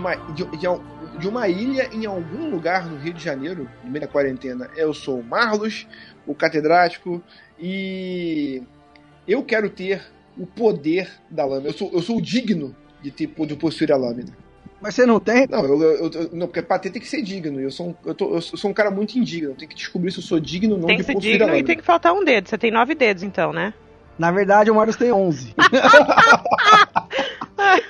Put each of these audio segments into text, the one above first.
Uma, de, de, de uma ilha em algum lugar no Rio de Janeiro, no meio da quarentena. Eu sou o Marlos, o catedrático, e eu quero ter o poder da lâmina. Eu sou, eu sou digno de, ter, de possuir a lâmina. Mas você não tem? Não, eu, eu, eu, não porque pra ter tem que ser digno. Eu sou, um, eu, tô, eu sou um cara muito indigno. Eu tenho que descobrir se eu sou digno ou não Tem de possuir a digno lâmina. e tem que faltar um dedo. Você tem nove dedos, então, né? Na verdade, o Marius tem 11.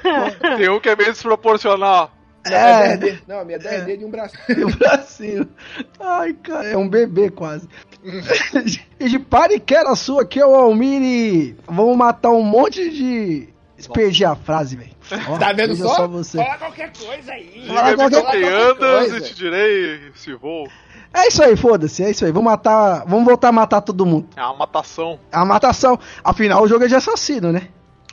Tem um que é meio desproporcional. Não, é 10 dedos. Não, a minha é 10 dedos e um braço. E o bracinho. Ai, cara, é um bebê quase. e de pare que era sua aqui, ô Almini. Vamos matar um monte de. Espergi a frase, velho. Tá vendo veja só? você. Fala qualquer coisa aí. Fala qualquer- qualquer andas coisa. e te direi se vou. É isso aí, foda-se, é isso aí. Vamos matar. Vamos voltar a matar todo mundo. É uma matação. É uma matação. Afinal, o jogo é de assassino, né?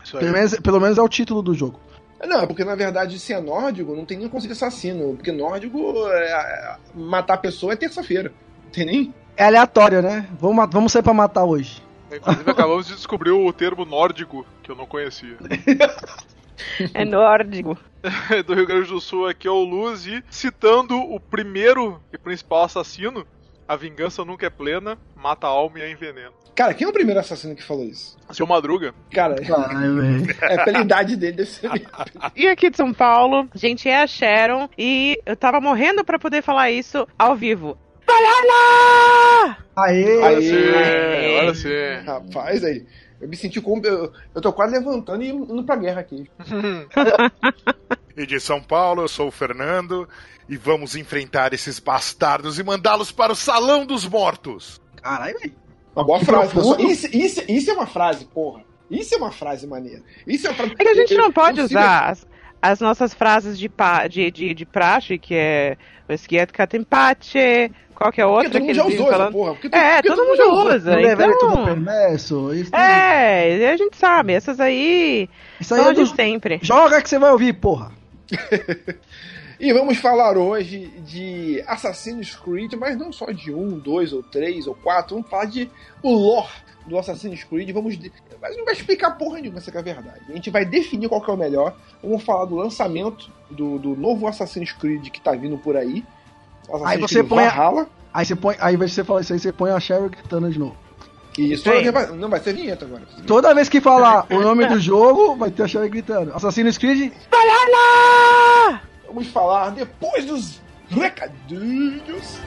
Isso aí. Pelo menos, pelo menos é o título do jogo. Não, é porque na verdade, se é nórdico, não tem nem conceito de assassino. Porque nórdico, é, é, matar a pessoa é terça-feira. Não tem nem. É aleatório, né? Vamos, vamos sair pra matar hoje. Inclusive, acabamos de descobrir o termo nórdico, que eu não conhecia. É nórdico. Do Rio Grande do Sul, aqui é o Luz, e citando o primeiro e principal assassino, a vingança nunca é plena, mata a alma e a envenena. Cara, quem é o primeiro assassino que falou isso? Seu Madruga. Cara, Ai, é pela idade dele mesmo. E aqui de São Paulo, gente, é a Sharon. E eu tava morrendo pra poder falar isso ao vivo. Banana! Aê! Olha Aê. sim, olha sim. Rapaz, aí. Eu me senti como. Eu, eu tô quase levantando e indo pra guerra aqui. E de São Paulo, eu sou o Fernando e vamos enfrentar esses bastardos e mandá-los para o Salão dos Mortos. Caralho, velho. Uma boa Que frase. pessoal. Isso, isso, isso é uma frase, porra. Isso é uma frase maneira. Isso é uma frase. É que a gente Eu- não pode consigo- usar as, as nossas frases de, pa, de, de, de praxe, que é o esquiet empate, qual que é a Porque outra todo que mundo já usou vivem essa falando. porra. Porque, É, porque todo mundo já usa. Tudo Então, permesso. Isso, é, e a gente sabe, essas aí isso aí são é de do... sempre. Joga que você vai ouvir, porra. E vamos falar hoje de Assassin's Creed, mas não só de um, dois ou três ou quatro. Vamos falar de o lore do Assassin's Creed. Vamos de... Mas não vai explicar porra nenhuma, essa que é a verdade. A gente vai definir qual que é o melhor. Vamos falar do lançamento do, do novo Assassin's Creed que tá vindo por aí. Assassin's Aí você põe a- Valhalla. Aí você põe, aí você fala isso aí, você põe a Cheryl gritando de novo. Isso vai- não vai ser vinheta agora. Toda vez que falar o nome do jogo, vai ter a Cheryl gritando. Assassin's Creed, Vamos falar depois dos recadinhos.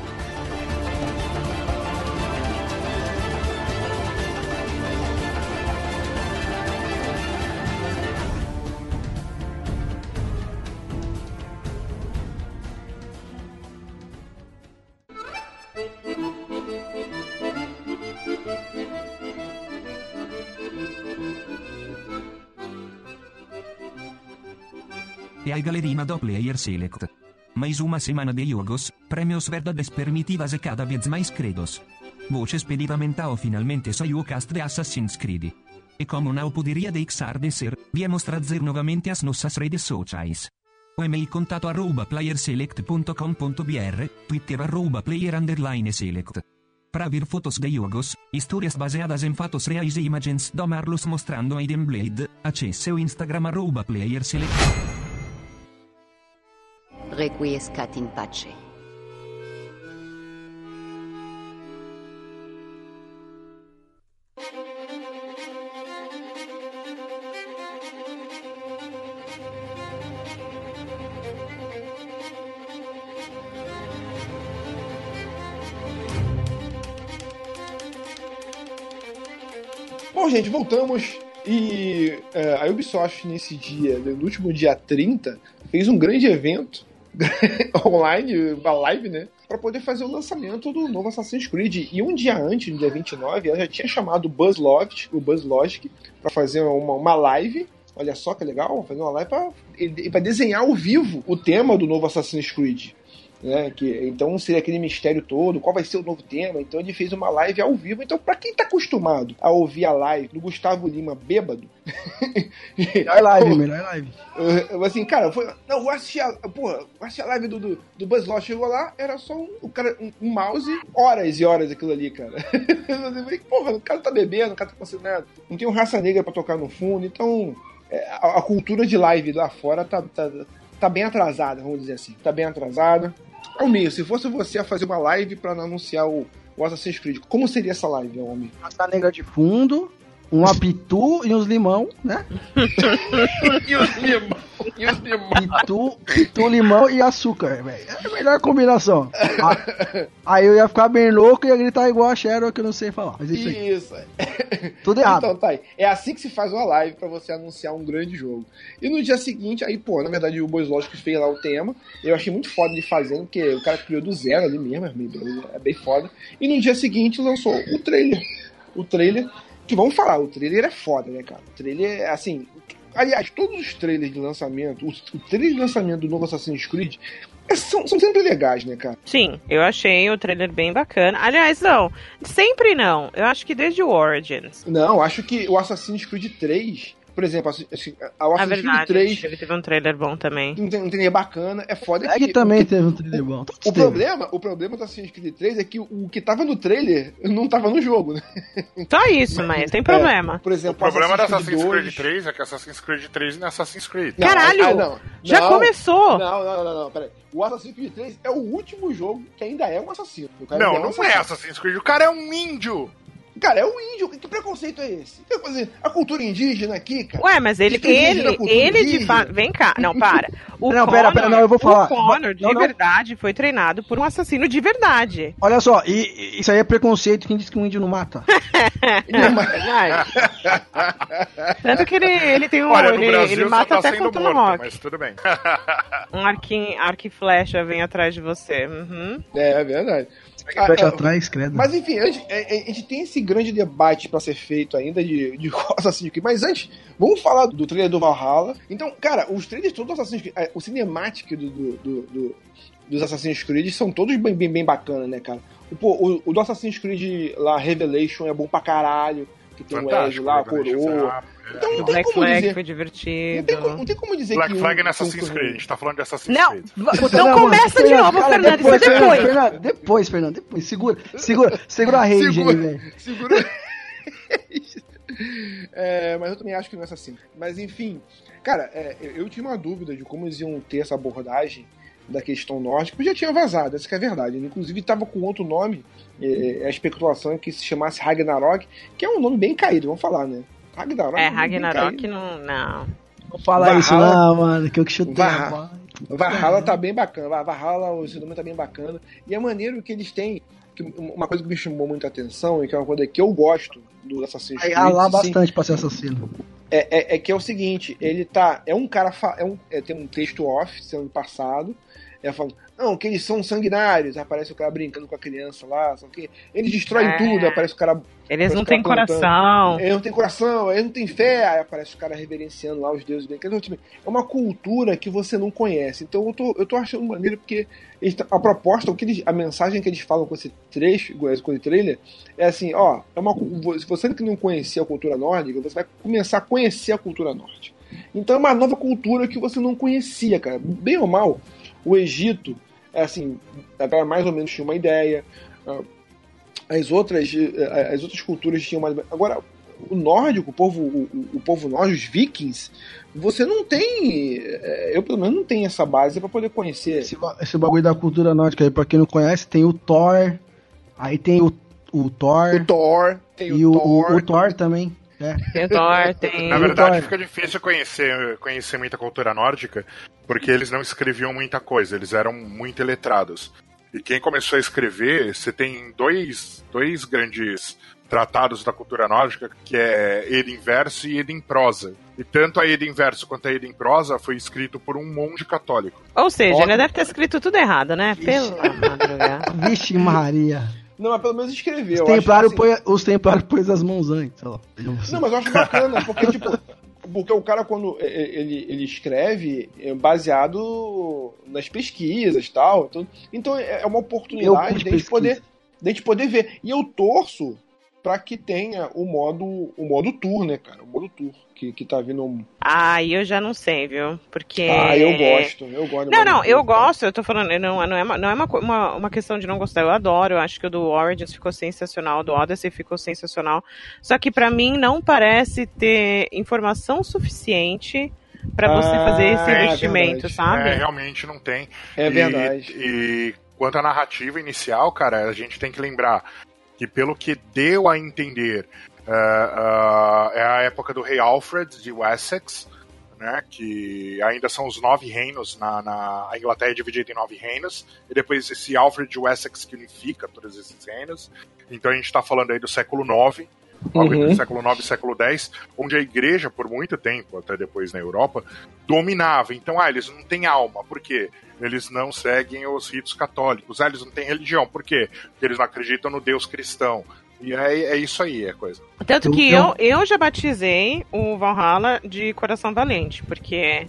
E aí galerinha do Player Select. Mais uma semana de jogos, premios verdades permitidas e cada vez mais credos. Voce expeditamente o finalmente soy o cast de Assassin's Creed. E como não poderia deixar de ser, viemos trazer novamente as nossas redes sociais. O e-mail contato arroba playerselect.com.br, Twitter arroba player underline select. Para ver fotos de jogos, histórias baseadas em fatos reais e imagens do Marlos mostrando Aiden Blade, acesse o Instagram arroba playerselect. Requiescat in pace. Bom, gente, voltamos. E é, a Ubisoft, nesse dia, no último dia 30, fez um grande evento online, uma live, né? Pra poder fazer o lançamento do novo Assassin's Creed. E um dia antes, no dia 29, ela já tinha chamado o Buzz Logic, o Buzz Logic, pra fazer uma, uma live. Olha só que legal, fazer uma live pra desenhar ao vivo o tema do novo Assassin's Creed. Né, que, então seria aquele mistério todo, qual vai ser o novo tema. Então ele fez uma live ao vivo. Então, pra quem tá acostumado a ouvir a live do Gustavo Lima bêbado. Melhor live, melhor live. Eu, assim, cara, foi, não, vou assistir a, porra, vou assistir a live do, do, do Buzz Law. Chegou lá, era só um, cara, um, um mouse, horas e horas aquilo ali, cara. Eu falei, porra, o cara tá bebendo, o cara tá nada. Não tem um raça negra pra tocar no fundo, então é, a, a cultura de live lá fora tá, tá, tá bem atrasada, vamos dizer assim. Tá bem atrasada. Almir, se fosse você a fazer uma live pra anunciar o, o Assassin's Creed, como seria essa live, Almir? Raça negra de fundo, um apitu e uns limão, né? e os limão, e os limão. Pitu, pitu, limão e açúcar, velho. É a melhor combinação. A- Aí eu ia ficar bem louco e ia gritar igual a Cheryl que eu não sei falar. Mas isso. Isso. Tudo errado. Então tá aí. É assim que se faz uma live pra você anunciar um grande jogo. E no dia seguinte, aí, pô, na verdade o Boys Logic fez lá o tema. Eu achei muito foda de fazer, porque o cara criou do zero ali mesmo, é bem- é bem foda. E no dia seguinte lançou o trailer. O trailer. Que vamos falar, o trailer é foda, né, cara? O trailer é assim. Aliás, todos os trailers de lançamento, o, o trailer de lançamento do novo Assassin's Creed é- são, são sempre legais, né, cara? Sim, eu achei o trailer bem bacana. Aliás, não, sempre não. Eu acho que desde o Origins. Não, acho que o Assassin's Creed 3, por exemplo, assim, o Na Assassin's Creed verdade, 3 ele teve um trailer bom também. um um trailer bacana, é foda É que também teve um trailer bom. O teve. problema, o problema do Assassin's Creed 3 é que o, o que tava no trailer não tava no jogo, né? Só isso, mas tem problema. Por exemplo, O problema da Assassin's Creed 2 3 é que Assassin's Creed 3 não é Assassin's Creed. Não, Caralho! ah, não. Já Não. começou! Não, não, não, não, peraí. O Assassin's Creed 3 é o último jogo que ainda é um assassino. O cara Não, ainda um não é Assassin's Creed. O cara é um índio. Cara, é um índio. Que preconceito é esse? A cultura indígena aqui, cara. Ué, mas ele, ele, cultura ele de indígena. fato. Vem cá, não, para. O Não, pera, pera, não, eu vou falar. O Connor, de Não, não. verdade, foi treinado por um assassino de verdade. Olha só, e, e isso aí é preconceito. Quem diz que o índio não mata? Não, mas- verdade. Tanto que ele, ele tem um. Olha, no ele, Brasil ele só mata tá até com o Tomahawk. mas tudo bem. Um arquinho, arco e flecha vem atrás de você. Uhum. É, é verdade. Ah, ah, atrás, credo. Mas enfim, a gente, a- a gente tem esse grande debate pra ser feito ainda de, de Assassin's Creed. Mas antes, vamos falar do trailer do Valhalla. Então, cara, os trailers todos do Assassin's Creed, eh, o cinemático do, do, do- do- dos Assassin's Creed são todos bem, bem, bem bacana, né, cara? O, pô, o, o do Assassin's Creed lá, Revelation, é bom pra caralho. Que tem o Ezio Fantástico. lá, a coroa. Então O não tem Black como Flag dizer. foi Não divertido. tem, como- não tem como dizer Black que Flag um não é Assassin's são- Creed. A gente tá falando de Assassin's Não, Creed. então Não, mano, começa de novo, cara, Fernando. Isso é depois. Fernando, depois, Fernando, depois. Segura, segura, segura a rage aí, Segura. velho. Segura. É, mas eu também acho que não é assim. Mas enfim, cara, é, eu, eu tinha uma dúvida de como eles iam ter essa abordagem da questão nórdica, porque já tinha vazado, essa que é a verdade. Inclusive estava com outro nome, é, a especulação é que se chamasse Ragnarok, que é um nome bem caído, vamos falar, né? Ragnarok. É, Ragnarok não. Não. Vou falar isso não, mano, que eu que chutei. Valhalla-. Valhalla tá bem bacana. Valhalla, o nome tá bem bacana. E é maneiro que eles têm. que uma coisa que me chamou muita atenção, e que é uma coisa que eu gosto do Assassin's Aí Creed. ralar sim, bastante pra ser assassino. É, é, é que é o seguinte, ele tá. É um cara. É um, é, tem um texto off sendo passado. É falando, não, que eles são sanguinários. Aparece o cara brincando com a criança lá, só que eles destroem É. tudo, aparece o cara. Eles não têm coração. Ele não tem coração, ele não tem fé. Aí aparece o cara reverenciando lá os deuses tipo, É uma cultura que você não conhece. Então eu tô, eu tô achando maneiro porque eles a proposta, o que eles, a mensagem que eles falam com esse trecho, com esse trailer, é assim, ó, é uma, se você que não conhecia a cultura nórdica, você vai começar a conhecer a cultura nórdica. Então é uma nova cultura que você não conhecia, cara. Bem ou mal, o Egito, é assim, a galera mais ou menos tinha uma ideia. ah, As outras, eh, as outras culturas tinham uma. Agora, o nórdico, o povo, o, o- povo nórdico, os vikings, você não tem. eh, Eu, pelo menos, não tenho essa base pra poder conhecer. Esse, esse bagulho da cultura nórdica aí, pra quem não conhece, tem o Thor, aí tem o, o Thor, O Thor, tem e o, o, Thor. o, o Thor também. É. Tem o Thor, tem. Na verdade, fica difícil conhecer, conhecer muita cultura nórdica, porque eles não escreviam muita coisa, eles eram muito letrados. E quem começou a escrever, você tem dois, dois grandes tratados da cultura nórdica, que é Eden Verso e Eden Prosa. E tanto a Eden Verso quanto a Eden Prosa foi escrito por um monge católico. Ou seja, Ótimo. ele deve ter escrito tudo errado, né? Pela madrugada. Vixe Maria. Não, mas pelo menos escreveu. Os templários, assim, pôs as mãos antes. assim. Não, mas eu acho bacana, porque, tipo, porque o cara, quando ele, ele escreve, é baseado nas pesquisas e tal. Então, então é uma Eu oportunidade curto de a gente poder, de gente poder ver. E eu torço pra que tenha o modo, o modo tour, né, cara? O modo tour, que, que tá vindo. Ah, eu já não sei, viu? Porque. Ah, eu gosto, eu gosto Não, não, eu gosto, eu tô falando, não, não é, uma, não é uma, uma, uma questão de não gostar, eu adoro, eu acho que o do Origins ficou sensacional, o do Odyssey ficou sensacional, só que pra mim não parece ter informação suficiente pra você Ah, fazer esse é investimento, verdade. sabe? É, realmente não tem. É E- verdade. E, quanto à narrativa inicial, cara, a gente tem que lembrar que pelo que deu a entender, é a época do rei Alfred de Wessex, né, que ainda são os nove reinos, na, na- a Inglaterra é dividida em nove reinos, e depois esse Alfred de Wessex que unifica todos esses reinos. Então a gente está falando aí do século IX, algo Uhum. século IX e século X, onde a igreja, por muito tempo, até depois na Europa, dominava. Então, ah, eles não têm alma. Por quê? Eles não seguem os ritos católicos. Ah, eles não têm religião. Por quê? Porque eles não acreditam no Deus cristão. E é, é isso aí, é coisa. Tanto Eu- que eu- eu, já batizei o Valhalla de Coração Valente, porque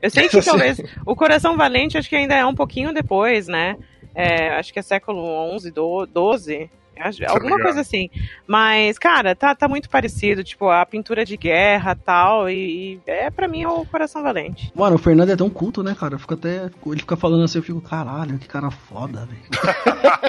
eu sei que talvez o Coração Valente acho que ainda é um pouquinho depois, né? É, acho que é século 11, do- 12, acho- não me alguma engano. coisa assim. Mas, cara, tá, tá muito parecido, tipo, a pintura de guerra tal, e, e é pra mim é o Coração Valente. Mano, o Fernando é tão culto, né, cara? Fica até. Ele fica falando assim, eu fico, caralho, que cara foda, velho.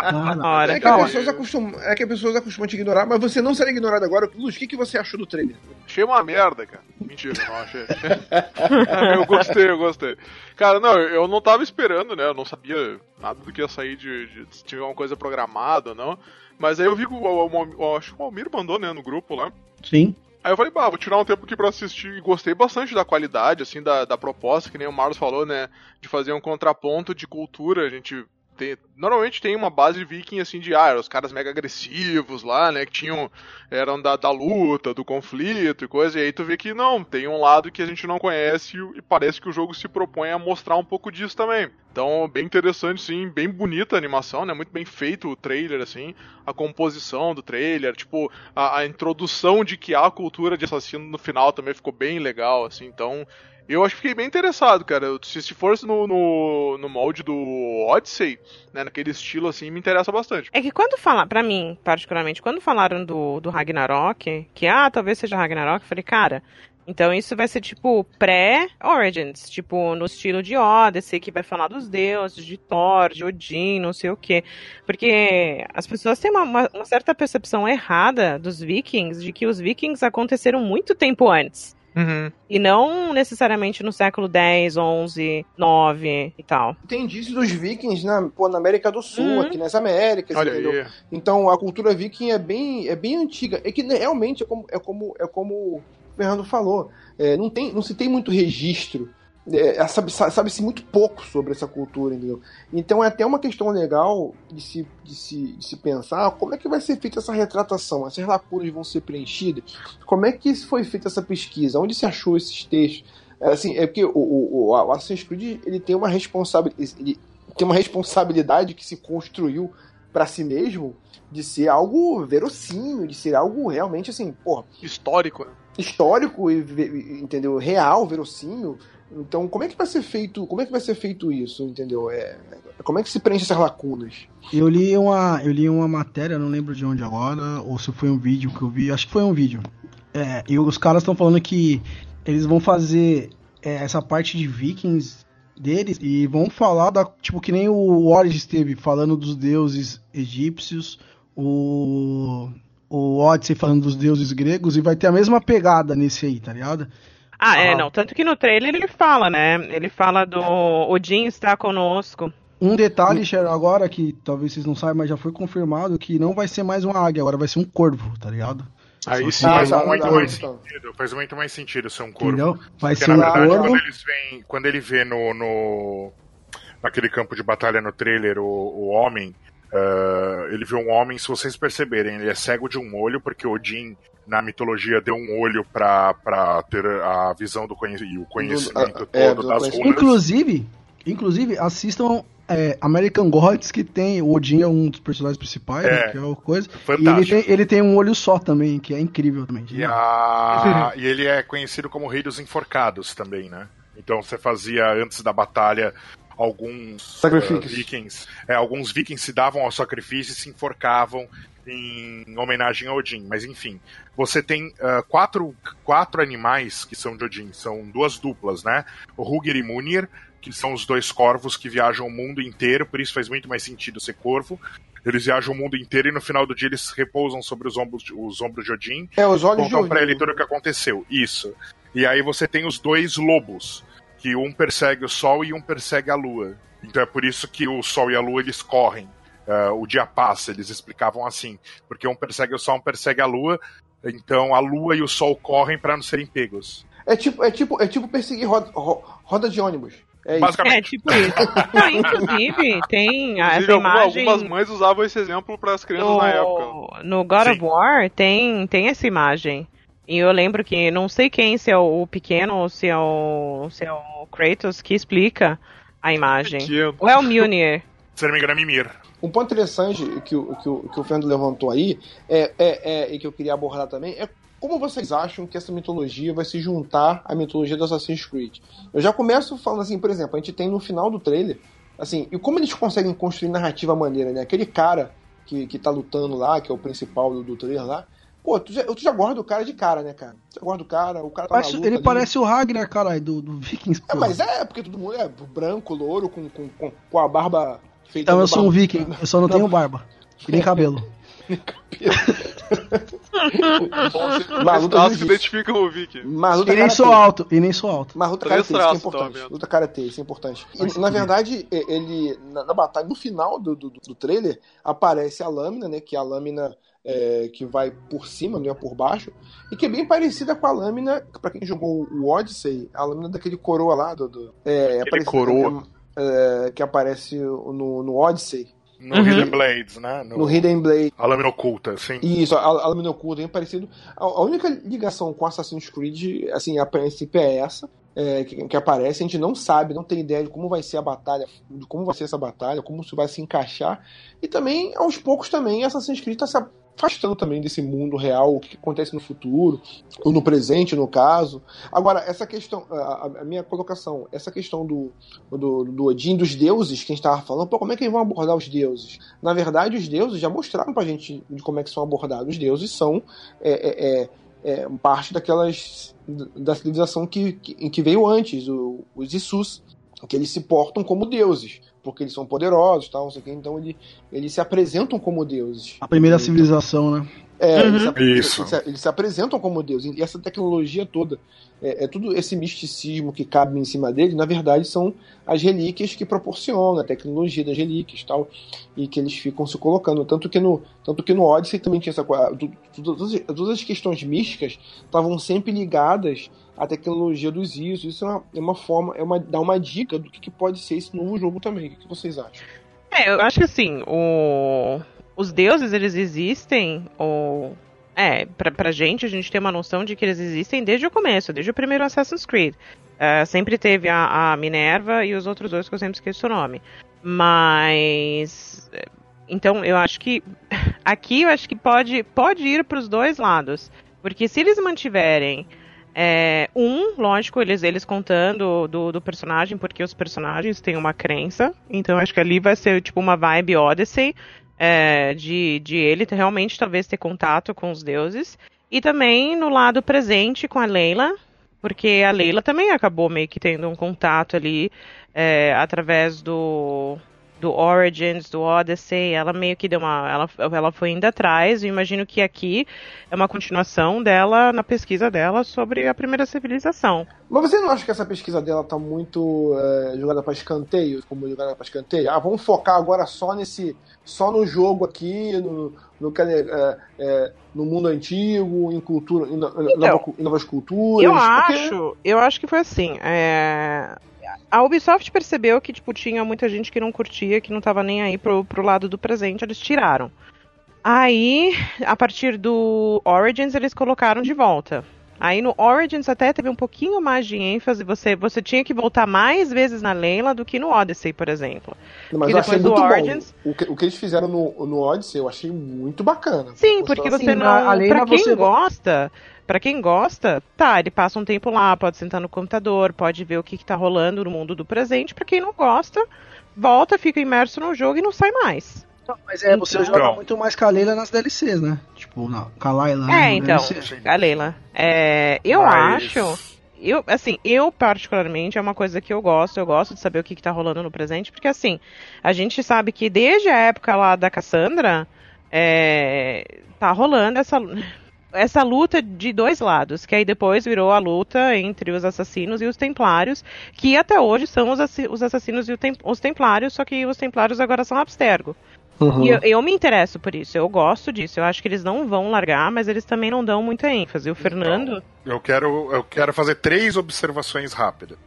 É que, as Calma. pessoas acostumam, é que as pessoas acostumam te ignorar, mas você não será ignorado agora. Luz, o que, que você achou do trailer? Achei uma merda, cara. Mentira, não achei. eu gostei, eu gostei. Cara, não, eu não tava esperando, né? Eu não sabia nada do que ia sair de, de se tinha alguma coisa programada ou não. Mas aí eu vi que o, o, o- o- acho que o Almir mandou, né, no grupo lá. Sim. Aí eu falei, bah, vou tirar um tempo aqui pra assistir e gostei bastante da qualidade, assim, da, da proposta, que nem o Marlos falou, né, de fazer um contraponto de cultura, a gente tem, normalmente tem uma base viking, assim, de, ah, os caras mega agressivos lá, né, que tinham, eram da, da luta, do conflito e coisa, e aí tu vê que não, tem um lado que a gente não conhece e, e parece que o jogo se propõe a mostrar um pouco disso também. Então, bem interessante, sim, bem bonita a animação, né, muito bem feito o trailer, assim, a composição do trailer, tipo, a, a introdução de que há a cultura de assassino no final também ficou bem legal, assim, então eu acho que fiquei bem interessado, cara. Se, se fosse no, no, no molde do Odyssey, né, naquele estilo assim, me interessa bastante. É que quando falar, pra mim, particularmente, quando falaram do, do Ragnarok, que ah, talvez seja Ragnarok, eu falei, cara, então isso vai ser tipo pré-Origins, tipo no estilo de Odyssey, que vai falar dos deuses, de Thor, de Odin, não sei o quê. Porque as pessoas têm uma- uma certa percepção errada dos vikings, de que os vikings aconteceram muito tempo antes. E não necessariamente no século 10, 11, 9 e tal. Tem indício dos vikings na, pô, na América do Sul, Uhum. aqui nas Américas, Olha entendeu? aí. Então a cultura viking é bem, é bem antiga. É que né, realmente é como, é como, é como o Fernando falou. É, não, tem, não se tem muito registro. É, sabe- Sabe-se muito pouco sobre essa cultura, entendeu? Então é até uma questão legal de se, de, se, de se pensar como é que vai ser feita essa retratação, essas lacunas vão ser preenchidas, como é que foi feita essa pesquisa, onde se achou esses textos. É, assim, é porque o, o, o Assassin's Creed ele tem uma responsabilidade, ele tem uma responsabilidade que se construiu para si mesmo de ser algo verossímil, de ser algo realmente assim, porra, Histórico, né? histórico e entendeu, real, verossímil. Então, como é que vai ser feito? Como é que vai ser feito isso, entendeu? É, como é que se preenche essas lacunas? Eu li uma, eu li uma matéria, não lembro de onde agora, ou se foi um vídeo que eu vi, acho que foi um vídeo. É, e os caras estão falando que eles vão fazer é, essa parte de vikings deles e vão falar da, tipo que nem o Origins teve falando dos deuses egípcios, o o Odyssey falando dos deuses gregos e vai ter a mesma pegada nesse aí, tá ligado? Ah, é, não. Tanto que no trailer ele fala, né? Ele fala do Odin está conosco. Um detalhe, Cheryl, agora que talvez vocês não saibam, mas já foi confirmado que não vai ser mais uma águia, agora vai ser um corvo, tá ligado? Aí sim, Ah, faz muito mais sentido. Faz muito mais sentido ser um corvo. Entendeu? Vai Porque ser na um verdade, corvo. quando, eles vêm, quando ele vê no, no, naquele campo de batalha no trailer, o, o homem. Uh, ele viu um homem, se vocês perceberem, ele é cego de um olho, porque Odin, na mitologia, deu um olho pra, pra ter a visão do conhe e o conhecimento Do- é, todo do das runas. Inclusive, inclusive assistam é, American Gods, que tem. O Odin é um dos personagens principais, É. né, que é uma coisa. E ele Fantástico. tem, ele tem um olho só também, que é incrível também. E, a- e ele é conhecido como Rei dos Enforcados também, né? Então você fazia antes da batalha alguns eh, vikings, é, alguns vikings se davam ao sacrifício e se enforcavam em homenagem a Odin. Mas enfim, você tem ah, quatro, quatro animais que são de Odin, são duas duplas, né? O Hugir e Munir, que são os dois corvos que viajam o mundo inteiro, por isso faz muito mais sentido ser corvo. Eles viajam o mundo inteiro e no final do dia eles repousam sobre os ombros de, os ombros de Odin É, os olhos de contam pra Odin. ele tudo o que aconteceu. Isso. E aí você tem os dois lobos, que um persegue o sol e um persegue a lua. Então é por isso que o sol e a lua eles correm. Ah, o dia passa, eles explicavam assim. Porque um persegue o sol, um persegue a lua. Então a lua e o sol correm para não serem pegos. É tipo, é tipo, é tipo perseguir roda, ro- roda de ônibus. É isso. Basicamente. É, tipo isso. Não, inclusive, tem a- essa Inclusive, alguma- imagem. algumas mães usavam esse exemplo para as crianças na época. No, no God Sim. of War tem, tem essa imagem. E eu lembro que não sei quem, se é o pequeno ou se é o, se é o Kratos que explica a imagem. Pequeno. Ou é o Mjolnir? Se não me engano, é Mimir. Um ponto interessante que, o- que, o- que o Fernando levantou aí é, é, é- e que eu queria abordar também é como vocês acham que essa mitologia vai se juntar à mitologia do Assassin's Creed? Eu já começo falando assim, por exemplo, a gente tem no final do trailer, assim, e como eles conseguem construir narrativa maneira, né? Aquele cara que, que tá lutando lá, que é o principal do, do trailer lá, pô, tu já, tu já guarda o cara de cara, né, cara? Tu já guarda o cara, o cara tá Parece- na luta ele ali. parece o Ragnar, caralho, do, do Vikings. É, mas é, porque todo mundo é branco, louro, com, com, com, com a barba Então eu sou um viking, eu só não tenho barba. E nem cabelo. Mas luta As que jiu-jitsu. identificam o Viking. Mas luta E nem sou alto, e nem sou alto. Mas luta karatê, isso é traços, importante. tá vendo? luta karatê, isso é importante. E, na verdade, ele, na, na batalha, no final do, do, do trailer, aparece a lâmina, né? Que é a lâmina é, que vai por cima, não é por baixo. E que é bem parecida com a lâmina, pra quem jogou o Odyssey, a lâmina daquele coroa lá. Do, do- é, é parecida- coroa. É, que aparece no, no Odyssey, No Uhum. Hidden Blades, né? No, no Hidden Blade. A lâmina oculta, sim. Isso, a, a lâmina oculta, bem parecido. A, a única ligação com Assassin's Creed, assim, a princípio é essa, é, que, que aparece. A gente não sabe, não tem ideia de como vai ser a batalha, de como vai ser essa batalha, como isso vai se encaixar. E também, aos poucos, também, Assassin's Creed está se afastando também desse mundo real, o que acontece no futuro, ou no presente, no caso. Agora, essa questão, a, a- minha colocação, essa questão do, do, do Odin, dos deuses que a gente estava falando, pô, como é que eles vão abordar os deuses? Na verdade, os deuses já mostraram pra gente de como é que são abordados. Os deuses são é, é, é, é, parte daquelas da civilização que, que, que veio antes, o- os Isus, que eles se portam como deuses, porque eles são poderosos, tal, não sei o quê, então ele, eles se apresentam como deuses. A primeira Então, civilização, né? é, Uhum. eles, se, Isso. Eles, se, eles se apresentam como Deus. E essa tecnologia toda, é, é tudo esse misticismo que cabe em cima dele, na verdade, são as relíquias que proporcionam, a tecnologia das relíquias tal, e que eles ficam se colocando. Tanto que no, tanto que no Odyssey também tinha essa coisa. Todas, todas as questões místicas estavam sempre ligadas à tecnologia dos ISO. Isso é uma, é uma forma, é uma, dá uma dica do que, que pode ser esse novo jogo também. O que, que vocês acham? É, eu acho que assim, o... os deuses, eles existem, ou... É, pra, pra gente, a gente tem uma noção de que eles existem desde o começo, desde o primeiro Assassin's Creed. É, sempre teve a, a Minerva e os outros dois que eu sempre esqueço o nome. Mas... Então, eu acho que... Aqui, eu acho que pode, pode ir pros dois lados. Porque se eles mantiverem... É, um, lógico, eles, eles contando do, do personagem, porque os personagens têm uma crença. Então acho que ali vai ser tipo uma vibe Odyssey. é, de, de ele realmente talvez ter contato com os deuses. E também no lado presente com a Leila. Porque a Leila também acabou meio que tendo um contato ali é, através do, do Origins, do Odyssey. Ela meio que deu uma. Ela, ela foi indo atrás. Eu imagino que aqui é uma continuação dela na pesquisa dela sobre a primeira civilização. Mas você não acha que essa pesquisa dela tá muito é, jogada para escanteio, como jogada para escanteio? Ah, vamos focar agora só nesse, só no jogo aqui, no, no, que- é, é, no mundo antigo, em cultura, em, no- em nova- em novas culturas. Eu porque- acho, eu acho que foi assim. é, a Ubisoft percebeu que, tipo, tinha muita gente que não curtia, que não tava nem aí pro, pro lado do presente, eles tiraram. Aí, a partir do Origins, eles colocaram de volta. Aí no Origins até teve um pouquinho mais de ênfase, você, você tinha que voltar mais vezes na Leila do que no Odyssey, por exemplo. Mas E eu achei do muito Origins- bom. O que, o que eles fizeram no, no Odyssey eu achei muito bacana. Sim, porque assim? você não. a Leila pra quem você- gosta, para quem gosta, tá, ele passa um tempo lá, pode sentar no computador, pode ver o que, que tá rolando no mundo do presente. Pra quem não gosta, volta, fica imerso no jogo e não sai mais. Não, mas é, você Então- joga muito mais com a Leila nas DLCs, né? Tipo, na, com a Layla. né, É, então, DLC. a Leila. É, eu Mas- acho. Eu, assim, eu particularmente é uma coisa que eu gosto, eu gosto de saber o que, que tá rolando no presente, porque assim, a gente sabe que desde a época lá da Cassandra, é, tá rolando essa, essa luta de dois lados, que aí depois virou a luta entre os assassinos e os templários, que até hoje são os, assi- os assassinos e o tem- os templários, só que os templários agora são abstergo. Uhum. E eu, eu me interesso por isso, eu gosto disso. Eu acho que eles não vão largar, mas eles também não dão muita ênfase. O Fernando. Eu quero, eu quero fazer três observações rápidas.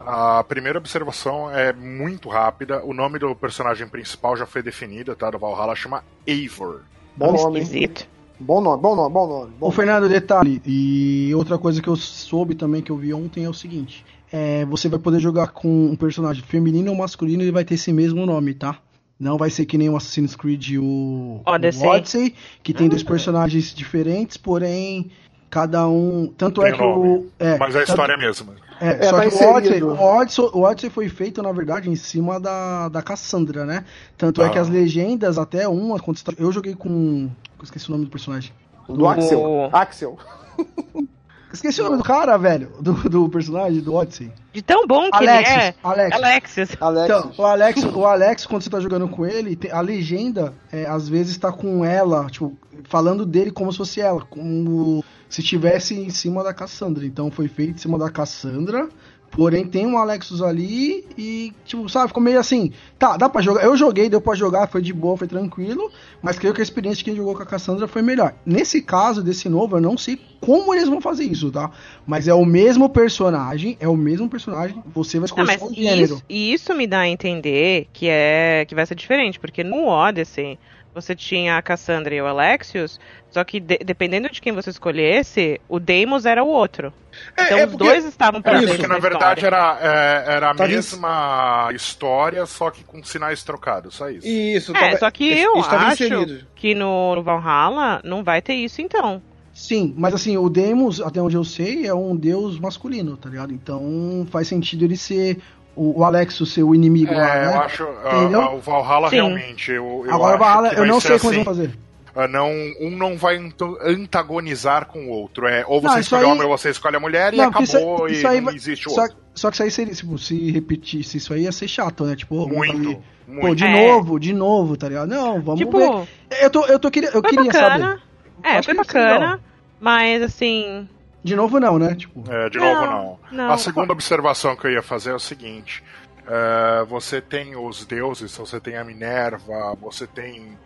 A primeira observação é muito rápida. O nome do personagem principal já foi definido, tá? Do Valhalla chama Eivor. Bom nome, esquisito. Bom nome, bom nome, bom nome. Bom Ô, Fernando, detalhe, e outra coisa que eu soube também, que eu vi ontem, é o seguinte. É, você vai poder jogar com um personagem feminino ou masculino, ele vai ter esse mesmo nome, tá? Não vai ser que nem o Assassin's Creed e o Odyssey. o Odyssey, que tem dois personagens diferentes, porém, cada um... Tanto é Tem que nome, o... É, Mas a tanto- história é a mesma. É, É, só tá que o Odyssey, o, Odyssey, o Odyssey foi feito, na verdade, em cima da, da Cassandra, né? Tanto é Ah. que as legendas, até uma, tá- eu joguei com... Esqueci o nome do personagem. Do Axel. O- Axel. Esqueci o nome do cara, velho, do, do personagem do Odyssey. De tão bom que Alexis, ele é. Alexis. Alexis. Alex. Então, o Alex, o Alex, quando você tá jogando com ele, a legenda, é, às vezes tá com ela, tipo, falando dele como se fosse ela, como se estivesse em cima da Cassandra. Então foi feito em cima da Cassandra, porém tem um Alexus ali e, tipo, sabe, ficou meio assim, tá, dá pra jogar. Eu joguei, deu pra jogar, foi de boa, foi tranquilo, mas creio que a experiência de quem jogou com a Cassandra foi melhor. Nesse caso, desse novo, eu não sei como eles vão fazer isso, tá? Mas é o mesmo personagem, é o mesmo personagem, você vai Ah, escolher o gênero. isso, isso me dá a entender que é que vai ser diferente, porque no Odyssey você tinha a Cassandra e o Alexios, só que de- dependendo de quem você escolhesse, o Deimos era o outro. Então é os dois estavam É, presentes porque na na verdade história. era, é, era a Tá mesma história, só que com sinais trocados, só isso. Isso, É, tava- só que isso- eu isso acho inserido. que no, no Valhalla não vai ter isso então. Sim, mas assim, o Deimos, até onde eu sei, é um deus masculino, tá ligado? Então faz sentido ele ser o, o Alexo ser o inimigo É, lá, né? eu acho. ah, Entendeu? ah, o Valhalla Sim. realmente. Eu, eu Agora o acho Valhalla, que eu vai não sei como eles assim, vão fazer. ah, não, um não vai antagonizar com o outro. É, ou Não, você isso escolhe aí- homem ou você escolhe a mulher e Não, porque acabou isso- e isso aí não vai- existe o Só, outro. só que isso aí seria, tipo, se repetisse isso aí ia ser chato, né? Tipo, Muito. ali, muito. Pô, de É. novo, de novo, tá ligado? Não, vamos tipo, ver. Eu tô, eu tô queria, eu foi queria bacana. saber. É, Acho foi bacana, mas assim, De novo não, né? Tipo, É, de Não, novo, não. não. A segunda observação que eu ia fazer é o seguinte: é, você tem os deuses, você tem a Minerva, você tem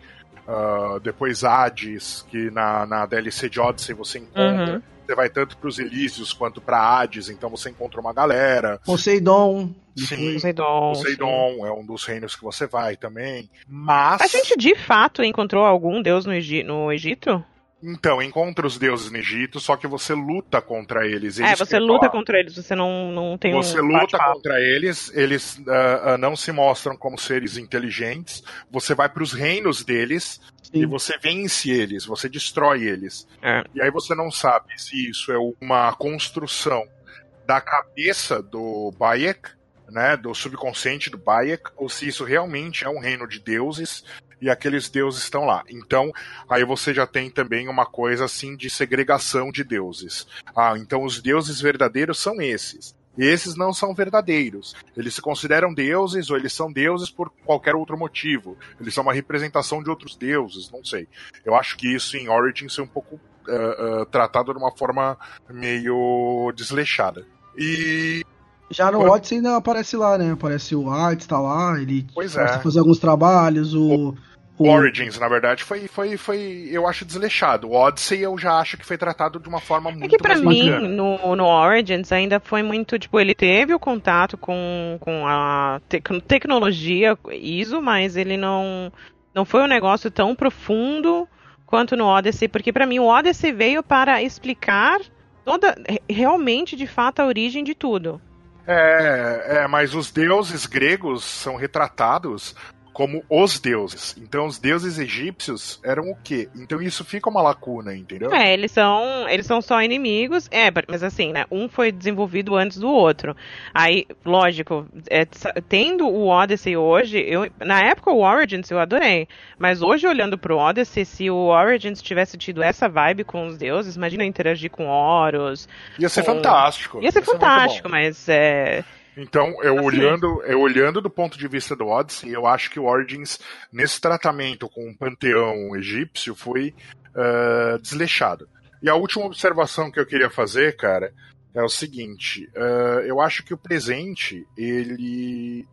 ah, depois Hades, que na, na DLC de Odyssey você encontra. Uhum. Você vai tanto para os Elísios quanto para Hades, então você encontra uma galera. Poseidon. Sim, Poseidon. sim. Poseidon é um dos reinos que você vai também. Mas. A gente de fato encontrou algum deus no, Egi- no Egito? Então, encontra os deuses no Egito, só que você luta contra eles. é, Eles você que- luta contra eles, você não, não tem Você um luta contra eles, eles ah, ah, não se mostram como seres inteligentes. Você vai para os reinos deles e Sim. você vence eles, você destrói eles. É. E aí você não sabe se isso é uma construção da cabeça do Bayek, né, do subconsciente do Bayek, ou se isso realmente é um reino de deuses e aqueles deuses estão lá. Então, aí você já tem também uma coisa assim de segregação de deuses. Ah, então os deuses verdadeiros são esses. Esses não são verdadeiros. Eles se consideram deuses ou eles são deuses por qualquer outro motivo. Eles são uma representação de outros deuses, não sei. Eu acho que isso em Origins é um pouco ah, ah, tratado de uma forma meio desleixada. E Já no Odyssey ainda aparece lá, né? Aparece o Arts, tá lá, ele Pois começa é. a fazer alguns trabalhos, o, O Origins, na verdade, foi, foi, foi, eu acho, desleixado. O Odyssey eu já acho que foi tratado de uma forma muito É que pra mais mim, no, no Origins, ainda foi muito, tipo, ele teve o contato com, com a tec- tecnologia ISO, mas ele não, não foi um negócio tão profundo quanto no Odyssey, porque pra mim o Odyssey veio para explicar toda, re- realmente, de fato, a origem de tudo. É, é, mas os deuses gregos são retratados como os deuses. Então os deuses egípcios eram o quê? Então isso fica uma lacuna, entendeu? É, eles são, eles são só inimigos, é, mas assim, né, um foi desenvolvido antes do outro. Aí, lógico, é, tendo o Odyssey hoje, eu, na época o Origins eu adorei, mas hoje olhando pro Odyssey, se o Origins tivesse tido essa vibe com os deuses, imagina interagir com Horus, Ia ser com- fantástico. ia ser muito fantástico, bom. mas é... Então, eu Assim. olhando, eu olhando do ponto de vista do Odyssey, eu acho que o Origins, nesse tratamento com o panteão egípcio, foi ah, desleixado. E a última observação que eu queria fazer, cara, é o seguinte: ah, eu acho que o presente ele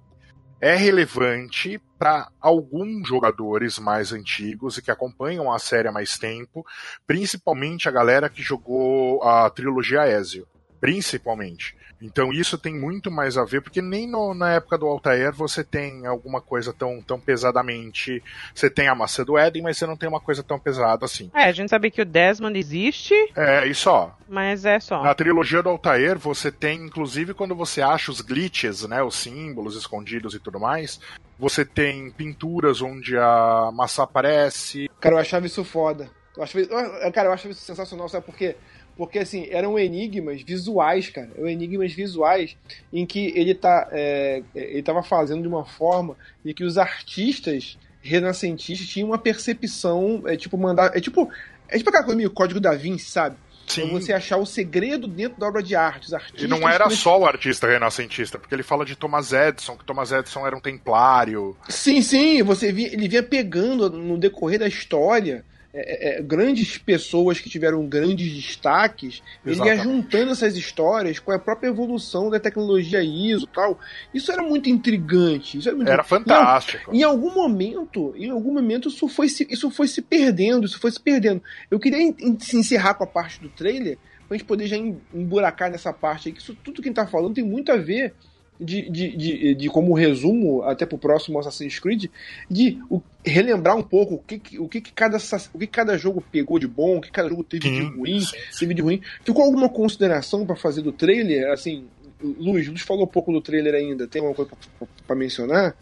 é relevante para alguns jogadores mais antigos e que acompanham a série há mais tempo, principalmente a galera que jogou a trilogia Ezio, principalmente. Então isso tem muito mais a ver, porque nem no- na época do Altair você tem alguma coisa tão, tão pesadamente. Você tem a maçã do Éden, mas você não tem uma coisa tão pesada assim. É, a gente sabe que o Desmond existe, É, e só. mas é só. Na trilogia do Altair, você tem, inclusive, quando você acha os glitches, né? Os símbolos escondidos e tudo mais, você tem pinturas onde a maçã aparece. Cara, eu achava isso foda. Eu achava, eu- cara, eu achava isso sensacional, sabe por quê? Porque, assim, eram enigmas visuais, cara. Eram enigmas visuais em que ele, tá, é, ele tava fazendo de uma forma em que os artistas renascentistas tinham uma percepção, é tipo, mandar. É tipo. É tipo aquela coisa meio código da Vinci, sabe? É você achar o segredo dentro da obra de arte. Os artistas. E não era só o artista renascentista, porque ele fala de Thomas Edison, que Thomas Edison era um templário. Sim, sim, você via, ele vinha pegando no decorrer da história é, é, grandes pessoas que tiveram grandes destaques, ele ia Exatamente. juntando essas histórias com a própria evolução da tecnologia ISO e tal. Isso era muito intrigante. Isso era, muito Era fantástico. Em, em algum momento, em algum momento isso foi, se, isso foi se perdendo, isso foi se perdendo. Eu queria encerrar com a parte do trailer, pra gente poder já em- emburacar nessa parte aí, que isso tudo que a gente tá falando tem muito a ver de, de, de, de como resumo, até pro próximo Assassin's Creed, de o- relembrar um pouco o que, o que, cada, o que cada jogo pegou de bom, o que cada jogo teve de ruim, teve de ruim. Ficou alguma consideração pra fazer do trailer? Assim, Luiz, Luiz falou pouco do trailer ainda, tem alguma coisa pra mencionar?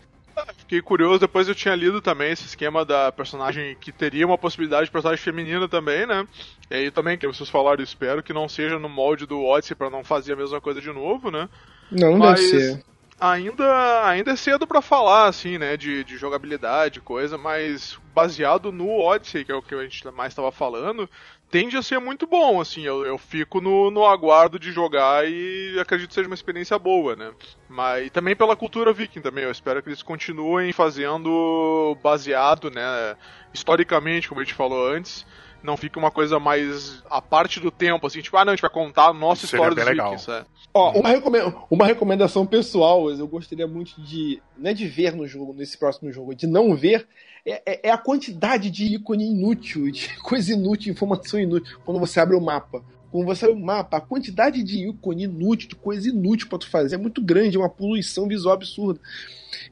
Fiquei curioso, depois eu tinha lido também esse esquema da personagem que teria uma possibilidade de personagem feminina também, né? E aí também, que vocês falaram, espero que não seja no molde do Odyssey pra não fazer a mesma coisa de novo, né? Não, não Mas deve ser. Ainda, ainda é cedo pra falar, assim, né, de, de jogabilidade, coisa, mas baseado no Odyssey, que é o que a gente mais tava falando, tende a ser muito bom, assim, eu, eu fico no, no aguardo de jogar e acredito que seja uma experiência boa, né. Mas e também pela cultura viking também, eu espero que eles continuem fazendo baseado, né, historicamente, como a gente falou antes, não fique uma coisa mais a parte do tempo, assim, tipo, ah, não, a gente vai contar a nossa Seria história dos legal. vikings, é. Ó, uma, recome- uma recomendação pessoal, eu gostaria muito de. Não é de ver no jogo, nesse próximo jogo, de não ver, é, é- é a quantidade de ícone inútil, de coisa inútil, informação inútil, quando você abre o mapa. Quando você abre o mapa, a quantidade de ícone inútil, de coisa inútil pra tu fazer é muito grande, é uma poluição visual absurda.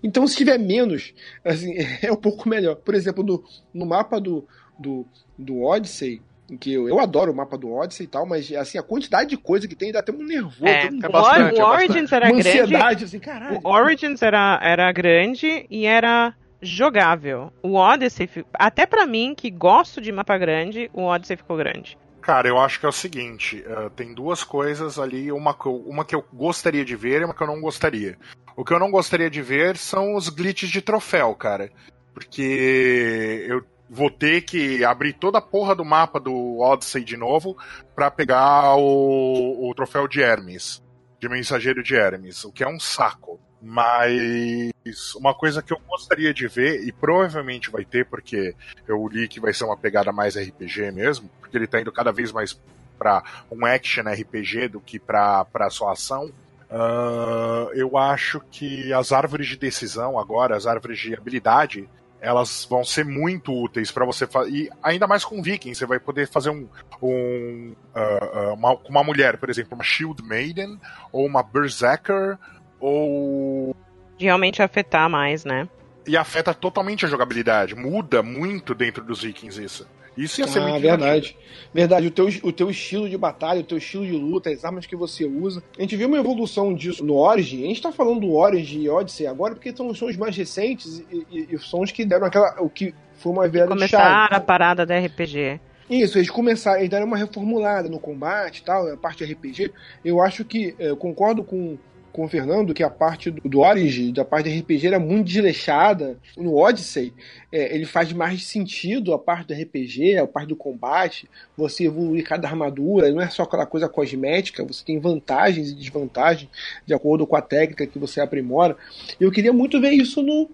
Então, se tiver menos, assim, é um pouco melhor. Por exemplo, no, no mapa do, do, do Odyssey, em que eu, eu adoro o mapa do Odyssey e tal, mas assim, a quantidade de coisa que tem dá até um nervoso. É, um- é o, bastante, o é Origins era uma grande. ansiedade, assim, caralho. O Origins era, era grande e era jogável. O Odyssey, até pra mim, que gosto de mapa grande, o Odyssey ficou grande. Cara, eu acho que é o seguinte: eh, tem duas coisas ali, uma que, eu, uma que eu gostaria de ver e uma que eu não gostaria. O que eu não gostaria de ver são os glitches de troféu, cara. Porque eu vou ter que abrir toda a porra do mapa do Odyssey de novo pra pegar o, o troféu de Hermes, de mensageiro de Hermes, o que é um saco. Mas uma coisa que eu gostaria de ver, e provavelmente vai ter, porque eu li que vai ser uma pegada mais RPG mesmo, porque ele tá indo cada vez mais pra um action RPG do que pra só ação. Ah, eu acho que as árvores de decisão agora, as árvores de habilidade, elas vão ser muito úteis para você fazer. E ainda mais com Viking, você vai poder fazer um. um uh, uma, uma mulher, por exemplo, uma Shield Maiden, ou uma Berserker, ou. Realmente afetar mais, né? E afeta totalmente a jogabilidade. Muda muito dentro dos Vikings isso. Isso ia ser ah, muito verdade. divertido. Verdade, o teu, o teu estilo de batalha, o teu estilo de luta, as armas que você usa. A gente viu uma evolução disso no Origin. A gente tá falando do Origin e Odyssey agora porque são, os mais recentes e, e, e são os que deram aquela. O que foi uma virada de Começar chave. a parada da RPG. Isso, eles começaram, eles deram uma reformulada no combate e tal, a parte RPG. Eu acho que, eh, eu concordo com, com o Fernando que a parte do, do Origin, da parte de RPG, era muito desleixada. No Odyssey, eh, ele faz mais sentido a parte do RPG, a parte do combate, você evoluir cada armadura, não é só aquela coisa cosmética, você tem vantagens e desvantagens de acordo com a técnica que você aprimora. Eu queria muito ver isso no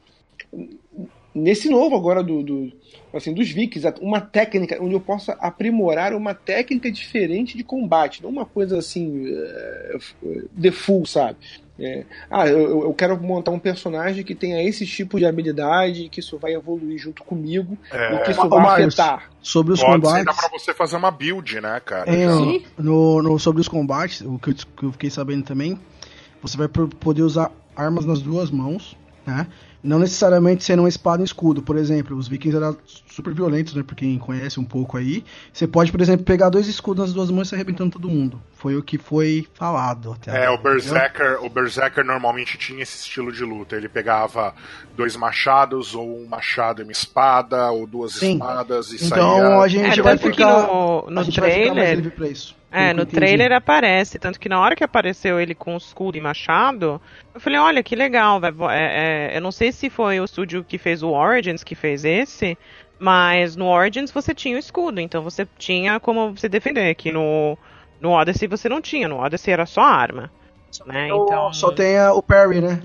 nesse novo agora do, do assim dos vikings uma técnica onde eu possa aprimorar uma técnica diferente de combate não uma coisa assim eh, de full sabe É, ah eu, eu quero montar um personagem que tenha esse tipo de habilidade e que isso vai evoluir junto comigo É, e que isso vai afetar Sobre os Pode ser, combates. dá pra você fazer uma build, né, cara? É, Sim. no, no- sobre os combates, o que eu, que eu fiquei sabendo também, você vai poder usar armas nas duas mãos, né? Não necessariamente sendo uma espada e um escudo. Por exemplo, os vikings eram super violentos, né? Pra quem conhece um pouco aí. Você pode, por exemplo, pegar dois escudos nas duas mãos e arrebentando todo mundo. Foi o que foi falado até É, agora, o Berserker, o Berserker normalmente tinha esse estilo de luta. Ele pegava dois machados, ou um machado e uma espada, ou duas Sim. espadas e Então saía. a gente É, vai ficar. no, no a gente vai ficar mais trailer. livre pra isso. É, no entendi. trailer aparece, tanto que na hora que apareceu ele com escudo e machado, eu falei, olha, que legal, vai, é, é, eu não sei se foi o estúdio que fez o Origins que fez esse, mas no Origins você tinha o escudo, então você tinha como você defender, que no, no Odyssey você não tinha, no Odyssey era só arma, né, então... Só tem a- o parry, né?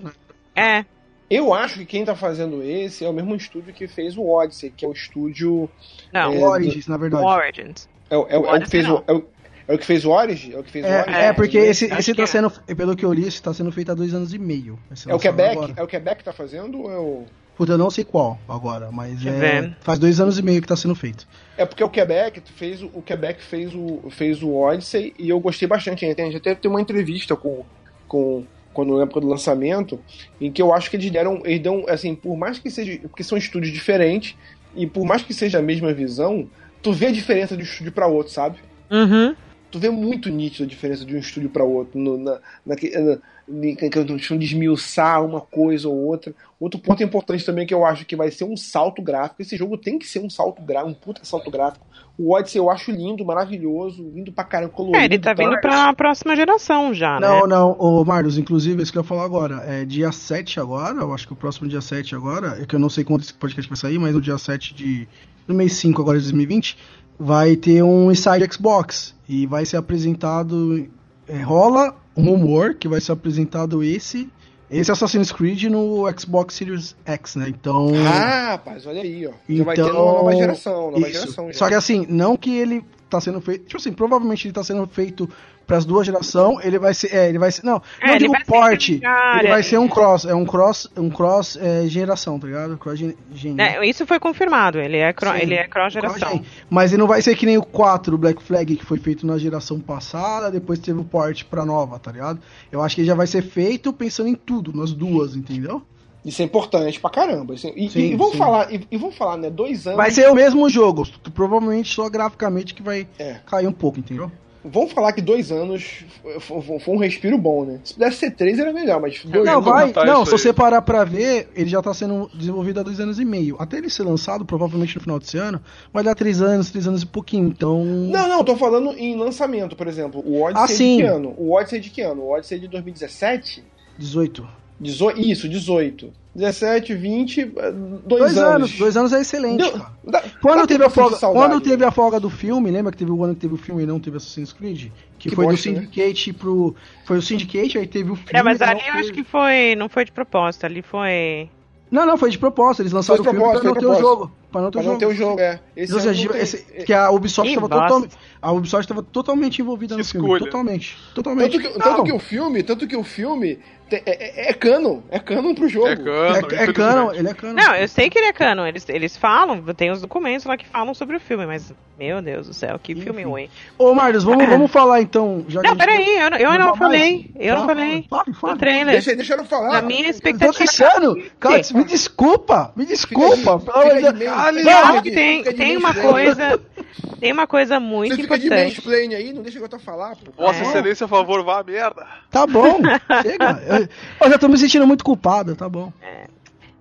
É, eu acho que quem tá fazendo esse é o mesmo estúdio que fez o Odyssey que é o estúdio não, O É, Origins, na o verdade. Origins. é, o- é, o- é o que fez o, o, é o que fez o Origin é o que fez o Origin É, é, porque né? esse, acho esse tá é. sendo, pelo que eu li, esse tá sendo feito há dois anos e meio. É o Quebec? agora. É o Quebec que tá fazendo ou é o. Puta, eu não sei qual agora, mas é, faz dois anos e meio que tá sendo feito. É porque o Quebec fez o, o Quebec fez o, fez o Odyssey e eu gostei bastante. A gente até tem uma entrevista com, com quando na época do lançamento, em que eu acho que eles deram, eles dão, assim, por mais que seja, porque são estúdios diferentes e por mais que seja a mesma visão, tu vê a diferença de um estúdio para outro, sabe? Uhum. Tu vê muito nítido a diferença de um estúdio para outro, no, na, na, na, na questão de esmiuçar uma coisa ou outra. Outro ponto importante também que eu acho que vai ser um salto gráfico. Esse jogo tem que ser um salto gráfico, um puta salto gráfico. O Odyssey eu acho lindo, maravilhoso, lindo pra caramba, colorido. É, ele tá vindo pra próxima geração já, né? Não, não, ô Marlos, inclusive, isso que eu ia falar agora. É dia 7 agora, eu acho que o próximo dia 7 agora, é que eu não sei quando esse podcast vai sair, mas no dia 7 de. No mês 5 agora de 2020, vai ter um Inside Xbox. E vai ser apresentado. é, rola um rumor que vai ser apresentado esse. Esse Assassin's Creed no Xbox Series X, né? Então. Ah, rapaz, olha aí, ó. Já vai ter Então, uma nova geração, nova isso. geração já. Só que assim, não que ele tá sendo feito. Tipo assim, provavelmente ele tá sendo feito pras duas gerações. Ele vai ser. É, ele vai ser. Não, É, não digo porte. Ele vai é. ser um cross. É um cross. Um cross é, geração, tá ligado? Cross gen, É, isso foi confirmado, ele é, cro Sim, ele é cross geração. cross-gen. Mas ele não vai ser que nem o 4 Black Flag que foi feito na geração passada, depois teve o port pra nova, tá ligado? Eu acho que ele já vai ser feito pensando em tudo, nas duas, entendeu? Isso é importante pra caramba. É- E, Sim, e, vamos sim. falar, e, e vamos falar, né? Dois anos. Vai ser o mesmo jogo, provavelmente só graficamente que vai É. cair um pouco, entendeu? Vamos falar que dois anos foi, foi- um respiro bom, né? Se pudesse ser três era melhor, mas dois Não, anos. vai. Não, isso se você parar pra ver, ele já tá sendo desenvolvido há dois anos e meio. Até ele ser lançado, provavelmente no final desse ano, vai dar três anos, três anos e pouquinho. Então. Não, não, tô falando em lançamento, por exemplo. O Odyssey Ah, é de sim. que ano? O Odyssey é de que ano? O Odyssey é de 2017? 18. 18, isso, 18. 17, 20, eh, dois, Dois, anos. anos. Dois anos é excelente, Deu- dá- Quando dá teve, a folga, quando teve né? a folga do filme, lembra que teve o ano que teve o filme e não teve Assassin's Creed? Que, Que foi bosta, do né? Syndicate pro. Foi o Syndicate, aí teve o filme. É, mas ali eu foi- acho que foi. Não foi de proposta, ali foi. Não, não, foi de propósito. Eles lançaram o filme pra não ter o jogo. Pra não ter Pra o não ter jogo. o jogo, é. Esse Ou ano seja, tem- esse- que a Ubisoft Que estava totalmente, a Ubisoft estava totalmente envolvida no filme, totalmente, totalmente. Tanto que, tanto que o filme, tanto que o filme é, é, é canon, é canon pro jogo. É cano, é, é canon, ele é canon. Não, eu sei que ele é canon. Eles, eles falam, tem os documentos lá que falam sobre o filme, mas, meu Deus do céu, que filme Enfim. ruim. Ô, Marlos, vamos, vamos falar então. Já Não, gente- peraí, eu, não- eu ainda não mais? falei. Eu não Fala, falei. Fala, fala. No trailer. Deixa, deixa eu falar. Na minha Eu tô expectativa. deixando. Cara, me desculpa, me desculpa. de Fica de Não, fica que de- tem, fica de tem uma mansplaining. coisa. Tem uma coisa muito Você fica de importante. mansplain aí, não deixa eu falar, pô. Vossa É. Excelência, a favor, vá à merda. Tá bom, chega. Eu, já tô me sentindo muito culpado, tá bom.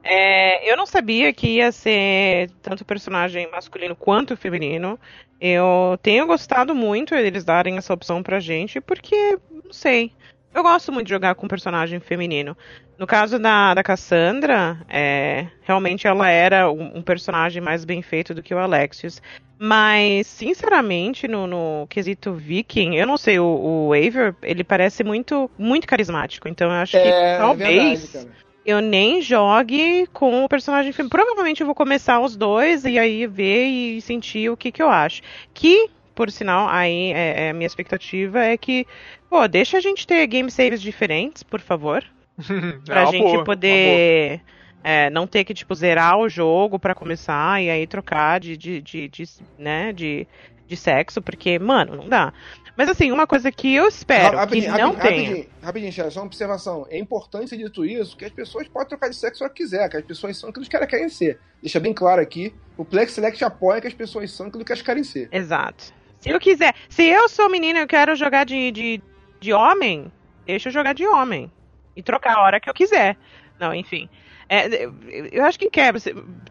É, eu não sabia que ia ser tanto personagem masculino quanto feminino. Eu tenho gostado muito deles darem essa opção pra gente, porque, não sei. Eu gosto muito de jogar com personagem feminino. No caso da, da Cassandra, é, realmente ela era um, um personagem mais bem feito do que o Alexius. Mas, sinceramente, no, no quesito viking, eu não sei, o, o Aver, ele parece muito, muito carismático. Então eu acho que É, talvez verdade, cara. eu nem jogue com o personagem feminino. Provavelmente eu vou começar os dois e aí ver e sentir o que, que eu acho. Que, por sinal, aí é, é, a minha expectativa é que, pô, deixa a gente ter game saves diferentes, por favor. Pra É gente boa, poder é, não ter que, tipo, zerar o jogo pra começar e aí trocar de, de, de, de, né, de, de sexo, porque, mano, não dá. Mas assim, uma coisa que eu espero Rapidinho, que não rapidinho, tenha. rapidinho, rapidinho, só uma observação. É importante ser dito isso, que as pessoas podem trocar de sexo se ela quiser, que as pessoas são aquilo que elas querem ser. Deixa bem claro aqui, o Plex Select apoia que as pessoas são aquilo que elas querem ser. Exato. Se eu quiser. Se eu sou menina e eu quero jogar de, de, de homem, deixa eu jogar de homem. E trocar a hora que eu quiser. Não, enfim. É, eu- acho que quebra.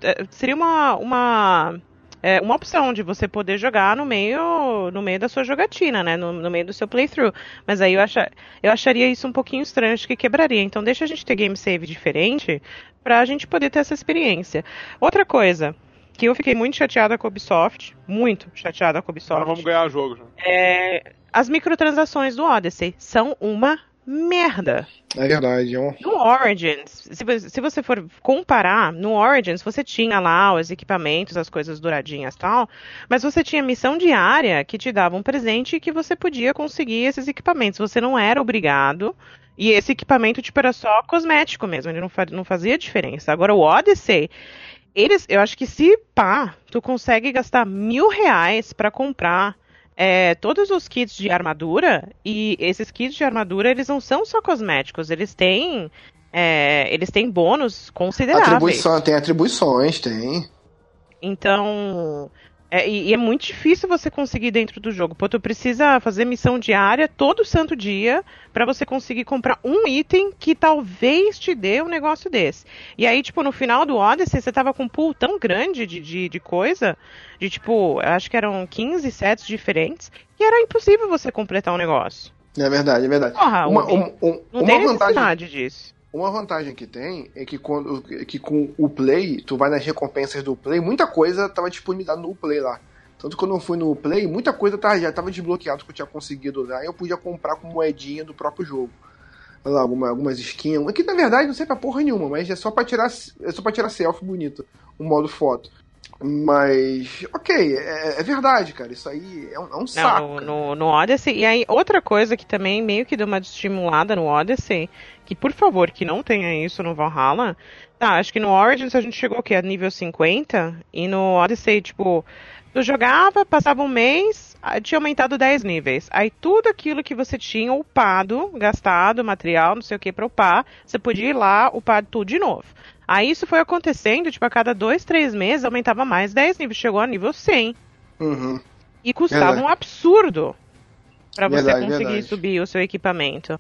É, Seria uma. uma é, uma opção de você poder jogar no meio no meio da sua jogatina, né? No, no meio do seu playthrough. Mas aí eu, acha, eu acharia isso um pouquinho estranho, acho que quebraria. Então deixa a gente ter game save diferente pra gente poder ter essa experiência. Outra coisa, que eu fiquei muito chateada com a Ubisoft, muito chateada com a Ubisoft. Agora vamos ganhar o jogo. já. É, as microtransações do Odyssey são uma merda. É verdade, é um... No Origins, se, se você for comparar, no Origins você tinha lá os equipamentos, as coisas douradinhas e tal, mas você tinha missão diária que te dava um presente e que você podia conseguir esses equipamentos. Você não era obrigado. E esse equipamento, tipo, era só cosmético mesmo, ele não, fa- não fazia diferença. Agora, o Odyssey, eles, eu acho que se pá, tu consegue gastar mil reais pra comprar é, todos os kits de armadura, e esses kits de armadura, eles não são só cosméticos, eles têm. é, eles têm bônus consideráveis. Atribuição, tem atribuições, tem. Então. É, e, e é muito difícil você conseguir dentro do jogo. Pô, tu precisa fazer missão diária todo santo dia pra você conseguir comprar um item que talvez te dê um negócio desse. E aí, tipo, no final do Odyssey, você tava com um pool tão grande de, de, de coisa, de tipo, acho que eram 15 sets diferentes, que era impossível você completar um negócio. É verdade, é verdade. Porra, uma, um- um- não uma tem vantagem, disso. Uma vantagem que tem é que quando que com o Play, tu vai nas recompensas do Play, muita coisa tava disponível no Play lá. Tanto que quando eu fui no Play, muita coisa tá, já tava desbloqueado que eu tinha conseguido lá e eu podia comprar com moedinha do próprio jogo. Olha lá, alguma- algumas skins. Que na verdade não sei pra porra nenhuma, mas é só pra tirar, é só pra tirar selfie bonito. O modo foto. Mas, ok, é, é verdade, cara. Isso aí é um, é um saco. Não, cara. no, no Odyssey. E aí, outra coisa que também meio que deu uma estimulada no Odyssey, que por favor, que não tenha isso no Valhalla. Tá, acho que no Origins a gente chegou o quê? A nível 50. E no Odyssey, tipo, tu jogava, passava um mês, tinha aumentado 10 níveis. Aí tudo aquilo que você tinha upado, gastado, material, não sei o que, pra upar, você podia ir lá, upar tudo de novo. Aí isso foi acontecendo, tipo, a cada dois, três meses aumentava mais 10 níveis, chegou a nível 100. Uhum. E custava Verdade. um absurdo pra você conseguir verdade. subir o seu equipamento.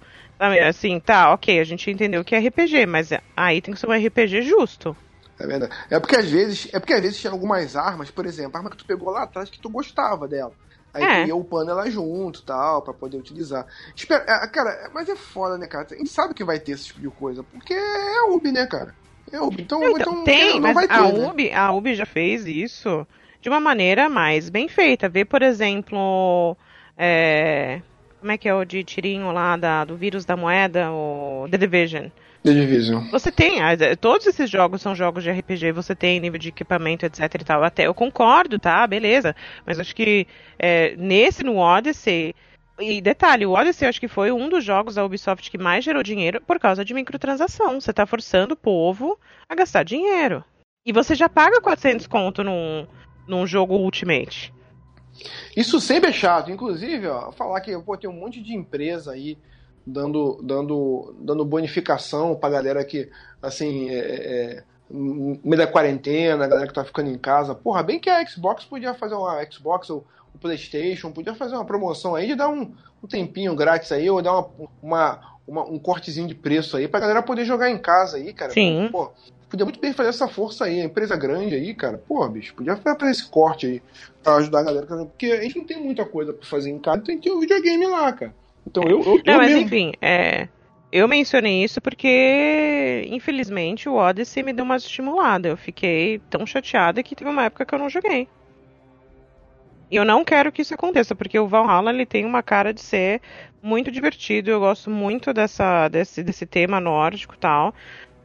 Assim, tá, ok, a gente entendeu que é RPG, mas aí tem que ser um RPG justo. É verdade. É porque às vezes, é porque às vezes tinha algumas armas, por exemplo, a arma que tu pegou lá atrás que tu gostava dela. Aí É. tu ia upando ela junto tal, pra poder utilizar. Espera, é, cara, mas é foda, né, cara? A gente sabe que vai ter esse tipo de coisa, porque é Ubi, né, cara? É Ubi. Então, Então, então tem, não vai ter, a, né? Ubi, a Ubi já fez isso de uma maneira mais bem feita. Vê, por exemplo, é, como é que é o de tirinho lá da, do vírus da moeda, o The Division. The Division. Você tem, ah, todos esses jogos são jogos de RPG, você tem nível de equipamento, etc e tal. Até eu concordo, tá? Beleza. Mas acho que é, nesse, no Odyssey. E detalhe, o Odyssey acho que foi um dos jogos da Ubisoft que mais gerou dinheiro por causa de microtransação. Você tá forçando o povo a gastar dinheiro. E você já paga 400 conto num, num jogo Ultimate. Isso sempre é chato. Inclusive, ó, falar que pô, tem um monte de empresa aí dando, dando, dando bonificação pra galera que, assim, é, é, no meio da quarentena, a galera que tá ficando em casa. Porra, bem que a Xbox podia fazer uma Xbox ou o PlayStation, podia fazer uma promoção aí de dar um, um tempinho grátis aí, ou dar uma, uma, uma, um cortezinho de preço aí pra galera poder jogar em casa aí, cara. Sim. Pô, podia muito bem fazer essa força aí, a empresa grande aí, cara. Pô, bicho, podia fazer esse corte aí pra ajudar a galera. Porque a gente não tem muita coisa pra fazer em casa, tem que ter um videogame lá, cara. Então eu. eu, Não, eu mas mesmo- enfim, é, eu mencionei isso porque, infelizmente, o Odyssey me deu uma estimulada. Eu fiquei tão chateada que teve uma época que eu não joguei. E eu não quero que isso aconteça, porque o Valhalla ele tem uma cara de ser muito divertido. Eu gosto muito dessa, desse, desse tema nórdico e tal.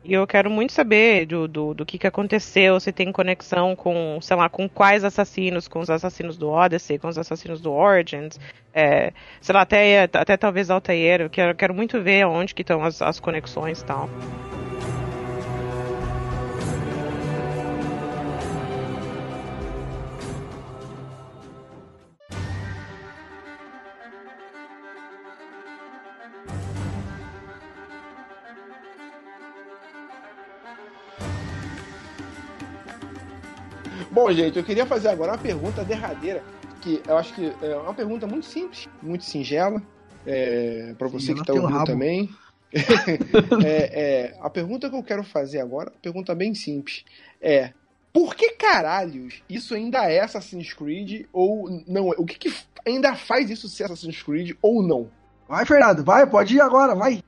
E eu quero muito saber do, do, do que, que aconteceu, se tem conexão com, sei lá, com quais assassinos, com os assassinos do Odyssey, com os assassinos do Origins, é, sei lá, até, até talvez Altair, eu quero, quero muito ver onde que estão as, as conexões e tal. Bom, gente, eu queria fazer agora uma pergunta derradeira, que eu acho que é uma pergunta muito simples, muito singela, é, para você que está ouvindo também. É, é, a pergunta que eu quero fazer agora, pergunta bem simples, é por que caralhos isso ainda é Assassin's Creed ou não? é? O que, que ainda faz isso ser Assassin's Creed ou não? Vai, Fernando, vai, pode ir agora, vai.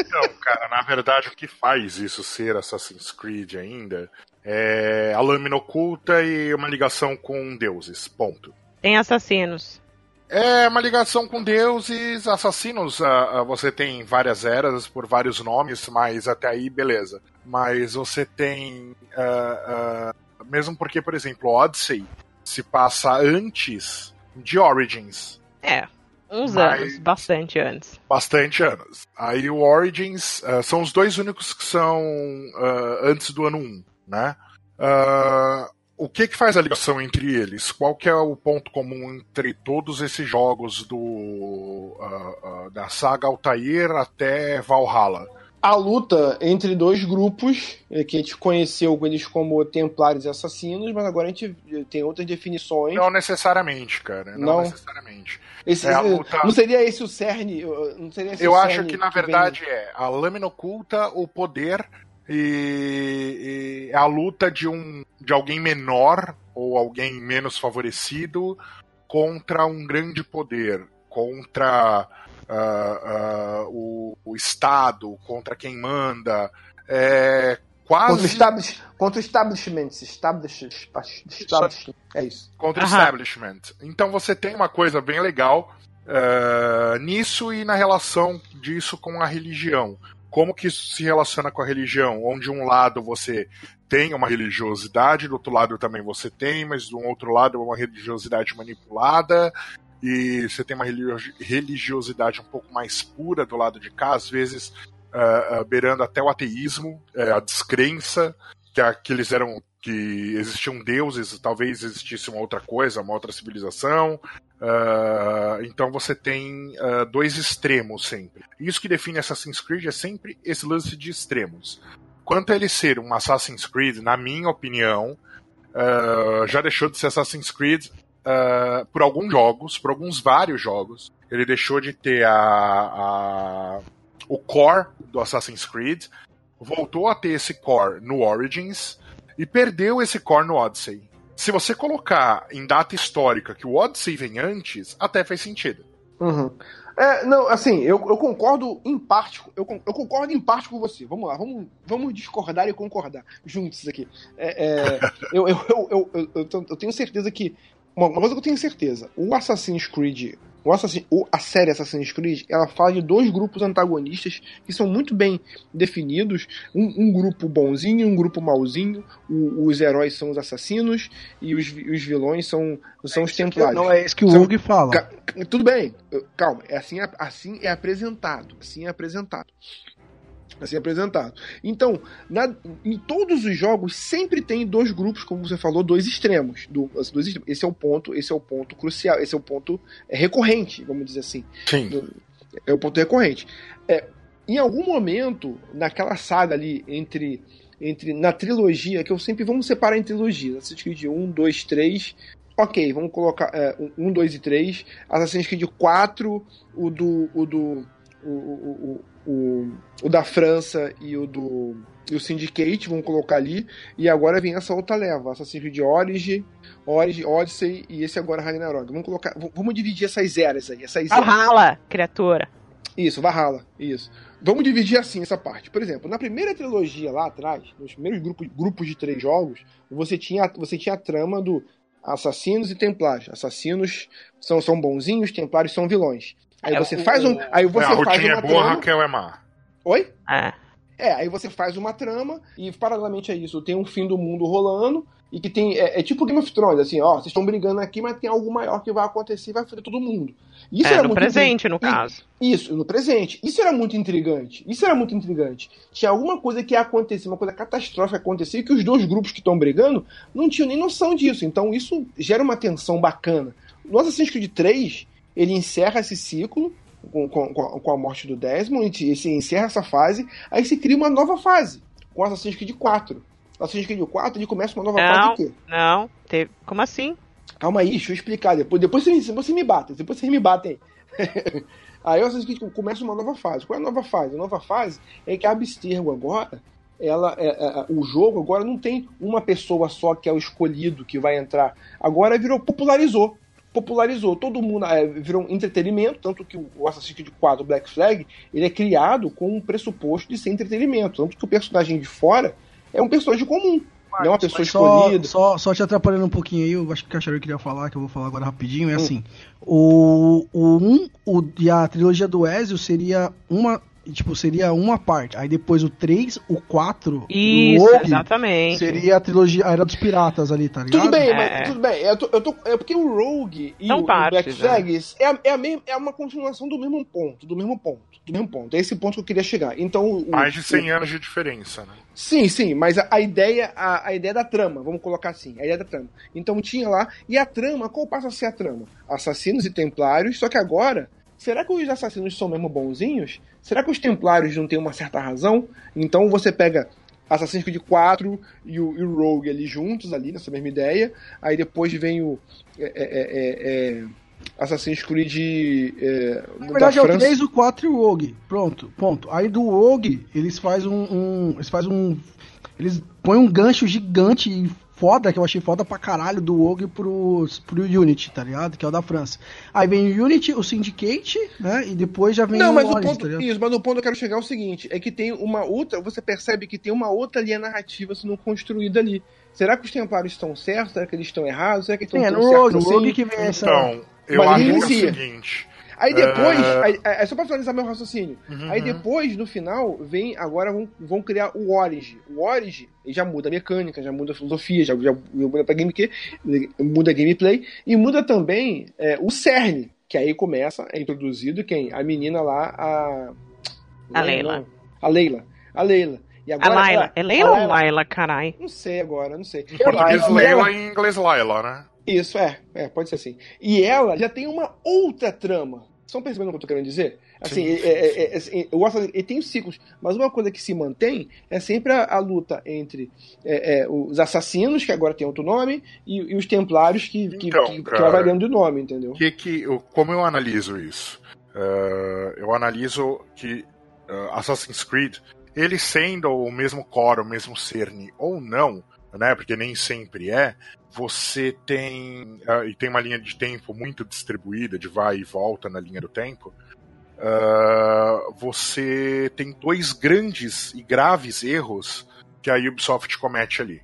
Então, cara, na verdade, o que faz isso ser Assassin's Creed ainda é a lâmina oculta e uma ligação com deuses. Ponto. Tem assassinos. É uma ligação com deuses, assassinos. ah, ah, você tem várias eras por vários nomes, mas até aí, beleza. Mas você tem. ah, mesmo porque, por exemplo, Odyssey se passa antes de Origins. É, uns Mas- anos, bastante antes. bastante anos. Aí o Origins ah, são os dois únicos que são antes do ano 1, né? Ah, o que que faz a ligação entre eles? Qual que é o ponto comum entre todos esses jogos do ah, ah, da saga Altair até Valhalla? A luta entre dois grupos, é, que a gente conheceu eles como Templários e Assassinos, mas agora a gente tem outras definições. Não necessariamente, cara. Não, Não. necessariamente. Esse- É esse- luta- Não seria esse o cerne? Não seria esse Eu acho cerne que na vem- verdade é a lâmina oculta, o poder e, e a luta de um de alguém menor ou alguém menos favorecido contra um grande poder, contra ah, ah, o, o Estado, contra quem manda. É Contra, quase establish, contra establishments. Establish, establish, é isso. contra o Aham. establishment. Então você tem uma coisa bem legal eh, nisso e na relação disso com a religião. Como que isso se relaciona com a religião? Onde um lado você tem uma religiosidade, do outro lado também você tem, mas do outro lado é uma religiosidade manipulada, e você tem uma religi- religiosidade um pouco mais pura do lado de cá, às vezes ah, beirando até o ateísmo, eh, a descrença, que, a- que eles eram que existiam deuses, talvez existisse uma outra coisa, uma outra civilização. Ah, então você tem ah, dois extremos sempre. Isso que define Assassin's Creed é sempre esse lance de extremos. Quanto a ele ser um Assassin's Creed, na minha opinião, ah, já deixou de ser Assassin's Creed por alguns jogos, por alguns vários jogos. Ele deixou de ter a, a- o core do Assassin's Creed, voltou a ter esse core no Origins e perdeu esse core no Odyssey. Se você colocar em data histórica que o Odyssey vem antes, até faz sentido. Uhum. É, não, assim, eu, eu concordo em parte, eu, eu concordo em parte com você. Vamos lá, vamos, vamos discordar e concordar juntos aqui. É, é, eu, eu, eu, eu, tenho- certeza que. Uma coisa que eu tenho certeza: o Assassin's Creed o Assassin, o- a série Assassin's Creed, ela fala de dois grupos antagonistas que são muito bem definidos. Um, um grupo bonzinho e um grupo mauzinho. O- os heróis são os assassinos e os, os vilões são, são os templários. Não é isso que o São- Rogue fala. Ca- Tudo bem, calma, é assim, assim é apresentado. Assim é apresentado. Assim apresentado. Então, na- em todos os jogos sempre tem dois grupos, como você falou, dois extremos. Do, os dois extremos. Esse é o ponto, esse é o ponto crucial, esse é o ponto é, recorrente, vamos dizer assim. Sim. É o ponto recorrente. É, em algum momento, naquela saga ali, entre, entre. Na trilogia, que eu sempre. Vamos separar em trilogias. Assassin's Creed 1, 2, 3. Ok, vamos colocar é, 1, 2 e 3. Assassin's Creed 4, o do. O do. O, o, o, o, o da França e o do. E o Syndicate, vamos colocar ali. E agora vem essa outra leva: Assassin's Creed Origin, Origin, Odyssey e esse agora Ragnarok. Vamos colocar. Vamos dividir essas eras aí. Essas eras. Valhalla, criatura. Isso, Valhalla, isso. Vamos dividir assim essa parte. Por exemplo, na primeira trilogia lá atrás, nos primeiros grupos, grupos de três jogos, você tinha, você tinha a trama do assassinos e templários. Assassinos são, são bonzinhos, templários são vilões. Aí É, você o- faz um, aí É, você a faz uma é boa, trama. Raquel é má. Oi? É. É, aí você faz uma trama e, paralelamente a isso, tem um fim do mundo rolando e que tem. É, é tipo Game of Thrones, assim, ó, vocês estão brigando aqui, mas tem algo maior que vai acontecer e vai foder todo mundo. Isso É, era no muito presente, no caso. Isso, no presente. Isso era muito intrigante. Isso era muito intrigante. Tinha alguma coisa que ia acontecer, uma coisa catastrófica acontecer, e que os dois grupos que estão brigando não tinham nem noção disso. Então isso gera uma tensão bacana. No Assassin's Creed 3, ele encerra esse ciclo com, com, com a- morte do Desmond, e se encerra essa fase, aí se cria uma nova fase, com Assassin's Creed 4. O Assassin's Creed 4 ele começa uma nova Não. fase de quê? Não, teve. Como assim? Calma aí, deixa eu explicar. Depois, depois vocês, você me batem, depois vocês me batem aí. aí o Assassin's Creed começa uma nova fase. Qual é a nova fase? A nova fase é que a Abstergo agora, ela, é, é, o jogo agora não tem uma pessoa só que é o escolhido que vai entrar. Agora virou, popularizou. Popularizou. Todo mundo é, virou um entretenimento, tanto que o Assassin's Creed 4 Black Flag ele é criado com um pressuposto de ser entretenimento. Tanto que o personagem de fora é um personagem comum. Não é uma pessoa Mas só, escolhida. só, só te atrapalhando um pouquinho aí, eu acho que o Cachareiro queria falar, que eu vou falar agora rapidinho, é assim, o, o 1 o, e a trilogia do Ezio seria uma, tipo, seria uma parte, aí depois o 3, o 4 Isso, o Rogue exatamente. seria a trilogia, a Era dos Piratas ali, tá ligado? Tudo bem, É. mas tudo bem. Eu tô, eu tô- é porque o Rogue e São o, o partes, Black né? Flags é, a- é, a mesma- é uma continuação do mesmo ponto, do mesmo ponto, do mesmo ponto. É esse ponto que eu queria chegar. Então, o- Mais de o- 100 anos de diferença, né? Sim, sim, mas a, a ideia, a, a ideia da trama, vamos colocar assim, a ideia da trama. Então tinha lá, e a trama, qual passa a ser a trama? Assassinos e templários, só que agora, será que os assassinos são mesmo bonzinhos? Será que os templários não têm uma certa razão? Então você pega Assassin's Creed 4 e o, e o Rogue ali juntos, ali, nessa mesma ideia, aí depois vem o é, é, é, é, Assassin's Creed é, Na verdade é da o França. 3, o 4 e o Rogue. Pronto, ponto. Aí do Rogue, eles fazem um, um- Eles fazem um. Eles põem um gancho gigante e foda, que eu achei foda pra caralho, do Rogue pro, pro Unity, tá ligado? Que é o da França. Aí vem o Unity, o Syndicate, né? E depois já vem Não, o mas o Origins, ponto, tá isso, mas o ponto que eu quero chegar é o seguinte, é que tem uma outra, você percebe que tem uma outra linha narrativa sendo construída ali. Será que os templários estão certos? Será que eles estão errados? Será que estão é no Rogue, certos no assim? Rogue que vem essa. Então, eu Mas acho que é o seguinte. Aí depois, É. aí- aí- é só pra finalizar meu raciocínio. Uhum. Aí depois, no final, vem, agora vão, vão criar o Origin. O Origin já muda a mecânica, já muda a filosofia, já, já muda pra gameplay, muda a gameplay, e muda também é, o CERN, que aí começa, é introduzido quem? A menina lá, a... A não, Leila. não. A Leila. A Leila. E A agora Laila. ela- É Leila a ou Laila, carai? Não sei agora, não sei. Em português, Leila, em inglês, Laila, né? Isso, é, é, pode ser assim. E ela já tem uma outra trama. Estão percebendo o que eu tô querendo dizer? Assim, Sim, é- é- é- assim, eu gosto, ele tem os ciclos, mas uma coisa que se mantém é sempre a, a luta entre os assassinos, que agora tem outro nome, e, e os templários, que, que, Então, que, que vai variando de nome, entendeu? que que eu, como eu analiso isso? Eh, eu analiso que eh, Assassin's Creed, ele sendo o mesmo core, o mesmo cerne ou não, né? Porque nem sempre é. Você tem eh, e tem uma linha de tempo muito distribuída, de vai e volta na linha do tempo. eh, você tem dois grandes e graves erros que a Ubisoft comete ali,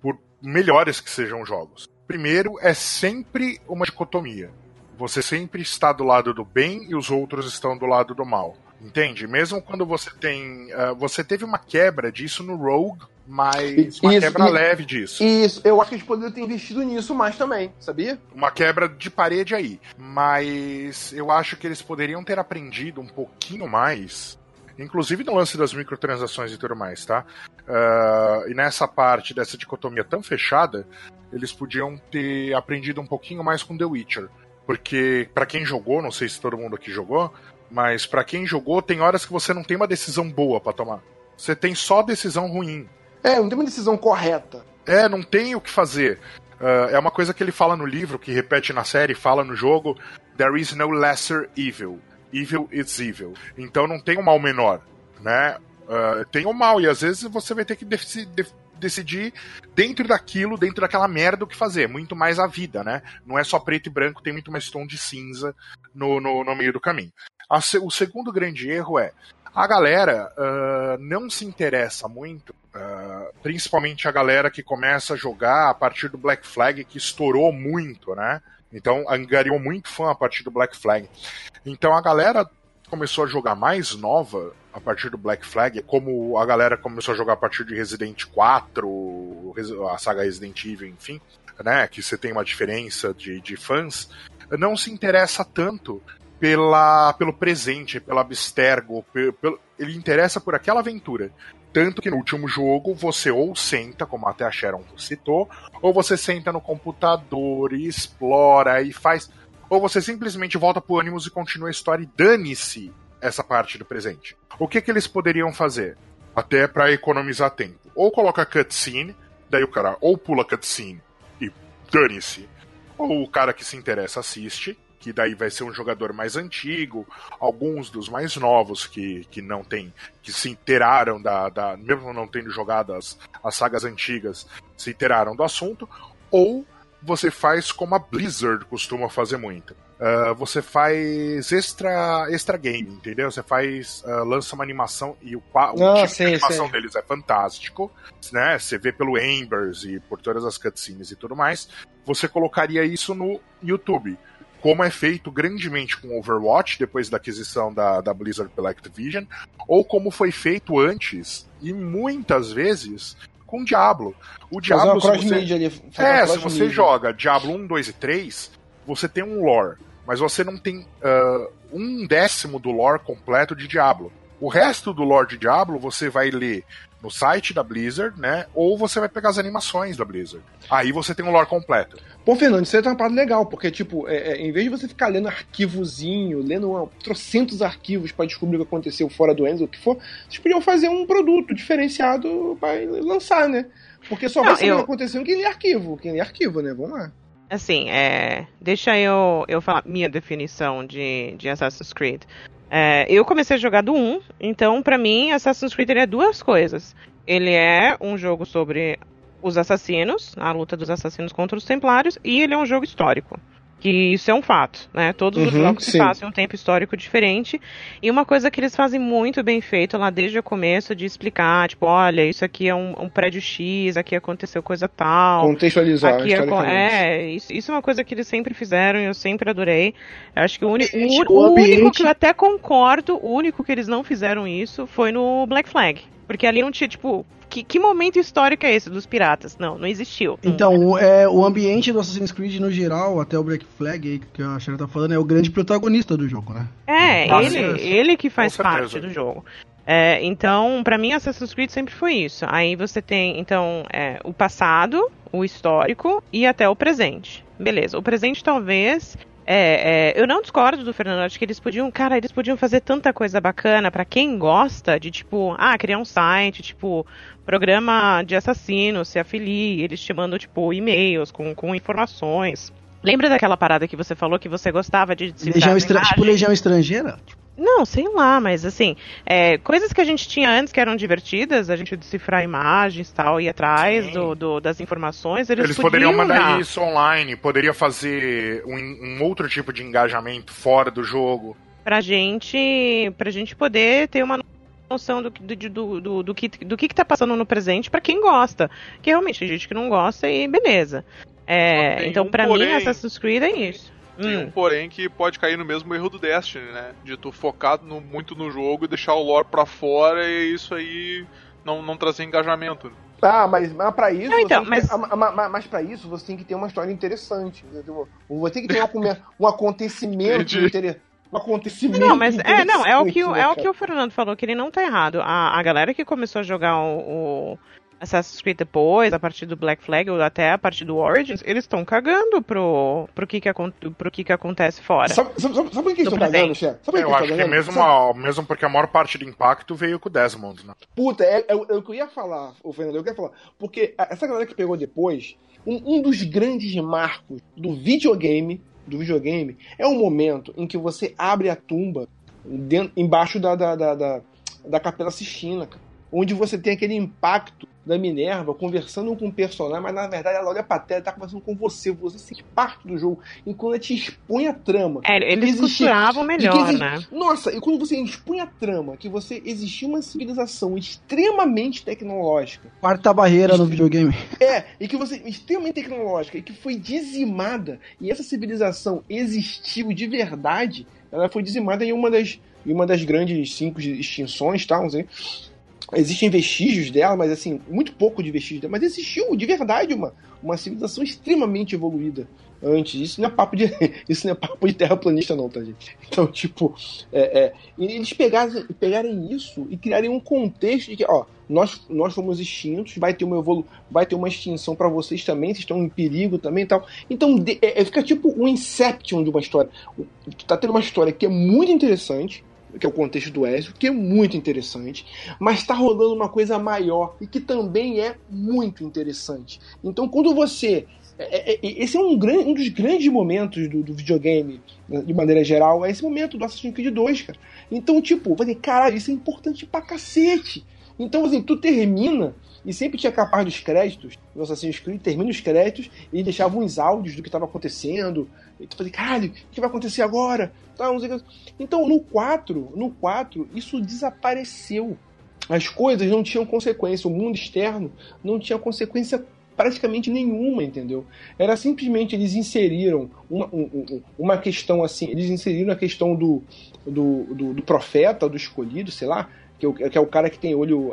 por melhores que sejam os jogos. Primeiro é sempre uma dicotomia você sempre está do lado do bem e os outros estão do lado do mal. Entende? Mesmo quando você tem. Uh, você teve uma quebra disso no Rogue, mas uma Isso, quebra e- leve disso. Isso, eu acho que eles poderiam ter investido nisso mais também, sabia? Uma quebra de parede aí. Mas eu acho que eles poderiam ter aprendido um pouquinho mais. Inclusive no lance das microtransações e tudo mais, tá? Uh, e nessa parte dessa dicotomia tão fechada, eles podiam ter aprendido um pouquinho mais com The Witcher. Porque, pra quem jogou, não sei se todo mundo aqui jogou, mas pra quem jogou, tem horas que você não tem uma decisão boa pra tomar. Você tem só decisão ruim. É, não tem uma decisão correta. É, não tem o que fazer. Ah, é uma coisa que ele fala no livro, que repete na série, fala no jogo: There is no lesser evil. Evil is evil. Então não tem um mal menor, né? Ah, tem o mal, e às vezes você vai ter que de- decidir dentro daquilo, dentro daquela merda o que fazer. Muito mais a vida, né? Não é só preto e branco, tem muito mais tom de cinza no, no, no meio do caminho. A o segundo grande erro é a galera ah, não se interessa muito, ah, principalmente a galera que começa a jogar a partir do Black Flag, que estourou muito, né? Então angariou muito fã a partir do Black Flag. Então a galera começou a jogar mais nova a partir do Black Flag, como a galera começou a jogar a partir de Resident 4, Res- a saga Resident Evil, enfim, né? Que você tem uma diferença de, de fãs, não se interessa tanto pela, pelo presente, pelo abstergo, pe- pelo, ele interessa por aquela aventura. Tanto que no último jogo você ou senta, como até a Sharon citou, ou você senta no computador e explora e faz. Ou você simplesmente volta pro Animus e continua a história e dane-se essa parte do presente. O que, que eles poderiam fazer? Até para economizar tempo. Ou coloca cutscene, daí o cara ou pula cutscene e dane-se. Ou o cara que se interessa assiste, que daí vai ser um jogador mais antigo, alguns dos mais novos que, que não tem, que se inteiraram da, da mesmo não tendo jogado as, as sagas antigas, se inteiraram do assunto, ou você faz como a Blizzard costuma fazer muito. Ah, você faz extra, extra game, entendeu? Você faz, ah, lança uma animação e o, o Ah, tipo sei, de animação sei. deles é fantástico, né? Você vê pelo Embers e por todas as cutscenes e tudo mais. Você colocaria isso no YouTube como é feito grandemente com Overwatch, depois da aquisição da, da Blizzard pela Activision, ou como foi feito antes, e muitas vezes, com Diablo. O Fazer Diablo, se você, ali. é, se você joga Diablo 1, 2 e 3, você tem um lore, mas você não tem ah, um décimo do lore completo de Diablo. O resto do lore de Diablo você vai ler no site da Blizzard, né? Ou você vai pegar as animações da Blizzard. Aí você tem um lore completo. Pô, Fernando, isso aí é uma parada legal, porque, tipo, é, é, em vez de você ficar lendo arquivozinho, lendo uma, trocentos arquivos pra descobrir o que aconteceu fora do Enzo, o que for, vocês podiam fazer um produto diferenciado pra lançar, né? Porque só vai Não, saber eu- o que aconteceu quem lê arquivo. Quem lê arquivo, né? Vamos lá. Assim, é, deixa eu, eu falar minha definição de, de Assassin's Creed. É, eu comecei a jogar do 1, então pra mim Assassin's Creed é duas coisas. Ele é um jogo sobre os assassinos, a luta dos assassinos contra os templários, e ele é um jogo histórico. Que isso é um fato, né? Todos os Uhum, jogos se sim. passam em um tempo histórico diferente. E uma coisa que eles fazem muito bem feito lá desde o começo de explicar, tipo, olha, isso aqui é um, um prédio X, aqui aconteceu coisa tal. Contextualizar Aqui é, é, isso, isso é uma coisa que eles sempre fizeram e eu sempre adorei. Eu acho que o, uni- o, o o único que eu até concordo, o único que eles não fizeram isso foi no Black Flag. Porque ali não tinha, tipo, que, que momento histórico é esse dos piratas? Não, não existiu. Então, o, é, o ambiente do Assassin's Creed no geral, até o Black Flag aí que a Sharon tá falando, é o grande protagonista do jogo, né? É, Ah, ele, ele que faz parte do jogo. É, então, pra mim, Assassin's Creed sempre foi isso. Aí você tem, então, é, o passado, o histórico e até o presente. Beleza. O presente talvez. É, é, eu não discordo do Fernando, acho que eles podiam, cara, eles podiam fazer tanta coisa bacana pra quem gosta de, tipo, ah, criar um site, tipo, programa de assassino, se afilie, eles te mandam, tipo, e-mails com, com informações. Lembra daquela parada que você falou que você gostava de Legião. Tipo? Legião Estrangeira? Não, sei lá, mas assim, é, coisas que a gente tinha antes que eram divertidas, a gente decifrar imagens e tal, ir atrás do, do- das informações, eles, Eles, poderiam mandar dar. isso online, poderia fazer um, um outro tipo de engajamento fora do jogo. pra gente, pra gente poder ter uma noção do, que- do, do, do, que, do que que tá passando no presente pra quem gosta. Que realmente tem gente que não gosta e beleza. É, então, um pra porém. mim, Assassin's Creed é isso. Tem um porém que pode cair no mesmo erro do Destiny, né? De tu focar no- muito no jogo e deixar o lore pra fora e isso aí não, não trazer engajamento. né? Ah, mas, mas pra isso. Não, você então, tem que mas- ter- ah, ma- ma- mas pra isso você tem que ter uma história interessante. entendeu? Você tem que ter uma um acontecimento interessante. Um acontecimento. Não, mas é, não, é o que, é o né, que o Fernando falou, que ele não tá errado. A, a galera que começou a jogar o, o Assassin's Creed depois, a partir do Black Flag ou até a partir do Origins, eles estão cagando pro, pro, que que, pro que que acontece fora. Sabe, sabe, sabe, por que eles estão cagando, chefe? Sabe por que Eu eles acho estão que cagando? mesmo, a- mesmo porque a maior parte do impacto veio com o Desmond, né? Puta, é, é, é o que eu ia falar, o Fernando, eu queria falar. Porque a- essa galera que pegou depois, um, um dos grandes marcos do videogame, do videogame, é o momento em que você abre a tumba dentro, embaixo da, da, da, da, da Capela Sistina, cara. Onde você tem aquele impacto da Minerva conversando com um personagem, mas na verdade ela olha pra tela e tá conversando com você. Você se sente parte do jogo. E quando ela te expõe a trama. É, eles Existe- costuravam melhor, exi- né? Nossa, e quando você expõe a trama que você existia uma civilização extremamente tecnológica, Quarta barreira no videogame. é, e que você extremamente tecnológica e que foi dizimada, e essa civilização existiu de verdade, ela foi dizimada em uma das, em uma das grandes cinco extinções, tá? Não sei. Existem vestígios dela, mas assim, muito pouco de vestígios dela, mas existiu de verdade uma, uma civilização extremamente evoluída antes. Isso não é papo de, isso não é papo de terraplanista, não, tá, gente? Então, tipo, é, é, eles pegarem, pegarem isso e criarem um contexto de que, ó, nós, nós fomos extintos, vai ter uma evolu vai ter uma extinção pra vocês também, vocês estão em perigo também e tal. Então, de- é, é, fica tipo um Inception de uma história. Tá tendo uma história que é muito interessante, que é o contexto do Ezio, que é muito interessante, mas tá rolando uma coisa maior e que também é muito interessante. Então, quando você. é- é- é- esse é um, gran- um dos grandes momentos do, do videogame, né, de maneira geral, é esse momento do Assassin's Creed 2, cara. Então, tipo, vai dizer, caralho, isso é importante pra cacete. Então, assim, tu termina, e sempre tinha capaz dos créditos, no Assassin's Creed, termina os créditos e deixava uns áudios do que estava acontecendo. E tu fazia, caralho, o que vai acontecer agora? Então, no 4, no 4, isso desapareceu. As coisas não tinham consequência, o mundo externo não tinha consequência praticamente nenhuma, entendeu? Era simplesmente eles inseriram uma, um- um- uma questão assim, eles inseriram a questão do, do, do, do profeta, do escolhido, sei lá, que é, o, que é o cara que tem olho,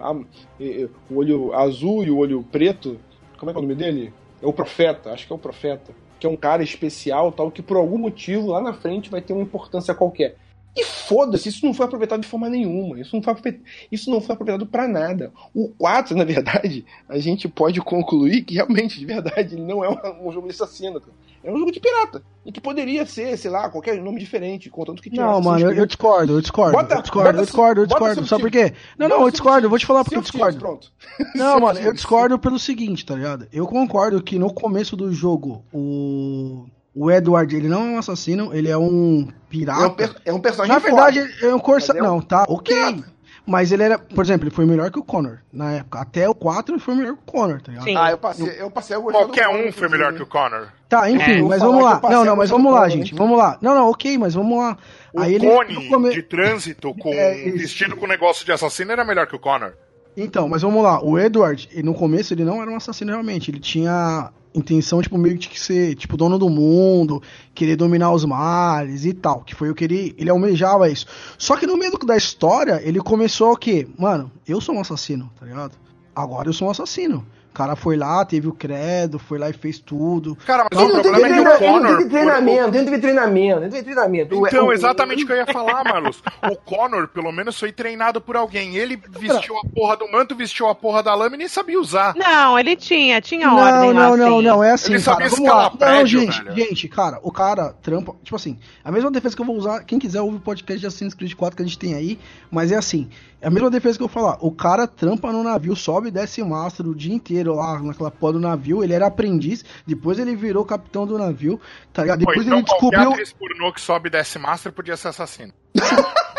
o olho azul e o olho preto. Como é que é o nome dele? É o profeta, acho que é o profeta. Que é um cara especial, tal, que por algum motivo lá na frente vai ter uma importância qualquer. E foda-se, isso não foi aproveitado de forma nenhuma. Isso não foi, isso não foi aproveitado pra nada. O 4, na verdade, a gente pode concluir que realmente, de verdade, ele não é um, um jogo de assassino. cara. É um jogo de pirata. E que poderia ser, sei lá, qualquer nome diferente, contanto que tivesse Não, mano, eu, eu discordo, eu discordo. Bota- eu discordo, eu discordo, eu discordo. Sabe por quê? Não, não, eu discordo, eu vou te falar porque eu discordo. Pronto. Não, mano, eu discordo pelo seguinte, tá ligado? Eu concordo que no começo do jogo, o. O Edward, ele não é um assassino, ele é um pirata. É um, per- é um personagem Na verdade, é um corsa. É um Não, tá, ok. pirata. Mas ele era, por exemplo, ele foi melhor que o Connor na época. Até o 4 ele foi melhor que o Connor, tá ligado? Sim. Ah, eu passei, eu passei a gostar Qualquer do um foi melhor que o Connor. Tá, enfim, É, eu vou mas vamos lá. Não, não, mas vamos lá, gente. Vamos lá. Não, não, ok, mas vamos lá. O Aí ele. Cone come- de trânsito com É, vestido com negócio de assassino era melhor que o Connor. Então, mas vamos lá. O Edward, no começo, ele não era um assassino realmente. Ele tinha intenção, tipo, meio que ser, tipo, dono do mundo, querer dominar os mares e tal. Que foi o que ele, ele almejava isso. Só que no meio da história, ele começou o quê? Mano, eu sou um assassino, tá ligado? Agora eu sou um assassino. O cara foi lá, teve o credo, foi lá e fez tudo. Cara, mas o não teve, problema é que o ele não Connor. teve treinamento, ele não teve treinamento, ele não teve treinamento. O- Então, o- exatamente o que eu ia falar, Marlos. O Connor, pelo menos, foi treinado por alguém. Ele vestiu a porra do manto, vestiu a porra da lâmina e nem sabia usar. Não, ele tinha, tinha Não, ordem lá, não, não, assim. não, é assim, Ele cara. sabia Vamos lá. escalar Não, prédio, gente, velho. gente, cara, o cara trampa, tipo assim, a mesma defesa que eu vou usar, quem quiser ouvir o podcast de Assassin's Creed 4 que a gente tem aí, mas é assim, é a mesma defesa que eu vou falar, o cara trampa no navio, sobe e desce mastro o dia inteiro lá naquela porra do navio, ele era aprendiz, depois ele virou capitão do navio, tá ligado? Pô, Depois então ele descobriu, atriz pornô que sobe e desce master podia ser assassino.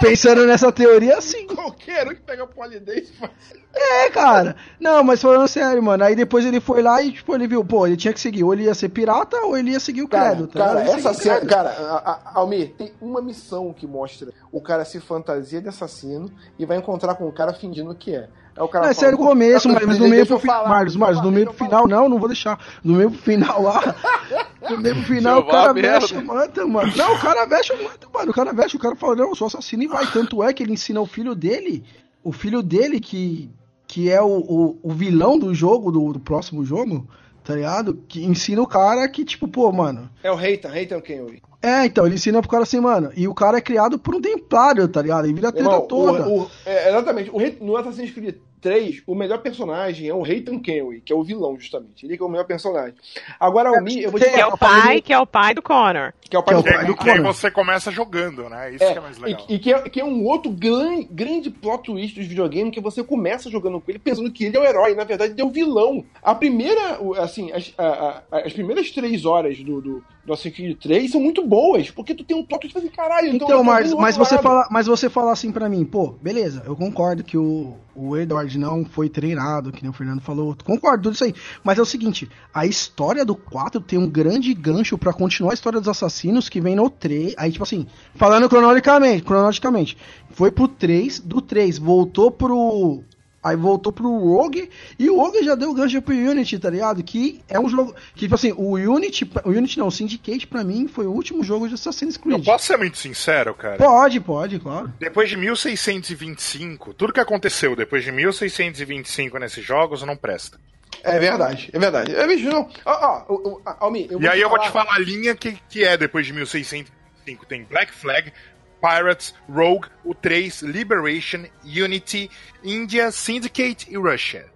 pensando nessa teoria, assim, Qualquer um que pega polidez faz. É, cara. Não, mas falando sério, mano. Aí depois ele foi lá e, tipo, ele viu, pô, ele tinha que seguir. Ou ele ia ser pirata ou ele ia seguir o Cara, credo, tá cara, essa cena, cara, a, a, Almir, tem uma missão que mostra o cara se fantasia de assassino e vai encontrar com o cara fingindo que é. Aí o cara Não, é sério o "Pô, começo, deixa- mas no meio pro final. Marlos, Marlos, no meio pro eu falar." final, não, não vou deixar. No meio pro final lá, No final, o cara veste o manto, mano. Não, o cara veste o manto, mano. O cara veste, o cara fala, não, eu sou assassino e vai. Tanto é que ele ensina o filho dele, o filho dele que, que é o, o, o vilão do jogo, do, do próximo jogo, tá ligado? Que ensina o cara que, tipo, pô, mano. É o Reitan, Reitan Kenway. É, então, ele ensina pro cara assim, mano. E o cara é criado por um templário, tá ligado? Ele vira a treta Irmão, toda. o- o- é, exatamente. O rei, no Assassin's Creed 3, o melhor personagem é o Reitan Kenway, que é o vilão, justamente. Ele que é o melhor personagem. Agora, o Mi, eu vou te Que é o pai, que é o pai do Connor. que é o pai que é o do Connor. do Que aí Connor. você começa jogando, né? Isso É, que é mais legal. e, e que, é, que é um outro gran- grande plot twist dos videogames que você começa jogando com ele pensando que ele é o herói, na verdade ele é o vilão. A primeira, assim, as, a- a- as primeiras três horas do, do, do Assassin's Creed 3 são muito boas, porque tu tem um plot twist e fala assim, caralho, então, Então, mas outro você, lado. fala, mas você fala assim pra mim, pô, beleza, eu concordo que o, o Edward não foi treinado, que nem o Fernando falou, concordo, tudo isso aí. Mas é o seguinte, a história do 4 tem um grande gancho pra continuar a história dos assassinos que vem no 3. Aí, tipo assim, falando cronologicamente, cronologicamente, foi pro 3, do 3 voltou pro. Aí voltou pro Rogue e o Rogue já deu gancho pro Unity, tá ligado? Que é um jogo. Que, tipo assim, o Unity. O Unity não, o Syndicate pra mim foi o último jogo de Assassin's Eu Creed. posso ser muito sincero, cara? Pode, pode, claro. Depois de 1625, tudo que aconteceu depois de 1625 nesses jogos não presta. É verdade, é verdade. É bicho, não. Ó, ó, Almi, e aí eu vou te falar a linha que, que é depois de 1625. Tem Black Flag, Pirates, Rogue, o 3, Liberation, Unity, India, Syndicate e Russia.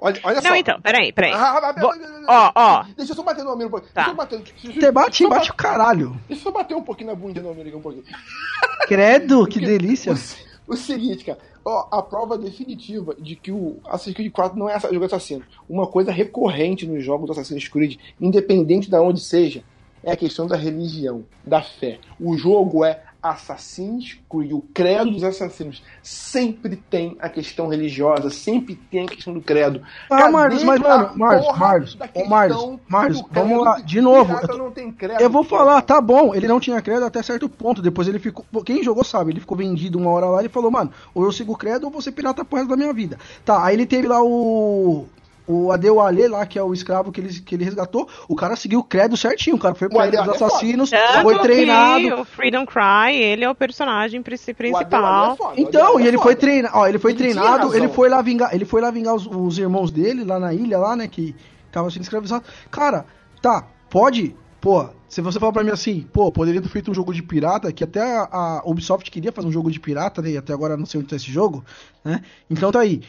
Olha, olha só. Não, então, peraí, peraí. Ah, ah, ah, ah, Ó, ó. Deixa eu só bater no Almir um pouquinho. Tá. Deixa eu bater, deixa Você bate, bate o caralho. Deixa eu só bater um pouquinho na bunda do Almir um pouquinho. Credo, que delícia. O, o seguinte, cara. Ó, a prova definitiva de que o Assassin's Creed 4 não é jogo assassino. Uma coisa recorrente nos jogos do Assassin's Creed, independente de onde seja, é a questão da religião, da fé. O jogo é Assassin's Creed, o credo dos assassinos. Sempre tem a questão religiosa, sempre tem a questão do credo. Ah, Cadê Marlos, mas, mano, Marlos, Marlos, da ô, Marlos, vamos lá, de novo, eu credo, Eu vou falar, tá bom, ele não tinha credo até certo ponto. Depois ele ficou. Quem jogou sabe, ele ficou vendido uma hora lá e falou, mano, ou eu sigo o credo ou vou ser pirata pro resto da minha vida. Tá, aí ele teve lá o. O Adeualê lá, que é o escravo que ele, que ele resgatou, o cara seguiu o credo certinho, o cara foi O reino dos é assassinos, Tanto foi treinado. o Freedom Cry, ele é o personagem princi- O Adeualê principal. é foda, o Então, e é ele foda. foi treinado, ó, ele foi Ele treinado, ele foi lá vingar, ele foi lá vingar os, os irmãos dele lá na ilha lá, né, que tava sendo escravizados. Cara, tá, pode, pô, se você falar pra mim assim, pô, poderia ter feito um jogo de pirata, que até a, a Ubisoft queria fazer um jogo de pirata, né, e até agora não sei onde tá esse jogo, né? Então tá aí.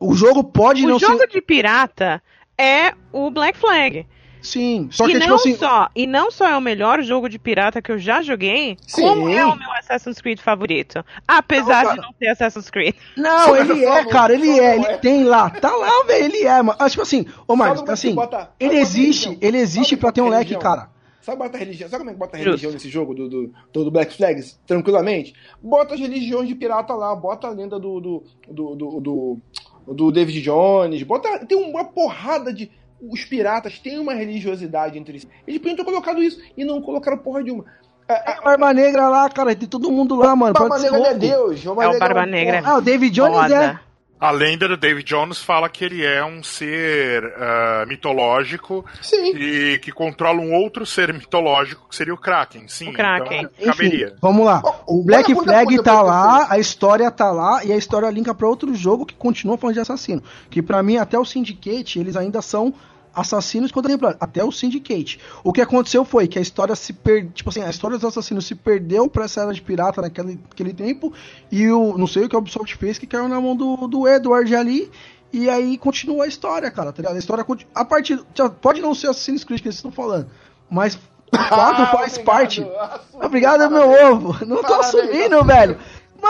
O jogo pode O não jogo ser de pirata é o Black Flag. Sim, só e que não tipo assim, só, e não só é o melhor jogo de pirata que eu já joguei, Sim. como é o meu Assassin's Creed favorito. Apesar Não, de cara. não ter Assassin's Creed. Não, ele Só é, não- cara, ele é, não ele é. tem lá, tá lá, velho, ele é, mano. Ah, tipo assim, ô Marcos, é assim, bota- ele existe, ele existe pra ter um leque, cara. Sabe, bota religião, sabe como é que bota religião nesse jogo do, do, do, do Black Flags? Tranquilamente? Bota as religiões de pirata lá, bota a lenda do, do, do, do, do, do David Jones, bota. Tem uma porrada de. Os piratas têm uma religiosidade entre si. Eles podiam ter colocado isso e não colocaram porra de uma. É, Tem Barba Negra lá, cara, tem todo mundo lá, mano. Barba ser Negra é. Deus. É o Barba Negra. Ah, o David Jones Foda. é. A lenda do David Jones fala que ele é um ser ah, mitológico Sim. e que controla um outro ser mitológico, que seria o Kraken. Sim, O Kraken. então Enfim, caberia. vamos lá. Ó, O Black olha Flag coisa tá lá, a história tá lá e a história linka pra outro jogo que continua falando de assassino. Que pra mim, até o Syndicate, eles ainda são assassinos contemporâneos. Até o Syndicate. O que aconteceu foi que a história se perdeu. Tipo assim, a história dos assassinos se perdeu pra essa era de pirata naquele, naquele tempo. E o. Não sei o que a Ubisoft fez, que caiu na mão do, do Edward ali. E aí continua a história, cara, tá ligado? A história continua. A partir. Pode não ser Assassin's Creed que eles estão falando. Mas o 4 Ah, faz obrigado. parte. Obrigado, meu ovo. Não tô Parabéns, assumindo, velho.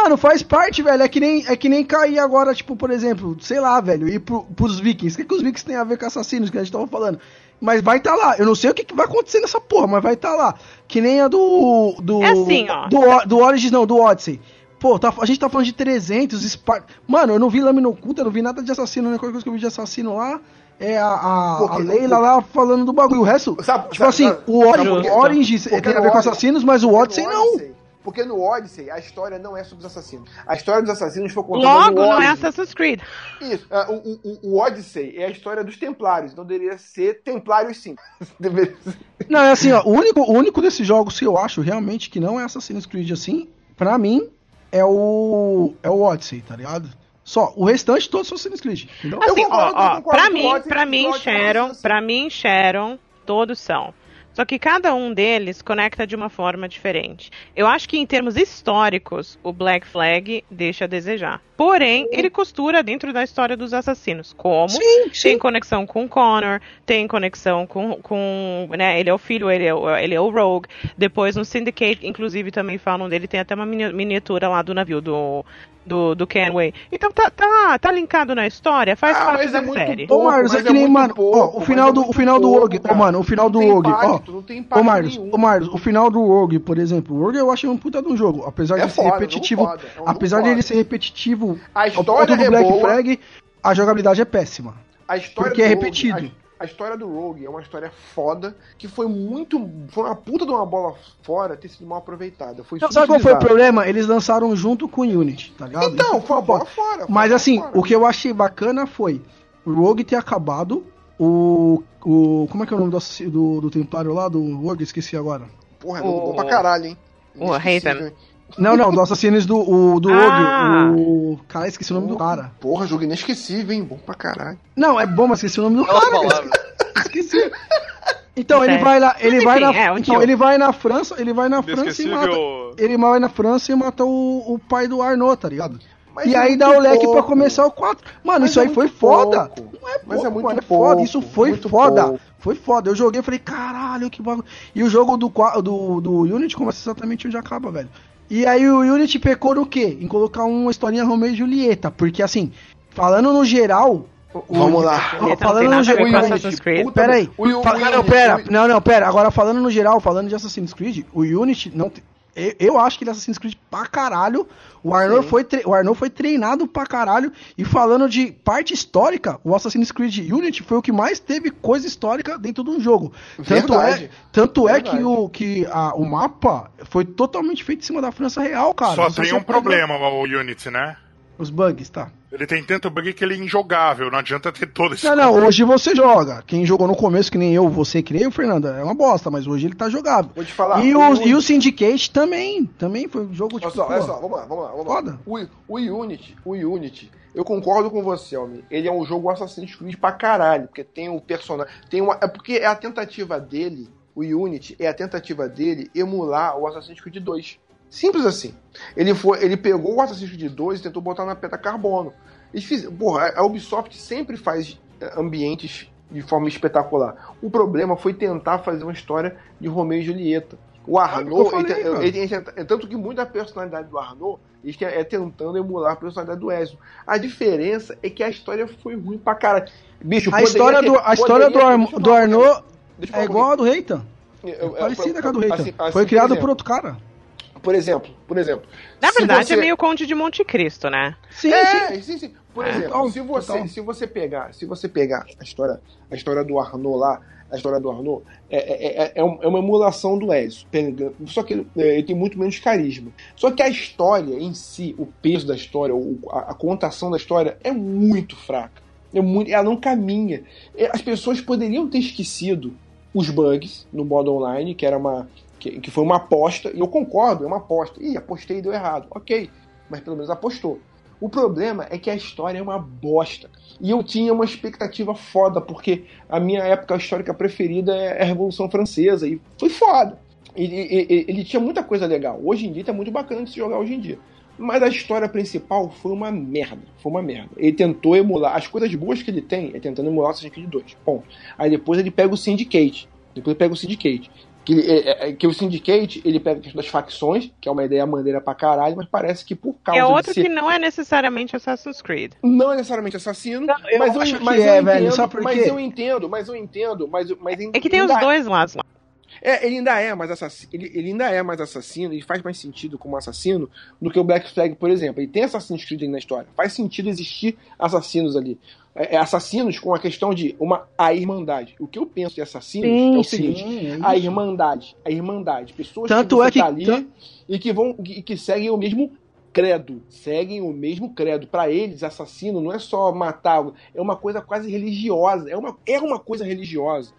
Mano, faz parte, velho. É que nem, é que nem cair agora, tipo, por exemplo, sei lá, velho, ir pro, pros vikings. O que, que os vikings têm a ver com assassinos que a gente tava falando? Mas vai tá lá. Eu não sei o que, que vai acontecer nessa porra, mas vai tá lá. Que nem a do. do É assim, ó. Do, do Origins, não, do Odyssey. Pô, tá, a gente tá falando de 300, Spar... Mano, eu não vi lâmina oculta, eu não vi nada de assassino. A única coisa que eu vi de assassino lá é a, a, Porque- a Leila lá falando do bagulho. O resto, Sabe- tipo sabe- assim, sabe- o, Ori- sabe por quê? o Origins Porque tem a ver com assassinos, mas o Odyssey não. Porque no Odyssey a história não é sobre os assassinos. A história dos assassinos foi contada Logo, no não é. Assassin's Creed. Isso. ah, O, o- o Odyssey é a história dos Templários, então deveria ser Templários sim. Não, é assim, ó, o único, o único desses jogos que eu acho realmente que não é Assassin's Creed assim, pra mim, é o. é o Odyssey, tá ligado? Só, o restante todos são Assassin's Creed. Eu Assim, concordo, ó, eu ó, concordo pra mim, Odyssey- pra mim, é Sharon, pra mim, Sharon, todos são. Só que cada um deles conecta de uma forma diferente. Eu acho que em termos históricos, o Black Flag deixa a desejar. Porém, ele costura dentro da história dos assassinos. Como? Sim, Tem conexão com o Connor, tem conexão com, com né, ele é o filho, ele é o, ele é o Rogue. Depois no Syndicate, inclusive, também falam dele, tem até uma mini- miniatura lá do navio do, do, do Kenway. Então tá, tá, tá linkado na história, faz Ah, parte mas da é muito série. pouco, Ô, Marlos, é mas que nem, muito mano, pouco, ó, o final é do, o final do pouco, Rogue, cara. ô, mano, o final do Rogue, ó. impacto, Não tem impacto Ô, Marlos, ô, Marlos, o final do Rogue, por exemplo, o Rogue eu achei um puta de um jogo, apesar É de ser foda, repetitivo, foda, é um apesar foda. de ele ser repetitivo A história do é Black boa. Flag, a jogabilidade é péssima. A história Porque é do repetido. a, a história do Rogue é uma história foda que foi muito. Foi uma puta de uma bola fora ter sido mal aproveitada. Foi Então, sabe qual foi o problema? Eles lançaram junto com o Unity, tá ligado? Então, Isso foi uma bola fora. foi Mas assim, fora. o que eu achei bacana foi o Rogue ter acabado, o. o como é que é o nome do, do, do Templário lá, do Rogue? Esqueci agora. Porra, é o- bom pra caralho, hein? o Raven. Não, não, do Assassinos do, o, do Ah. Rogue. O. Cara, esqueci o nome do cara. Porra, jogo inesquecível, hein? Bom pra caralho. Não, é bom, mas esqueci o nome do cara. Esqueci. Então, ele vai lá, ele Mas vai enfim, na, é, então, ele vai na França, ele vai na França e mata, ele vai na França e mata o, o pai do Arnaud, tá ligado? Mas e é aí dá o leque pouco. pra começar o 4. Mano, Mas isso é aí foi foda. pouco. Não é Mas é pouco, muito mano, é pouco, foda. Isso foi muito foda. pouco. Foi foda. Eu joguei e falei, caralho, que bagulho. E o jogo do, do, do Unity começa exatamente onde acaba, velho. E aí o Unity pecou no quê? Em colocar uma historinha Romeo e Julieta. Porque assim, falando no geral. o- Vamos lá. Ó, Julieta não falando no geral. Pera aí. O- o- o não, pera. o- Não, não, pera. Agora falando no geral, falando de Assassin's Creed, o Unity não tem- eu, eu acho que ele é Assassin's Creed pra caralho. O Arnold, Sim. foi tre- o Arnold foi treinado pra caralho. E falando de parte histórica, o Assassin's Creed Unity foi o que mais teve coisa histórica dentro de um jogo. Tanto Verdade. é, tanto é que, o, que a- o mapa foi totalmente feito em cima da França Real, cara. Só Você tem um pega problema o Unity, né? Os bugs, tá? Ele tem tanto bug que ele é injogável, não adianta ter todo esse. Não, não, hoje você joga. Quem jogou no começo, que nem eu, você, que nem eu, Fernanda, é uma bosta, mas hoje ele tá jogável. Vou te falar. E o o, Unity- e o Syndicate também, também foi um jogo Olha tipo, só, olha só, vamos lá, vamos lá, vamos Foda. lá. O, o Unity, o Unity, eu concordo com você, Almi. Ele é um jogo Assassin's Creed pra caralho, porque tem o personagem, tem uma, é porque é a tentativa dele, o Unity é a tentativa dele emular o Assassin's Creed 2. Simples assim. Ele foi, ele pegou o Assassin's Creed 2 e tentou botar na peta carbono. Eles fiz, porra, a Ubisoft sempre faz eh, ambientes de forma espetacular. O problema foi tentar fazer uma história de Romeu e Julieta. O Arnaud, eu falei, ele- ele- ele- é tanto que muita personalidade do Arnaud quer- é tentando emular a personalidade do Ezio. A diferença é que a história foi ruim pra caralho. Bicho, A história ter- do, a história do, Ar- do Arnaud é igual a do Reitan. eu- Parecida com a do Reitan. assim- assim, Foi por criado exemplo, por outro cara. Por exemplo, por exemplo. Na verdade, você- é meio Conde de Monte Cristo, né? Sim, é, sim. sim, sim. Por É, exemplo, total, se você, total. se você pegar, se você pegar a história, a história do Arnaud lá, a história do Arnaud é, é, é, é um- é uma emulação do pegando- só que ele, é, ele tem muito menos carisma. Só que a história em si, o peso da história, a, a contação da história é muito fraca. É muito, ela não caminha. É, As pessoas poderiam ter esquecido os bugs no modo online, que era uma que, que foi uma aposta, e eu concordo, é uma aposta. Ih, apostei e deu errado. Ok, mas pelo menos apostou. O problema é que a história é uma bosta. E eu tinha uma expectativa foda, porque a minha época histórica preferida é a Revolução Francesa, e foi foda. Ele, ele- tinha muita coisa legal. Hoje em dia tá muito bacana de se jogar hoje em dia. Mas a história principal foi uma merda. Foi uma merda. Ele tentou emular. As coisas boas que ele tem é tentando emular o Assassin's Creed 2. Ponto. Aí depois ele pega o Syndicate. Depois ele pega o Syndicate. Que, é- é- que o Syndicate, ele pega a questão das facções, que é uma ideia maneira pra caralho, mas parece que por causa É outro ser que não é necessariamente Assassin's Creed. não é necessariamente assassino, eu mas, eu, acho que mas é, eu velho, entendo, por mas eu entendo, mas eu entendo, mas, mas É que tem os dois lados lá. É, ele ainda é mais assassino. Ele, ele ainda é mais assassino, ele faz mais sentido como assassino do que o Black Flag, por exemplo. Ele tem Assassin's Creed na história. Faz sentido existir assassinos ali. É, é, assassinos com a questão de uma a irmandade. O que eu penso de assassinos Sim, é o sim, seguinte: é a irmandade. A irmandade. Pessoas Tanto que você é que- tá ali e que vão e que seguem o mesmo credo, seguem o mesmo credo. Pra eles, assassino não é só matar, é uma coisa quase religiosa, é uma, é uma coisa religiosa.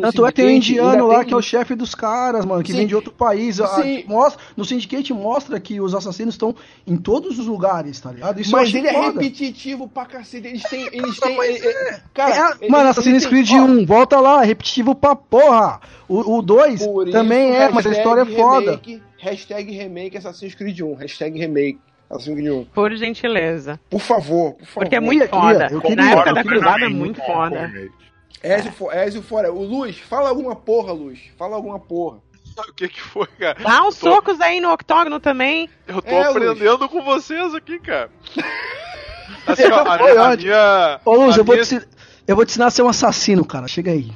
Tanto é que tem um indiano lá tem que é o chefe dos caras, mano, que Sim. vem de outro país. Sim. mostra, no Syndicate mostra que os assassinos estão em todos os lugares, tá ligado? Isso Mas ele é foda. repetitivo pra cacete. Eles têm. Eles têm é- é- cara, É, mano, Assassin's Creed têm- ó, 1, volta lá, é repetitivo pra porra. O 2 por também é, mas a história é foda. remake, Hashtag remake Assassin's Creed 1. Hashtag remake Assassin's Creed 1. Por gentileza. Por favor, por favor. Porque é muito Eu queria, foda. eu queria, Na época eu da cruzada é muito foda. Ezio, fo- Ezio fora. O Luz, fala alguma porra, Luz. Fala alguma porra. O que que foi, cara? Dá uns Tô- socos aí no octógono também. Eu tô É, Luiz. aprendendo com vocês aqui, cara. Assim, ó, a, a minha. Ô, Luz, a eu vou, minha- te, ensi- eu vou te ensinar a ser um assassino, cara. Chega aí.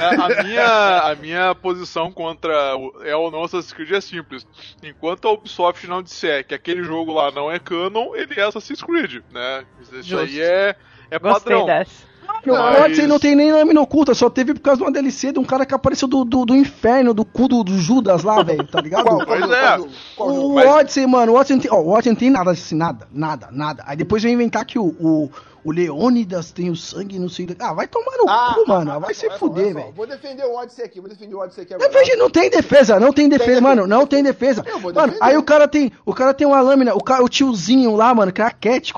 A, a minha, a minha posição contra o, é ou não Assassin's Creed é simples. Enquanto a Ubisoft não disser que aquele jogo lá não é canon, ele é Assassin's Creed, né? Isso Justo. aí é, é Gostei padrão. dessa. No Mas- Odyssey não tem nem lâmina oculta, só teve por causa de uma DLC de um cara que apareceu do, do, do inferno, do cu do, do Judas lá, velho, tá ligado? Qual, qual, Pois é. qual, jogo? Qual jogo? O Mas- Odyssey, mano, o Odyssey não tem, ó, o Odyssey não tem nada assim, nada, nada, nada. Aí depois vem inventar que o, o, o Leônidas tem o sangue, não sei. Ah, vai tomar no Ah, cu, mano. ah, Vai ah, se só, fuder, velho. Vou defender o Odyssey aqui, vou defender o Odyssey aqui agora. Defende, não tem defesa, não tem defesa, defesa. mano, não tem defesa. Mano, aí o cara tem, o cara tem uma lâmina, o, cara, o tiozinho lá, mano, que é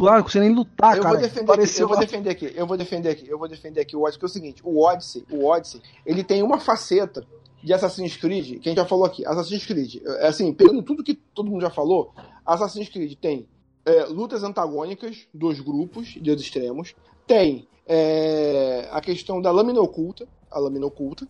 lá, não consegue nem lutar, eu cara. vou defender aqui, eu vou defender aqui, eu vou defender aqui, eu vou defender aqui o Odyssey, que é o seguinte, o Odyssey, o Odyssey, ele tem uma faceta de Assassin's Creed, que a gente já falou aqui, Assassin's Creed, é assim, pegando tudo que todo mundo já falou, Assassin's Creed tem é, lutas antagônicas dos grupos, de extremos, tem é, a questão da lâmina oculta, a lâmina oculta,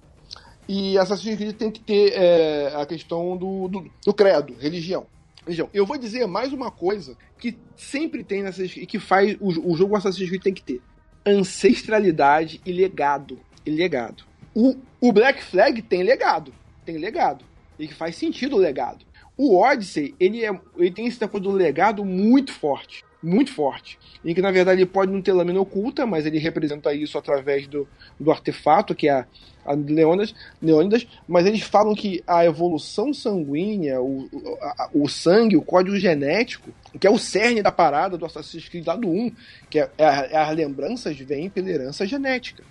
e Assassin's Creed tem que ter é, a questão do, do, do credo, religião. Religião. Eu vou dizer mais uma coisa que sempre tem nessas. e que faz o, o jogo Assassin's Creed tem que ter: ancestralidade e legado. E legado. O, o Black Flag tem legado. Tem legado. E que faz sentido o legado. O Odyssey, ele, é, ele tem esse tempo do legado muito forte. Muito forte. Em que, na verdade, ele pode não ter lâmina oculta, mas ele representa isso através do, do artefato, que é a, a Leônidas, Leônidas, mas eles falam que a evolução sanguínea, o, o, a- o sangue, o código genético, que é o cerne da parada do Assassin's Creed lá do 1, que é, é, a- é as lembranças vêm pela herança genética.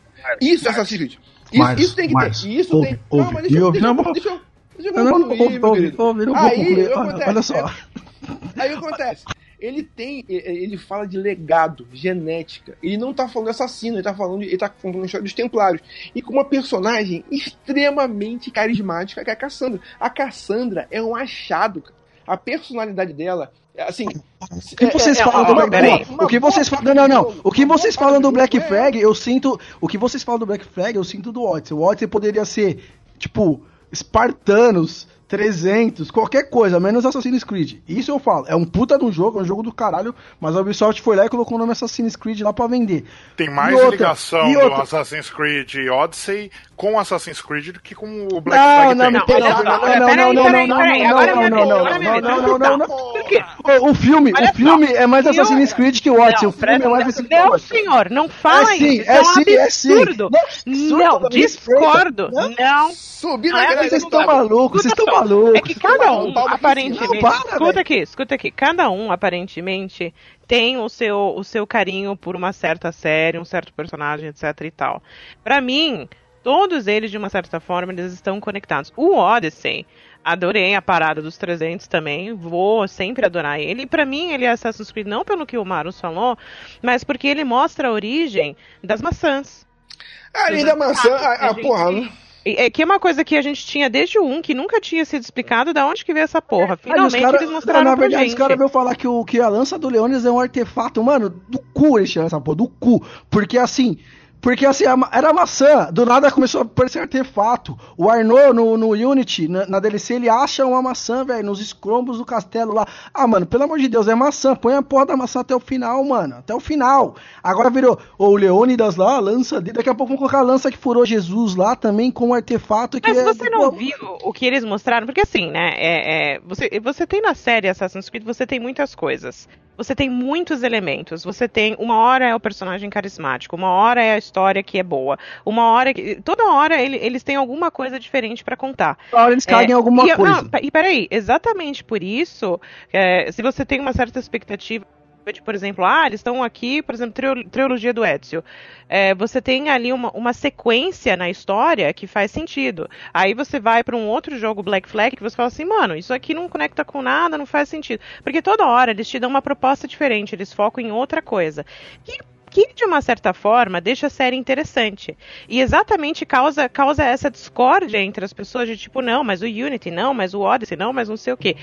Isso é Assassin's Creed. Isso, Mas- isso tem que mas, ter. Isso ouve, tem. ouve, deixa, eu- me ouve, deixa, eu- não, deixa, eu- deixa eu Não, não, não, ouve, querido. ouve, não vou Aí, eu Olha, olha só. Aí o que acontece? Ele tem. Ele fala de legado, genética. Ele não tá falando de assassino, ele tá falando de, ele tá contando a história dos Templários. E com uma personagem extremamente carismática que é a Cassandra. A Cassandra é um achado, cara. A personalidade dela, é, assim. O que vocês falam do Black Flag? O que vocês falam? Não, não, não. O que vocês falam do Black Flag, eu sinto. O que vocês falam do Black Flag, eu sinto do Odyssey. O Odyssey poderia ser, tipo, espartanos, 300, qualquer coisa, menos Assassin's Creed. Isso eu falo. É um puta de um jogo, é um jogo do caralho, mas a Ubisoft foi lá e colocou o nome Assassin's Creed lá pra vender. Tem mais E outra, ligação e do outra- Assassin's Creed Odyssey com Assassin's Creed do que com o Black Não, Flag não, não tem não, não, não, não, não, não, não, não, não, não, não, não, não, não. O, filme, o filme é mais Assassin's Creed que o Odyssey. Não, O filme é mais Assassin's não, Creed. senhor, não fala É sim, isso. é um sim, é sim. absurdo. Não, Não, discordo. Não. Subir Ah, na é, grade Vocês estão malucos, vocês estão Escuta só, malucos. É que cada um, Não, aparentemente. Não, para, escuta velho. aqui, escuta aqui. Cada um, aparentemente, tem o seu, o seu carinho por uma certa série, um certo personagem, etc e tal. Pra mim, todos eles, de uma certa forma, eles estão conectados. O Odyssey. Adorei a parada dos 300 também, vou sempre adorar ele. E pra mim, ele é Assassin's Creed não pelo que o Marus falou, mas porque ele mostra a origem das maçãs. Ali da maçã, a, a porra, né? É que é uma coisa que a gente tinha desde o 1, que nunca tinha sido explicado da onde que veio essa porra. Finalmente cara- eles mostraram Na pra verdade, gente. os caras veio falar que, o, que a lança do Leones é um artefato, mano, do cu eles chamam essa porra, do cu. Porque assim, Porque assim, era maçã, do nada começou a aparecer artefato. O Arnaud no, no Unity, na, na DLC, ele acha uma maçã, velho, nos escrombos do castelo lá. Ah, mano, pelo amor de Deus, é maçã. Põe a porra da maçã até o final, mano. Até o final. Agora virou ô, o Leônidas lá, a lança dele. Daqui a pouco vão colocar a lança que furou Jesus lá também com um artefato que Mas é. você não viu o que eles mostraram? Porque assim, né? É, é, você, você tem na série Assassin's Creed, você tem muitas coisas. Você tem muitos elementos. Você tem. Uma hora é o personagem carismático, uma hora é a história que é boa, uma hora. que- Toda hora ele- eles têm alguma coisa diferente pra contar. Toda hora eles cagam em alguma e, coisa. Não, e peraí, exatamente por isso, é, se você tem uma certa expectativa de, por exemplo, ah, eles estão aqui, por exemplo, trilogia do Ezio. É, você tem ali uma, uma sequência na história que faz sentido. Aí você vai pra um outro jogo Black Flag que você fala assim, mano, isso aqui não conecta com nada, não faz sentido. Porque toda hora eles te dão uma proposta diferente, eles focam em outra coisa. Que que de uma certa forma deixa a série interessante. E exatamente causa, causa essa discórdia entre as pessoas de tipo, não, mas o Unity, não, mas o Odyssey, não, mas não sei o quê.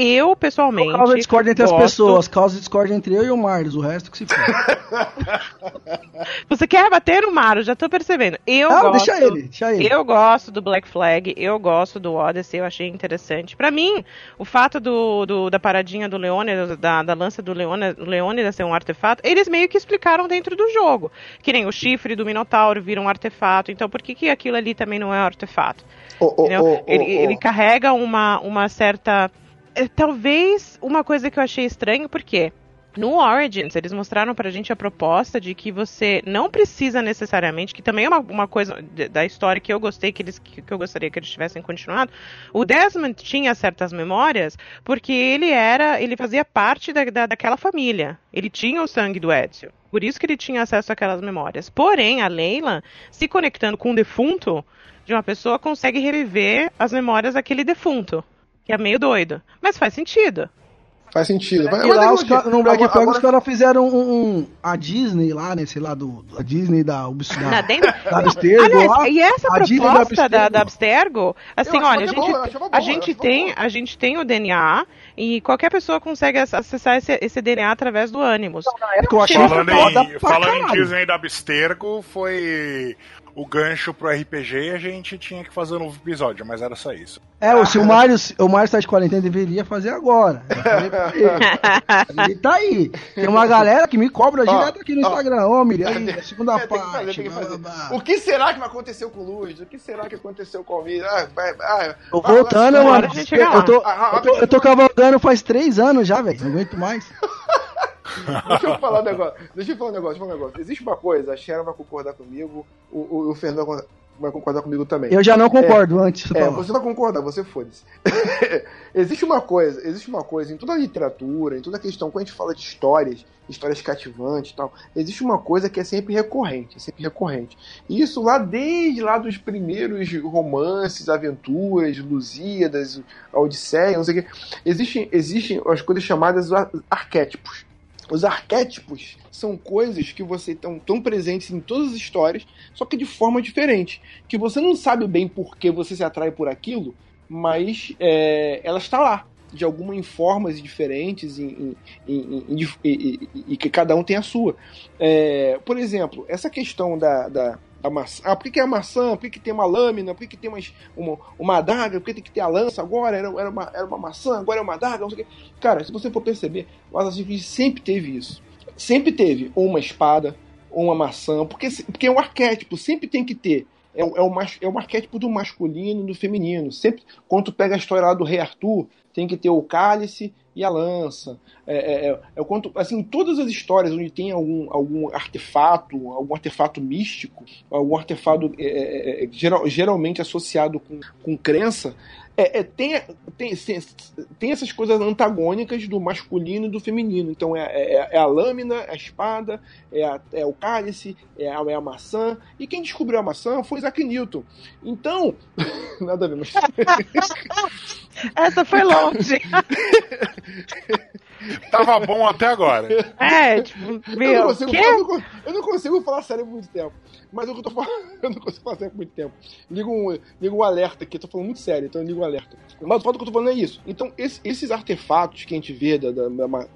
Eu, pessoalmente. Causa discórdia entre as gosto- pessoas, causa discórdia entre eu e o Marlos, o resto que se for. Você quer bater no Maro, já tô percebendo. Eu Não, gosto. deixa ele, deixa ele. Eu gosto do Black Flag, eu gosto do Odyssey, eu achei interessante. Pra mim, o fato do, do- da paradinha do Leônidas, da, da lança do Leônidas, Leônidas ser um artefato, eles meio que explicaram dentro do jogo. Que nem o chifre do Minotauro vira um artefato, então por que, que aquilo ali também não é um artefato? Entendeu? ô, ô, ele, ele carrega uma, uma certa. É, Talvez uma coisa que eu achei estranho, porque no Origins eles mostraram pra gente a proposta de que você não precisa necessariamente, que também é uma, uma coisa da história que eu gostei, que, eles, que eu gostaria que eles tivessem continuado. O Desmond tinha certas memórias porque ele era. ele fazia parte da, da, daquela família. Ele tinha o sangue do Ezio. Por isso que ele tinha acesso àquelas memórias. Porém, a Leila, se conectando com o defunto de uma pessoa, consegue reviver as memórias daquele defunto. Que é meio doido. Mas faz sentido. Faz sentido. Mas- E lá os digo, ca- no Black agora- os caras fizeram um, um- A Disney lá, né? Sei lá, do, a Disney da Ubisoft. Na dentro... Da Abstergo Aliás, lá. e essa a proposta da, Abstergo. da Abstergo, assim, olha, a que gente, é boa, a boa, eu gente tem, boa. a gente tem o DNA e qualquer pessoa consegue ac- acessar esse, esse DNA através do Animus. que eu achei Falando, em, falando em. Disney da Abstergo, foi o gancho pro RPG e a gente tinha que fazer um novo episódio, mas era só isso. É, o- se o Mário, o Mário tá de quarentena, deveria fazer agora. Ele. Ele tá aí. Tem uma galera que me cobra Ó, direto aqui no ó. Instagram. Ô, Miriam, aí, a segunda É, que fazer, parte. que fazer. blá. O que será que vai acontecer com o Luz? O que será que aconteceu com o Almir? Ah, ah, voltando, mano. Eu tô, Ah, eu, tô, eu tô cavalgando faz três anos já, velho. Não aguento mais. Deixa eu falar um negócio. Deixa eu falar um negócio, deixa eu falar um negócio. Existe uma coisa, a Sharon vai concordar comigo, o, o, o Fernando vai con- vai concordar comigo também. Eu já não concordo antes de você É, você vai concordar, você foda-se. existe uma coisa, existe uma coisa em toda a literatura, em toda a questão, quando a gente fala de histórias, histórias cativantes e tal, existe uma coisa que é sempre recorrente, é sempre recorrente. E isso lá desde lá dos primeiros romances, aventuras, Lusíadas, a Odisseia, não sei o quê, existem, existem as coisas chamadas ar- arquétipos. Os arquétipos são coisas que você estão tão presentes em todas as histórias, só que de forma diferente. Que você não sabe bem por que você se atrai por aquilo, mas é, ela está lá. De alguma em formas diferentes em- e, e- e que cada um tem a sua. É, por exemplo, essa questão da, da, da maçã. Ah, por que, que é a maçã? Por que, que tem uma lâmina? Por que, que tem mais uma, uma adaga? Por que tem que ter a lança agora? Era, era, uma, era uma maçã, agora é uma adaga, não sei o quê. Cara, se você for perceber, o Assassin's Creed sempre teve isso. Sempre teve uma espada, uma maçã, porque, porque é um arquétipo, sempre tem que ter. É, é, o, é o arquétipo do masculino e do feminino. Sempre, quando tu pega a história lá do Rei Arthur, tem que ter o cálice e a lança. É, é, é, é quanto, assim, todas as histórias onde tem algum, algum artefato, algum artefato místico, algum artefato é, é, geral- geralmente associado com, com crença, é, é, tem, tem, tem, tem essas coisas antagônicas do masculino e do feminino. Então é, é, é a lâmina, é a espada, é, a- é o cálice, é a, é a maçã. E quem descobriu a maçã foi Isaac Newton. Então, nada a ver, mas. Essa foi longe. Tava bom até agora. É, tipo, Eu não, meu, consigo, quê? eu, não, eu não consigo falar sério por muito tempo. Mas o que eu tô falando, eu não consigo falar sério por muito tempo. Liga um, liga um alerta aqui, eu tô falando muito sério, então eu ligo um alerta. Mas o fato que eu tô falando é isso. Então, esse- esses artefatos que a gente vê da, da- da-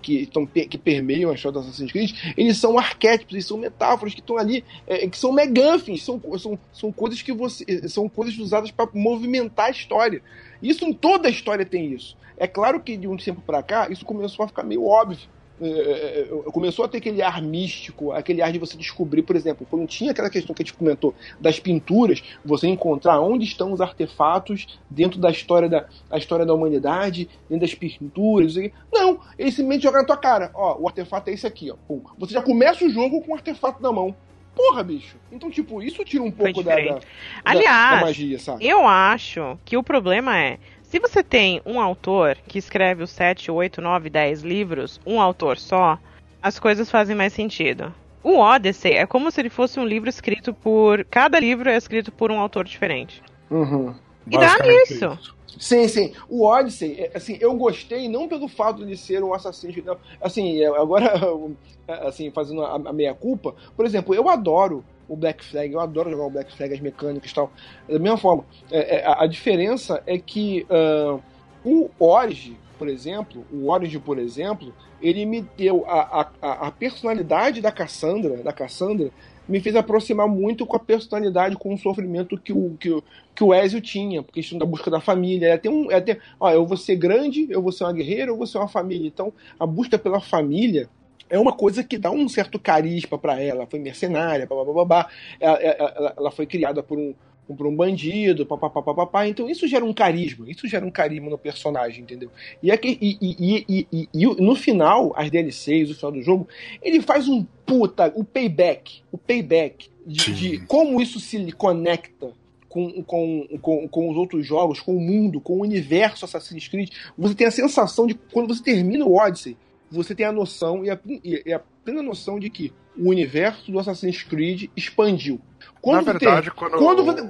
que, tão, que permeiam a história do Assassin's Creed, eles são arquétipos, eles são metáforas que estão ali, é, que são megafins, são, são, são coisas que você. São coisas usadas para movimentar a história. Isso em toda a história tem isso. É claro que de um tempo pra cá, isso começou a ficar meio óbvio. É, é, é, começou a ter aquele ar místico, aquele ar de você descobrir, por exemplo, quando tinha aquela questão que a gente comentou das pinturas, você encontrar onde estão os artefatos dentro da história da, história da humanidade, dentro das pinturas, não sei o quê. Não, ele simplesmente joga na tua cara. Ó, o artefato é esse aqui, ó. Pum. Você já começa o jogo com o artefato na mão. Porra, bicho. Então, tipo, isso tira um pouco da, da, Aliás, da magia, sabe? Eu acho que o problema é, se você tem um autor que escreve os 7, 8, 9, 10 livros, um autor só, as coisas fazem mais sentido. O Odyssey é como se ele fosse um livro escrito por. Cada livro é escrito por um autor diferente. Uhum. E dá Basicamente nisso. isso. Sim, sim. O Odyssey, é, assim, eu gostei não pelo fato de ser um Assassin's Creed, não. Assim, é, agora, assim, fazendo a, a meia-culpa, por exemplo, eu adoro o Black Flag, eu adoro jogar o Black Flag, as mecânicas e tal. Da mesma forma, é, é, a, a diferença é que ah, o Origin, por exemplo, o Origin, por exemplo, ele me deu a, a, a- a personalidade da Cassandra, da Cassandra, me fez aproximar muito com a personalidade, com o sofrimento que o, que, o- que o Ezio tinha, porque isso da busca da família. É até um, é até, ó, eu vou ser grande, eu vou ser uma guerreira, eu vou ser uma família. Então, a busca pela família é uma coisa que dá um certo carisma pra ela. Ela foi mercenária, babá, ela, ela, ela foi criada por um, por um bandido, papapá. Então, isso gera um carisma, isso gera um carisma no personagem, entendeu? E, é que, e, e, e, e, no final, as DLCs, o final do jogo, ele faz um puta, o payback, o payback de, de como isso se conecta com, com, com, com os outros jogos, com o mundo, com o universo Assassin's Creed. Você tem a sensação de quando você termina o Odyssey, você tem a noção e a, e a plena noção de que o universo do Assassin's Creed expandiu. Quando Na verdade, ter- quando- quando, você,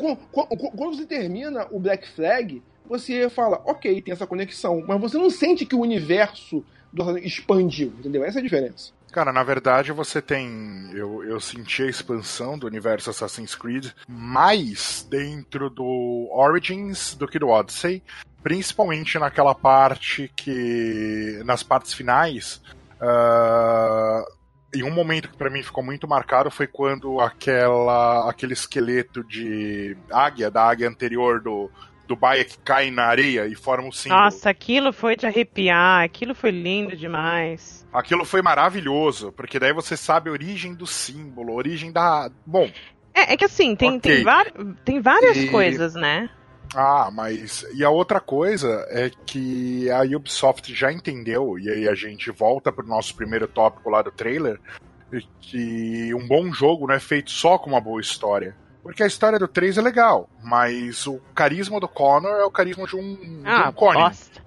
quando, você termina o Black Flag, você fala, ok, tem essa conexão, mas você não sente que o universo do expandiu, entendeu? Essa é a diferença. Cara, na verdade você tem. Eu, eu senti a expansão do universo Assassin's Creed mais dentro do Origins do que do Odyssey. Principalmente naquela parte que. nas partes finais. ah, e um momento que pra mim ficou muito marcado foi quando aquela, aquele esqueleto de águia, da águia anterior do, do Bayek cai na areia e forma um símbolo. Nossa, aquilo foi de arrepiar, aquilo foi lindo demais. Aquilo foi maravilhoso, porque daí você sabe a origem do símbolo, a origem da. Bom, É, é que assim, tem, Ok. tem, tem várias E- coisas, né? Ah, mas. E a outra coisa é que a Ubisoft já entendeu, e aí a gente volta pro nosso primeiro tópico lá do trailer, que um bom jogo não é feito só com uma boa história. Porque a história do 3 é legal, mas o carisma do Connor é o carisma de um, de Ah, um Conan. bosta.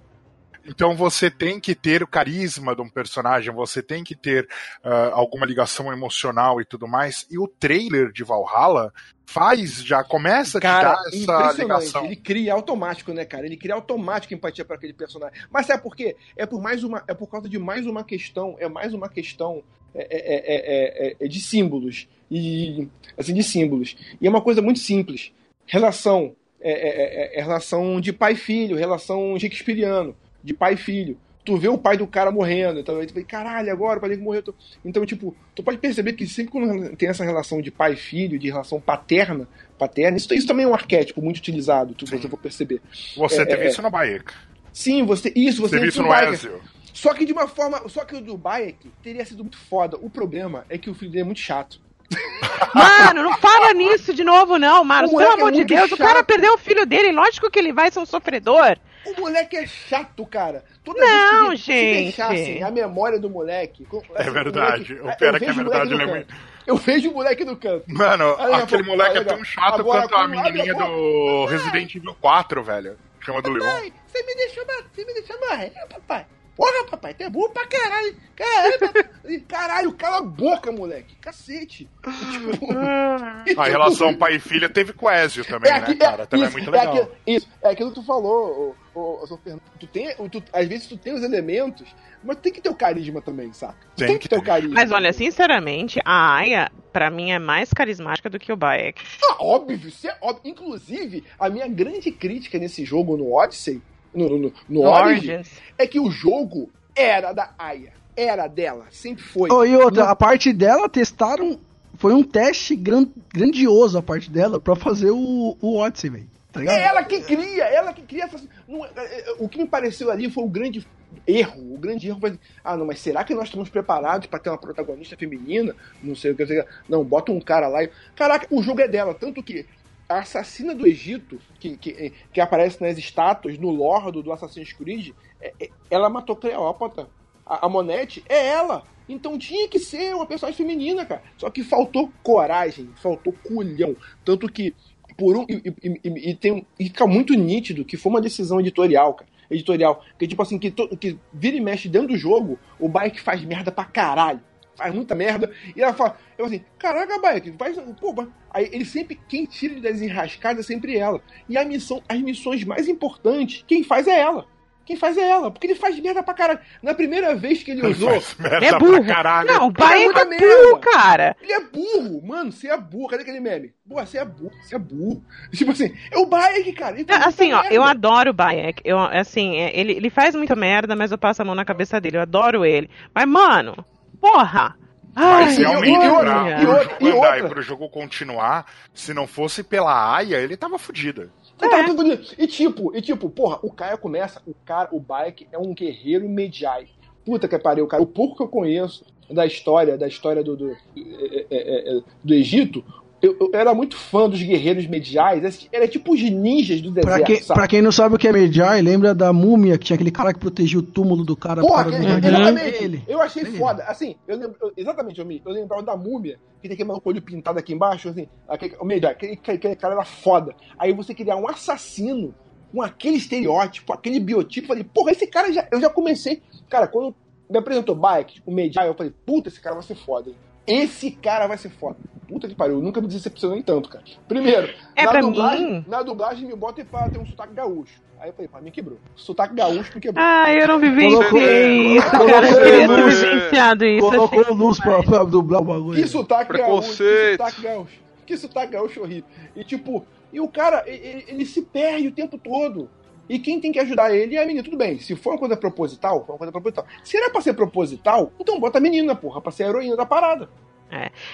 Então você tem que ter o carisma de um personagem, você tem que ter ah, alguma ligação emocional e tudo mais. E o trailer de Valhalla faz, já começa a te Cara, dar essa ligação. Ele cria automático, né, cara? Ele cria automático empatia para aquele personagem. Mas sabe por quê? É por mais uma, é por causa de mais uma questão, é mais uma questão é, é, é, é, é de símbolos e assim de símbolos. E é uma coisa muito simples. Relação é, é, é- é relação de pai e filho, relação shakespeariano, de pai e filho. Tu vê o pai do cara morrendo, então aí tu fala, caralho, agora o pai dele morreu. Então, tipo, tu pode perceber que sempre quando tem essa relação de pai e filho, de relação paterna, paterna, isso, isso também é um arquétipo muito utilizado, tu, você for perceber. Você É, teve é, isso no Bayek. Sim, você isso, você teve isso no. Ezio. Só que de uma forma, só que o do Bayek teria sido muito foda. O problema é que o filho dele é muito chato. Mano, não fala nisso de novo, não, Marcos. O Pelo é amor de muito Deus, o cara chato. perdeu o filho dele. Lógico que ele vai ser um sofredor. O moleque é chato, cara. Toda Não, vez que gente. se deixassem a memória do moleque. É verdade. moleque- O eu pior é que é moleque verdade, no ele é canto. Eu vejo o moleque no canto. Mano, Aí, aquele pô, moleque é tão chato Agora, quanto a menininha do Resident Evil 4, velho. Chama do Leon. Papai, você me deixou, você me deixou morrer, papai. Porra, papai, tu é burro pra caralho. Caralho, papai. caralho cala a boca, moleque. Cacete. Tipo, A relação pai e filha teve com o Ezio também, né, aqui- cara? Também é isso, muito legal. aquilo, isso, é aquilo que tu falou, ô, ô, ô, seu Fernando. Tu tem, tu- às vezes tu tem os elementos, mas tem que ter o carisma também, saca? Tem Tem, que ter o carisma. Mas olha, sinceramente, a Aya, pra mim, é mais carismática do que o Bayek. Ah, óbvio, isso é óbvio. Inclusive, a minha grande crítica nesse jogo no Odyssey, no, no, no, no No Origin, Origins. é que o jogo era da Aya. Era dela, sempre foi. Oh, e outra, a parte dela testaram. Foi um teste gran- grandioso a parte dela pra fazer o, o Odyssey, velho. Tá? É ela que cria, ela que cria não é- é- é- o que me pareceu ali foi o grande erro. O grande erro foi. Ah, não, mas será que nós estamos preparados pra ter uma protagonista feminina? Não sei o que. sei. Não, bota um cara lá e. Caraca, o jogo é dela. Tanto que a assassina do Egito, que, que, que aparece nas estátuas, no lore do, do Assassin's Creed, é- é- ela matou Cleópatra. A, a Monete é ela. Então tinha que ser uma personagem feminina, cara. Só que faltou coragem, faltou culhão. Tanto que por um. E, e- e- tem, e fica muito nítido que foi uma decisão editorial, cara. Editorial. Que tipo assim, que, to- que vira e mexe dentro do jogo, o Bike faz merda pra caralho. Faz muita merda. E ela fala, eu assim, caraca, Bike, faz. Pô, mas-" aí ele sempre. Quem tira das enrascadas é sempre ela. E a missão, as missões mais importantes, quem faz é ela. Quem faz é ela, porque ele faz merda pra caralho. Na primeira vez que ele Ele usou, faz merda É pra burro. caralho. Não, o muita é merda. burro, cara. Ele é burro, mano. Você é burro. Cadê aquele meme? Porra, você é burro, você é burro. Tipo assim, é o Bayek, cara. Muita Assim, ó, merda. eu adoro o Bayek. Eu, assim, é, ele, ele faz muita merda, mas eu passo a mão na cabeça dele. Eu adoro ele. Mas, mano, porra! Mas e realmente, outra, pra, e pro outra, jogo e outra. e pro jogo continuar, se não fosse pela Aya, ele tava fudido. Você tava tudo bonito. E tipo, e tipo, porra, o Caio começa, o cara, o Bayek é um guerreiro Medjai. Puta que pariu, cara. O pouco que eu conheço da história, da história do, do, é, é, é, do Egito, eu, eu era muito fã dos guerreiros mediais. Era tipo os ninjas do deserto, Pra quem, pra quem não sabe o que é Medjai, lembra da múmia, que tinha aquele cara que protegia o túmulo do cara. Porra, aquele- do- exatamente. Ele. Eu achei Ele. foda. Assim, eu lembro, eu- exatamente, eu, me, eu lembrava da múmia, que tem aquele maluco olho pintado aqui embaixo, assim, aquele, o melhor, aquele, aquele cara era foda. Aí você criar um assassino com aquele estereótipo, aquele biotipo, eu falei, porra, esse cara já. Eu já comecei. Cara, quando me apresentou Bike, o Medjai, eu falei, puta, esse cara vai ser foda. hein? Esse cara vai ser foda. Puta que pariu, eu nunca me decepcionei tanto, cara. Primeiro, É, na, dublagem, mim- na dublagem me bota pra ter um sotaque gaúcho. Aí eu falei, pra mim quebrou. Sotaque gaúcho me quebrou. Ah, eu não Colocou- vivenciei isso, colocou cara. Eu queria ter vivenciado isso. Colocou achei luz pra, pra dublar o bagulho. Que sotaque gaúcho, que sotaque gaúcho. Que sotaque gaúcho horrível. E tipo, e o cara, ele, ele se perde o tempo todo. E quem tem que ajudar ele é a menina. Tudo bem, se for uma coisa proposital, for uma coisa proposital. Se era pra ser proposital, então bota a menina, porra, pra ser a heroína da parada.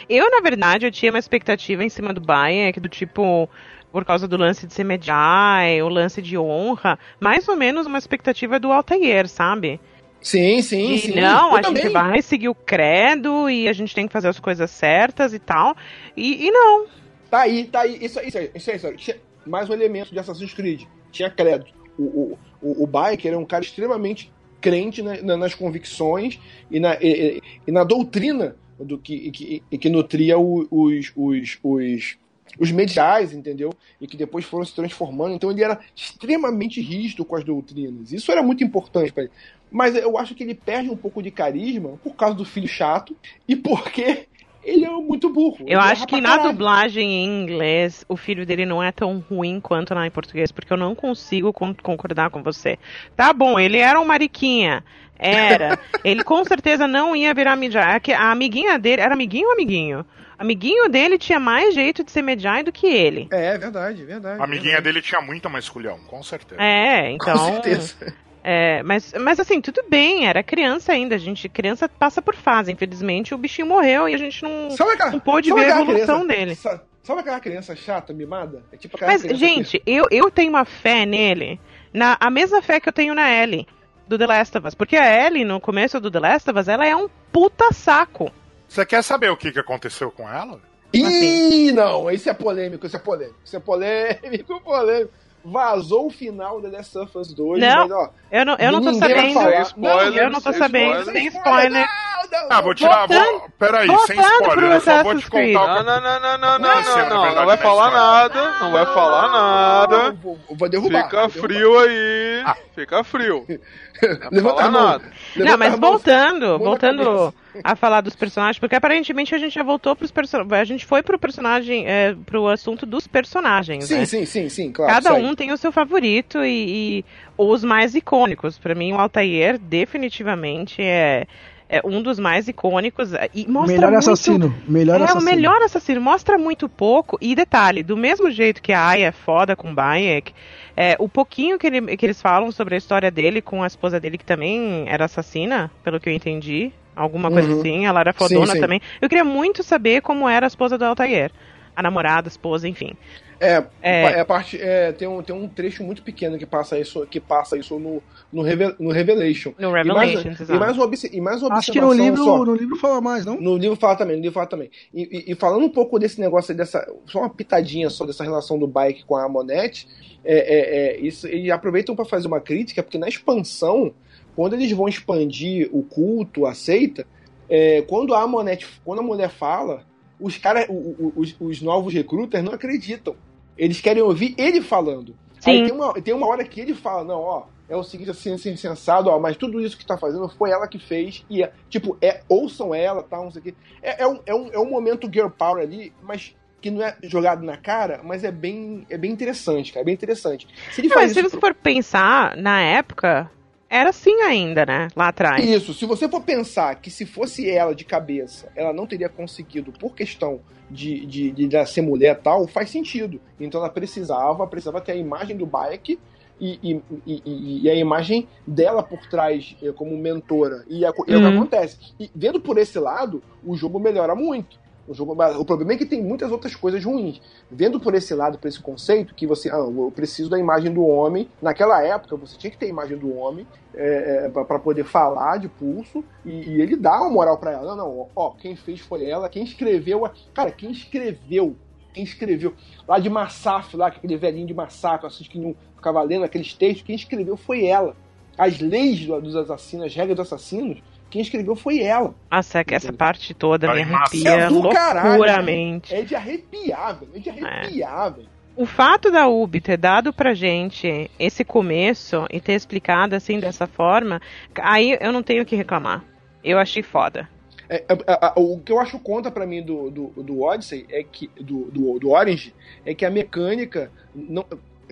Eu, na verdade, eu tinha uma expectativa em cima do Bayek, do tipo, por causa do lance de ser Medjai, o lance de honra, mais ou menos uma expectativa do Altair, sabe? Sim, sim, E sim. não, a gente também. vai seguir o credo e a gente tem que fazer as coisas certas e tal. E, e não. Tá aí, tá aí. Isso aí, isso aí, isso aí. Isso aí. Mais um elemento de Assassin's Creed. Tinha credo. O, o, o, Biker é um cara extremamente crente na- na- nas convicções e na, e, e- e na doutrina do que, que, que nutria o- os, os, os, os mediais, entendeu? E que depois foram se transformando. Então ele era extremamente rígido com as doutrinas. Isso era muito importante para ele. Mas eu acho que ele perde um pouco de carisma por causa do filho chato e porque ele é muito burro. Eu erra acho que na caralho. dublagem em inglês, o filho dele não é tão ruim quanto na em português, porque eu não consigo con- concordar com você. Tá bom, ele era um mariquinha. Era. ele com certeza não ia virar. A que- A amiguinha dele. Era amiguinho ou amiguinho? Amiguinho dele tinha mais jeito de ser Medjai do que ele. É, verdade, verdade. A amiguinha dele tinha muita mais culhão, com certeza. É, então. Com certeza. É, mas, mas assim, tudo bem, era criança ainda. A gente, criança passa por fase. Infelizmente, o bichinho morreu e a gente não, Sabe aquela, não pôde sabe ver a aquela evolução criança- dele. sa- Sabe aquela criança chata, mimada? É tipo aquela Mas, gente, eu, eu tenho uma fé nele, na a mesma fé que eu tenho na Ellie, do The Last of Us. Porque a Ellie, no começo do The Last of Us, ela é um puta saco. Você quer saber o que, que aconteceu com ela? Que... assim. Ih, não, isso é polêmico, isso é polêmico. Isso é polêmico, polêmico. Vazou o final da The Last of Us 2, Não. mas ó. Eu não, eu não tô sabendo. Sem spoilers, eu não tô sabendo, sem spoiler. Não, não. Ah, vou tirar. Voltando- Vou, peraí, sem spoiler. Eu só vou te contar o Não, não, não, não, não, não, não, não, verdade, não vai falar nada, não vai falar nada. Vou, vou- derrubar. Fica vou derrubar. frio aí, fica frio. Não vai a falar nada. Não, mas a voltando, voltando. A falar dos personagens, porque aparentemente a gente já voltou pros personagens. A gente foi pro personagem, é, pro assunto dos personagens, Sim, né? sim, sim, sim, claro. Cada um tem o seu favorito e, e os mais icônicos. Pra mim, o Altair definitivamente é, é um dos mais icônicos e mostra melhor muito... assassino. Melhor é assassino. o melhor assassino, mostra muito pouco. E detalhe, do mesmo jeito que a Aya é foda com Bayek, é, o pouquinho que, ele- que eles falam sobre a história dele com a esposa dele, que também era assassina, pelo que eu entendi, alguma coisa Uhum. assim, ela era fodona Sim, sim. também. Eu queria muito saber como era a esposa do Altair. A namorada, a esposa, enfim. É, É. é. parte, é, tem, um, tem um trecho muito pequeno que passa isso, que passa isso no, no, Revel- no Revelation. No E mais, Revelations, e mais uma, e mais uma Acho que no livro, só. no livro fala mais, não? No livro fala também, no livro fala também. E, e- e falando um pouco desse negócio, aí, dessa, só uma pitadinha só dessa relação do bike com a Monette, é, é, é, isso, eles aproveitam para fazer uma crítica, porque na expansão, quando eles vão expandir o culto, a seita, é, quando a Monette, quando a mulher fala, os o- os, os novos recrutas não acreditam. Eles querem ouvir ele falando. Aí Sim. tem uma, tem uma hora que ele fala, não, ó, é o seguinte, assim, assim, sensado, ó, mas tudo isso que tá fazendo foi ela que fez, e, é, tipo, é, ouçam ela, tal, não sei o quê. É, é, um, é, um, é um momento girl power ali, mas que não é jogado na cara, mas é bem, é bem interessante, cara, é bem interessante. Se ele Não, mas se isso você for pensar, na época, era assim ainda, né? Lá atrás. Isso, se você for pensar que se fosse ela de cabeça, ela não teria conseguido por questão de, de, de, ela ser mulher e tal, faz sentido. Então ela precisava, precisava ter a imagem do Bayek e, e, e, e a imagem dela por trás eh, como mentora. E é, é o que Uhum. acontece. E vendo por esse lado, o jogo melhora muito. O, jogo, o problema é que tem muitas outras coisas ruins. Vendo por esse lado, por esse conceito, que você, ah, eu preciso da imagem do homem. Naquela época, você tinha que ter a imagem do homem é, para poder falar de pulso e, e ele dá uma moral pra ela. Não, não, ó, quem fez foi ela, quem escreveu. Cara, quem escreveu, quem escreveu lá de Massaf, lá, aquele velhinho de Massaf, assim, que não ficava lendo aqueles textos, quem escreveu foi ela. As leis do- dos assassinos, as regras dos assassinos, quem escreveu foi ela. Nossa, é que essa parte toda me arrepia É loucuramente. É de arrepiar, velho. É de arrepiar, velho. O fato da UB ter dado pra gente esse começo e ter explicado assim dessa forma, aí eu não tenho o que reclamar. Eu achei foda. É, é, é, o que eu acho conta pra mim do, do, do Odyssey é que. Do, do, do Orange é que a mecânica. Não,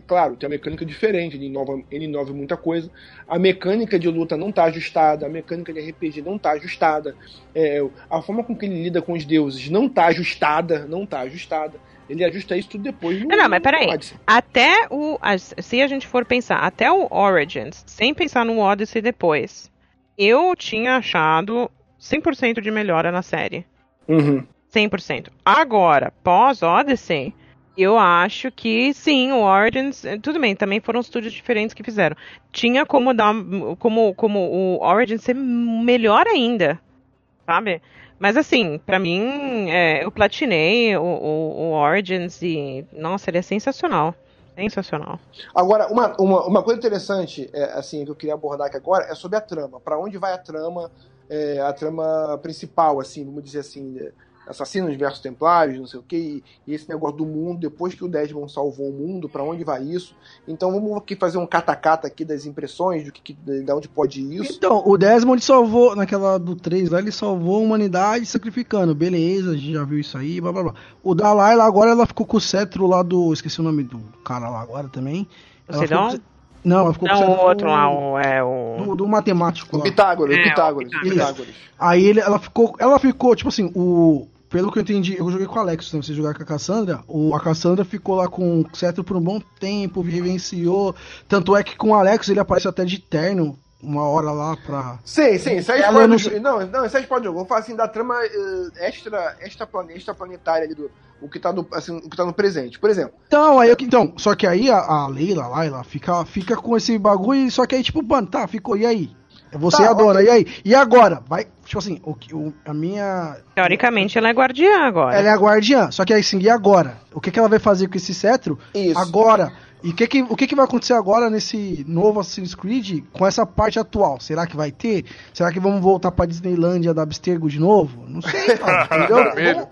claro, tem uma mecânica diferente, ele inova, ele inova muita coisa. A mecânica de luta não tá ajustada, a mecânica de RPG não tá ajustada. é, a forma com que ele lida com os deuses não tá ajustada, não tá ajustada. Ele ajusta isso tudo depois no, Não, não, mas peraí. Até o. Se a gente for pensar, até o Origins, sem pensar no Odyssey depois, eu tinha achado 100% de melhora na série. Uhum. 100%. Agora, pós-Odyssey, eu acho que sim, o Origins. eh, Tudo bem, também foram estúdios diferentes que fizeram. Tinha como dar. Como, como o Origins ser melhor ainda. Sabe? Mas assim, pra mim, é, eu platinei o, o, o Origins e. Nossa, ele é sensacional. Sensacional. Agora, uma, uma, uma coisa interessante, é, assim, que eu queria abordar aqui agora é sobre a trama. Pra onde vai a trama, é, a trama principal, assim, vamos dizer assim, é, assassinos versus templários, não sei o quê, e, e esse negócio do mundo, depois que o Desmond salvou o mundo, pra onde vai isso? Então vamos aqui fazer um catacata aqui das impressões, do que, que de onde pode ir isso. Então, o Desmond salvou, naquela do 3 lá, ele salvou a humanidade sacrificando. Beleza, a gente já viu isso aí, blá blá blá. O Dalai lá agora ela ficou com o cetro lá do. Esqueci o nome do cara lá agora também. O Ela ficou com Sidon? o ce- Não, ela ficou com Não, o o cetro outro lá, o, é o. do, do matemático O lá. Pitágoras, É, o Pitágoras, o o Pitágoras. Pitágoras. Aí ele, ela ficou. Ela ficou, tipo assim, o. Pelo que eu entendi, eu joguei com o Alex, né? Você jogar com a Cassandra, o, a Cassandra ficou lá com o cetro por um bom tempo, vivenciou. Tanto é que com o Alex ele aparece até de terno uma hora lá pra. Sim, sim, isso aí spoiler não. Não, não, isso jogo. Vou falar assim da trama eh, extra, extra, plane- extraplanetária ali do. O que, tá no, assim, o que tá no presente. Por exemplo, Então, aí eu, então, só que aí a, a Leila lá, ela fica, fica com esse bagulho, só que aí, tipo, mano, tá, ficou, e aí? Você Tá, é a dona, ok. e aí? E agora? Vai, tipo assim, o, que- o, a minha. Teoricamente, ela é guardiã agora. Ela é a guardiã, só que aí assim, e agora? O que, que ela vai fazer com esse cetro? Isso. Agora, E que que, o que, que vai acontecer agora nesse novo Assassin's Creed com essa parte atual? Será que vai ter? Será que vamos voltar pra Disneylândia da Abstergo de novo? Não sei, cara, entendeu?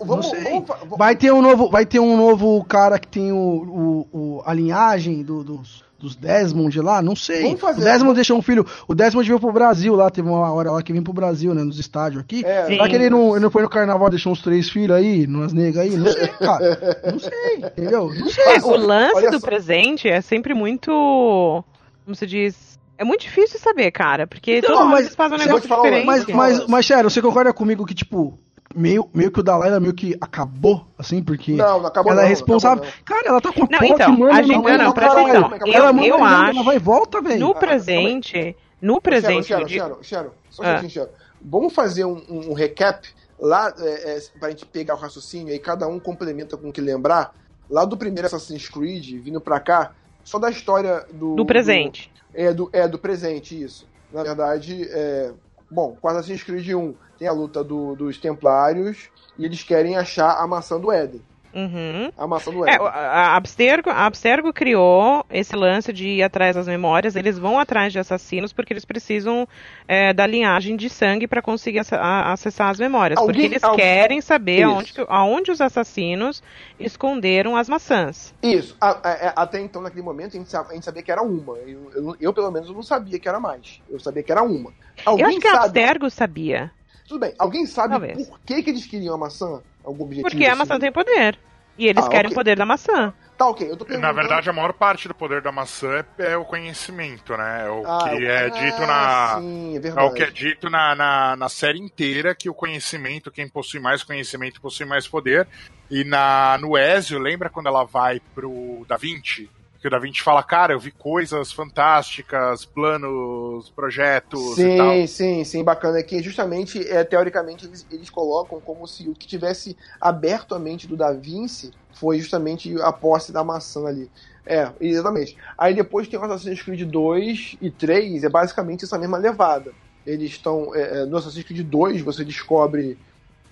Vamos, vamos, Não sei. vamos vamos- Vai ter um novo, vai ter um novo cara que tem o, o, o- a linhagem do- dos, dos Desmond lá? Não sei. Vamos fazer- o Desmond deixou um filho. O Desmond veio pro Brasil lá, teve uma hora lá que veio pro Brasil, né? Nos estádios aqui. É, Sim. Será que ele não, ele não foi no carnaval, deixou uns três filhos aí, umas negas aí? Não sei, cara. Não sei, entendeu? Não sei. É, o lance olha do só. presente é sempre muito. Como se diz? É muito difícil saber, cara. Porque Então, todo mundo mas fazem um negócio diferente. Mas, Sim. mas, mas, sério, você concorda comigo que, tipo, meio, meio que o Dalai meio que acabou, assim, porque Não, não acabou ela não, é responsável. não acabou Cara, ela tá com a Não, então, mano, a gente- manda não, no presta atenção. Ela Eu- manda acho- Ela vai e volta, velho. No presente. No presente. Sharon, de- Sharon, Sharon, só um Ah. Sharon. Vamos fazer um, um- um recap lá, é, é, pra gente pegar o raciocínio e cada um complementa com o que lembrar. Lá do primeiro Assassin's Creed, vindo pra cá, só da história do. Do presente. do- é, do, é, do presente, isso. Na verdade, é. Bom, com Assassin's Creed 1 tem a luta do- dos Templários e eles querem achar a maçã do Éden. Uhum. A maçã do É, Éden. a- a Abstergo, a Abstergo criou esse lance de ir atrás das memórias. Eles vão atrás de assassinos porque eles precisam é, da linhagem de sangue para conseguir ac- a- acessar as memórias. Alguém- porque eles alguém- querem saber aonde, aonde os assassinos esconderam as maçãs. Isso. A- a- a- até então, naquele momento, a gente, sa- a gente sabia que era uma. Eu, eu- eu, pelo menos, não sabia que era mais. Eu sabia que era uma. Alguém Eu acho que a sabe. Abstergo sabia. Tudo bem. Alguém sabe Talvez. por que, que eles queriam a maçã? Algum objetivo? Porque a assim? maçã tem poder. E eles Ah, querem ok. o poder da maçã. Tá, ok. Eu tô Na perguntando... verdade, a maior parte do poder da maçã é, é o conhecimento, né? É o Ah, que eu- é ah, dito na. Sim, é É o que é dito na, na, na série inteira, que o conhecimento, quem possui mais conhecimento, possui mais poder. E na, no Ezio, lembra quando ela vai pro Da Vinci? Que o Da Vinci fala, cara, eu vi coisas fantásticas, planos, projetos e tal. Sim, sim, sim, bacana. Que justamente, é, teoricamente, eles, eles colocam como se o que tivesse aberto a mente do Da Vinci foi justamente a posse da maçã ali. É, exatamente. Aí depois tem o Assassin's Creed 2 e 3, é basicamente essa mesma levada. Eles estão. é, é, no Assassin's Creed 2 você descobre.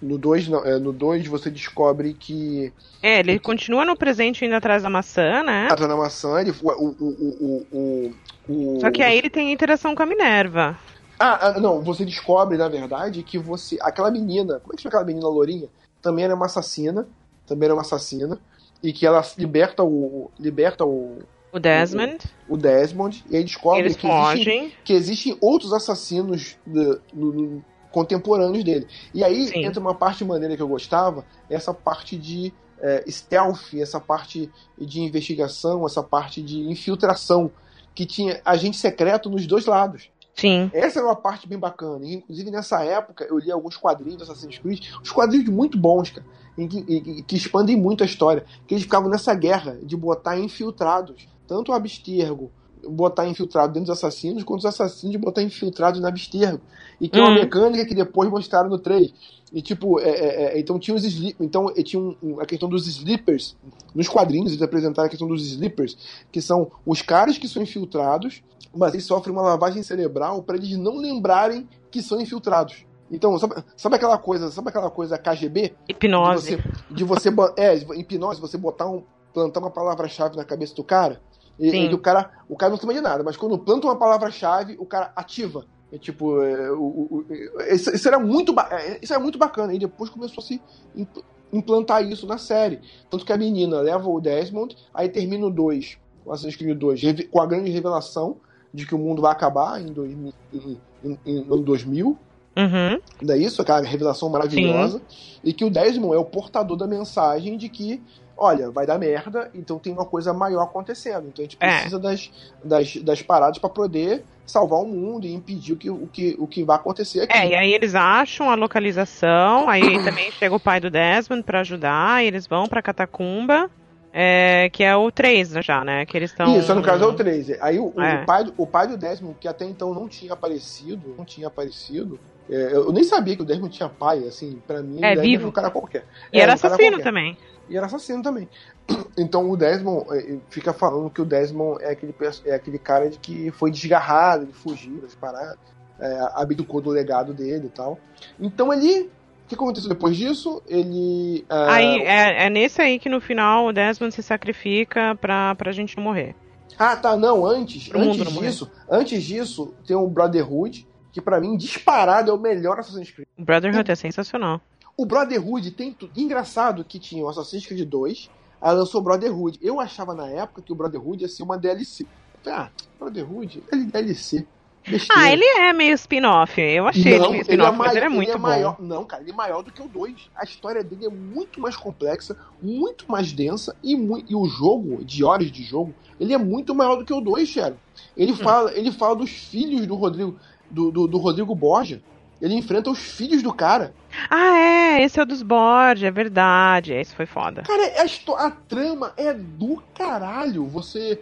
No 2, não, é, no 2 você descobre que É, ele continua no presente indo atrás da maçã, né? a Dona Maçã, ele, o, o, o, o, Só que aí ele tem interação com a Minerva. Ah, ah, não, você descobre, na verdade, que você. Aquela menina. Como é que chama aquela menina lourinha? Também era uma assassina. Também era uma assassina. E que ela liberta o. Liberta o, O Desmond. o Desmond. E aí descobre que existem, que existem outros assassinos no- no- contemporâneos dele. E aí Sim. entra uma parte maneira que eu gostava, essa parte de é, stealth, essa parte de investigação, essa parte de infiltração, que tinha agente secreto nos dois lados. Sim. Essa era uma parte bem bacana. E, inclusive, nessa época, eu li alguns quadrinhos do Assassin's Creed, uns quadrinhos muito bons, cara, em que, em- que expandem muito a história. Que eles ficavam nessa guerra de botar infiltrados, tanto o Abstergo botar infiltrado dentro dos assassinos, quanto os assassinos botar infiltrados na Abstergo. E que é uma Hum. mecânica que depois mostraram no 3. E tipo, é, é, é, então tinha os então tinha um- a questão dos sleepers. Nos quadrinhos eles apresentaram a questão dos sleepers, que são os caras que são infiltrados, mas eles sofrem uma lavagem cerebral para eles não lembrarem que são infiltrados. Então, sabe, sabe aquela coisa, sabe aquela coisa KGB? Hipnose. De você, de você é, hipnose, você botar um, plantar uma palavra-chave na cabeça do cara, e, Sim. e o cara, o cara não sabe de nada, mas quando planta uma palavra-chave, o cara ativa. É tipo, é, o, o- o- isso, isso era muito, é, isso era muito bacana. E depois começou a se impl- implantar isso na série. Tanto que a menina leva o Desmond, aí termina o 2, o Assassin's Creed 2, reve- com a grande revelação de que o mundo vai acabar em, 2000, em, em, em, em 2000. Uhum. Não é isso? Aquela revelação maravilhosa. E que o Desmond é o portador da mensagem de que, olha, vai dar merda, então tem uma coisa maior acontecendo. Então a gente É. precisa das, das, das paradas para poder salvar o mundo e impedir o que, o que, o que vai acontecer aqui. É, e aí eles acham a localização, aí também chega o pai do Desmond pra ajudar, e eles vão pra Catacumba, é, que é o 3 já, né? Que eles estão. Isso, no caso é o 3. Aí o, o É. pai, do- o pai do Desmond, que até então não tinha aparecido, não tinha aparecido. é, eu nem sabia que o Desmond tinha pai, assim, pra mim, É, o vivo. era um cara qualquer. E É, era um assassino também. E era assassino também. Então o Desmond eh, fica falando que o Desmond é aquele, é aquele cara de que foi desgarrado, ele fugiu das paradas, é, abdicou do legado dele e tal. Então ele. O que aconteceu depois disso? Ele. ah, Aí é, é nesse aí que no final o Desmond se sacrifica pra, pra gente não morrer. Ah, tá, não, antes, Pro antes não morrer. disso, antes disso, tem o Brotherhood, que pra mim, disparado, é o melhor Assassin's Creed. O Brotherhood é sensacional. O Brotherhood tem tudo. Engraçado que tinha o Assassin's Creed 2, aí lançou o Brotherhood. Eu achava na época que o Brotherhood ia ser uma DLC. Ah, Brotherhood, ele é DLC. Besteira. Ah, ele é meio spin-off. Eu achei ele Não, meio ele é, spin-off, mas mai- ele é muito bom. maior. Não, cara, ele é maior do que o 2. A história dele é muito mais complexa, muito mais densa e, e o jogo, de horas de jogo, ele é muito maior do que o 2, Sharon. Ele Hum. fala, ele fala dos filhos do Rodrigo, do, do, do Rodrigo Borja. Ele enfrenta os filhos do cara. Ah, é, esse é o dos Borges, é verdade. Esse foi foda. Cara, a, histó- a trama é do caralho. Você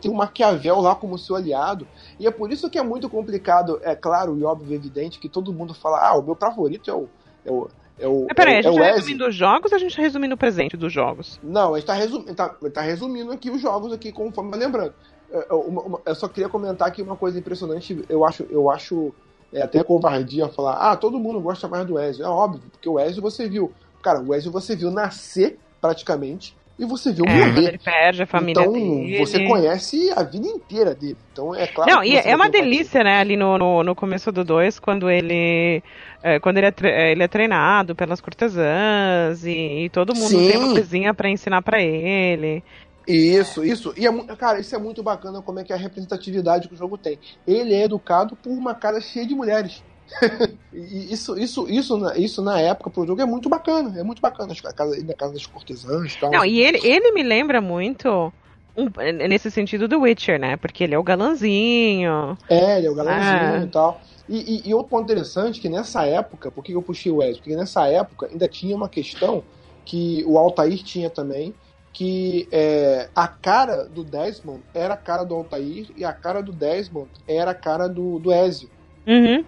tem o Maquiavel lá como seu aliado. E é por isso que é muito complicado, é claro e óbvio e evidente, que todo mundo fala: ah, o meu favorito é o. É o, é o, Mas peraí, é, a gente é tá resumindo os jogos ou a gente tá resumindo o presente dos jogos? Não, a gente tá, resum... tá, tá resumindo aqui os jogos aqui, conforme lembrando. É, uma- uma- eu só queria comentar aqui uma coisa impressionante. Eu acho, eu acho é, até covardia falar, ah, todo mundo gosta mais do Ezio. É óbvio, porque o Ezio você viu. Cara, o Ezio você viu nascer praticamente e você viu É, morrer. ele perde a família então, dele. você conhece a vida inteira dele. Então, é claro Não, e é uma delícia, né, ali no, no, no começo do 2, quando ele. é, quando ele é, é, ele é treinado pelas cortesãs e, e todo mundo Sim. tem uma coisinha pra ensinar pra ele. Isso, isso. E é, cara, isso é muito bacana como é que é a representatividade que o jogo tem. Ele é educado por uma casa cheia de mulheres. e isso, isso, isso, na, isso na época pro jogo é muito bacana. É muito bacana. A casa, na casa das cortesãs e tal. Não, e ele, ele me lembra muito. um- nesse sentido do Witcher, né? Porque ele é o galanzinho. É, ele é o galãozinho Ah. e tal. E, e- e outro ponto interessante que nessa época, por que eu puxei o Ezio? Porque nessa época ainda tinha uma questão que o Altair tinha também, que é, a cara do Desmond era a cara do Altair e a cara do Desmond era a cara do, do Ezio. Uhum.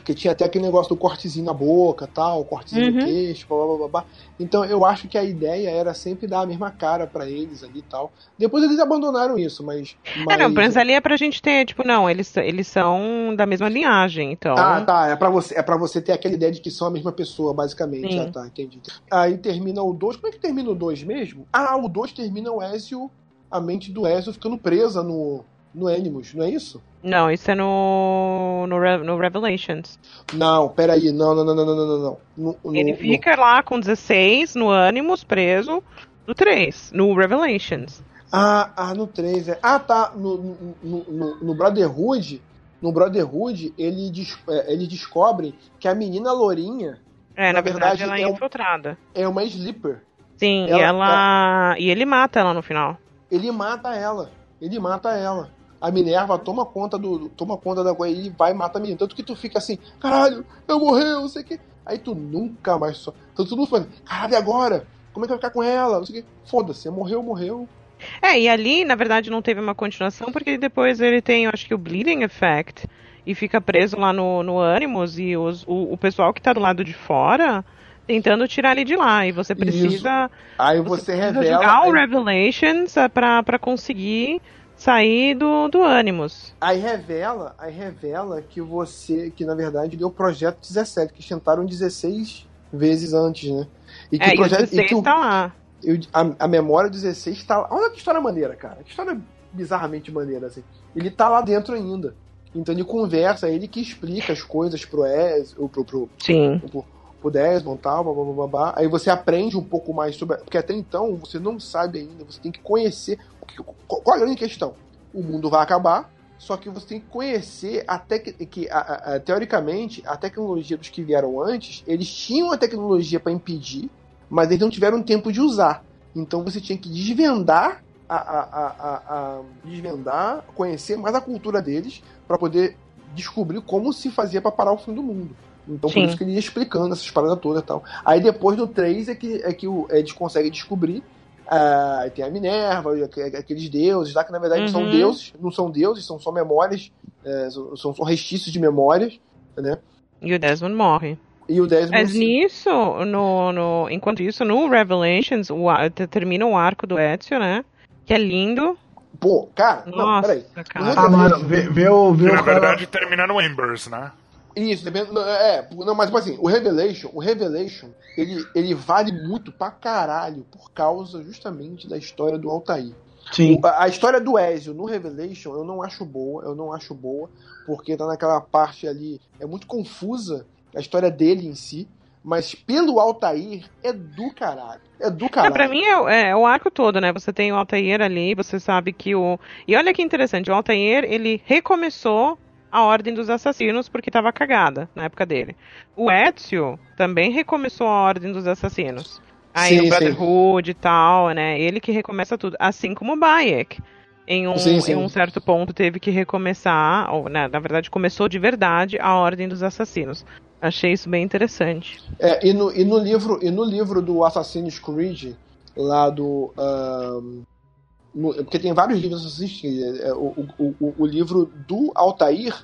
Porque tinha até aquele negócio do cortezinho na boca, tal, cortezinho no Uhum. queixo, blá, blá, blá, blá. Então eu acho que a ideia era sempre dar a mesma cara pra eles ali e tal. Depois eles abandonaram isso, mas. É, mas... não, mas ali é pra gente ter, tipo, não, eles, eles são da mesma linhagem, então. Ah, tá. É pra, você, é pra você ter aquela ideia de que são a mesma pessoa, basicamente. Sim. Ah, tá, entendi. Aí termina o 2. Como é que termina o 2 mesmo? Ah, o 2 termina o Ezio, a mente do Ezio ficando presa no, no Animus, não é isso? Não, isso é no, no, no Revelations. Não, peraí. Não, não, não, não, não, não, não. No, no- Ele no- fica lá com 16 no Animus preso no 3, no Revelations. Ah, ah, no 3, é. Ah, tá. No, no, no, no- no Brotherhood. No Brotherhood, ele, des- é, eles descobrem que a menina lourinha É, na, verdade, verdade, ela é é infiltrada. é uma sleeper. Sim, Ela- e ela. E ele mata ela no final. ele mata ela. Ele mata ela. A Minerva toma conta do. toma conta da coisa e vai e mata a menina. Tanto que tu fica assim, caralho, eu morreu, não sei o que. Aí tu nunca mais só. Então tu não fala, caralho, e agora? Como é que vai ficar com ela? Não sei o que. Foda-se, morreu, morreu. É, e ali, na verdade, não teve uma continuação, porque depois ele tem, eu acho que o Bleeding Effect, e fica preso lá no, no Animus, e os, o, o pessoal que tá do lado de fora tentando tirar ele de lá. E você precisa, Aí você você, revela. jogar o aí, Revelations é, pra, pra conseguir sair do, do Animus. aí revela, aí revela que você, que na verdade deu o projeto 17, que tentaram 16 vezes antes, né? E que É, o e o projeto. 16 que o- tá lá. a, a memória 16 tá lá. Olha que história maneira, cara. Que história bizarramente maneira, assim. Ele tá lá dentro ainda. Então ele conversa, ele que explica as coisas pro Ez, ou pro, pro, Sim. pro, pro Desmond e tal, blá, blá, blá, blá. Aí você aprende um pouco mais sobre. Porque até então você não sabe ainda, você tem que conhecer. Qual é a grande questão? O mundo vai acabar, só que você tem que conhecer até que, a- a- teoricamente, a tecnologia dos que vieram antes, eles tinham a tecnologia para impedir, mas eles não tiveram tempo de usar. Então você tinha que desvendar a, a- desvendar, conhecer mais a cultura deles para poder descobrir como se fazia para parar o fim do mundo. Então Sim. por isso que ele ia explicando essas paradas todas e tal. Aí depois do 3 é que, é que o- eles conseguem descobrir. Ah, tem a Minerva, aqu- aqueles deuses lá que na verdade não são Uhum. deuses, não são deuses, são só memórias, é, são, são só restícios de memórias, né? E o Desmond morre. E o Desmond Mas nisso, no, no, enquanto isso, no Revelations, o, termina o arco do Ezio, né? Que é lindo. Pô, cara, não, Nossa, peraí. cara. Ah, mano, vê, vê o. Vê Que o na cara- verdade termina no Embers, né? Isso, depende. não, É, não, mas tipo assim, o Revelation, o Revelation, ele, ele vale muito pra caralho por causa justamente da história do Altair. Sim. O- a, a história do Ezio no Revelation eu não acho boa, eu não acho boa, porque tá naquela parte ali, é muito confusa a história dele em si, mas pelo Altair é do caralho. É do É, caralho. pra mim é, o- é o arco todo, né? Você tem o Altair ali, você sabe que o. E olha que interessante, o Altair, ele recomeçou a Ordem dos Assassinos porque tava cagada na época dele. O Ezio também recomeçou a Ordem dos Assassinos. Aí Sim, o. Brotherhood e tal, né? Ele que recomeça tudo. Assim como o Bayek. Em um, Sim, sim. em um certo ponto teve que recomeçar, ou né, na verdade começou de verdade a Ordem dos Assassinos. Achei isso bem interessante. É, e, no, e, no livro, e no livro do Assassin's Creed, lá do. No- porque tem vários livros Assassin's Creed. é, o, o, o, livro do Altair,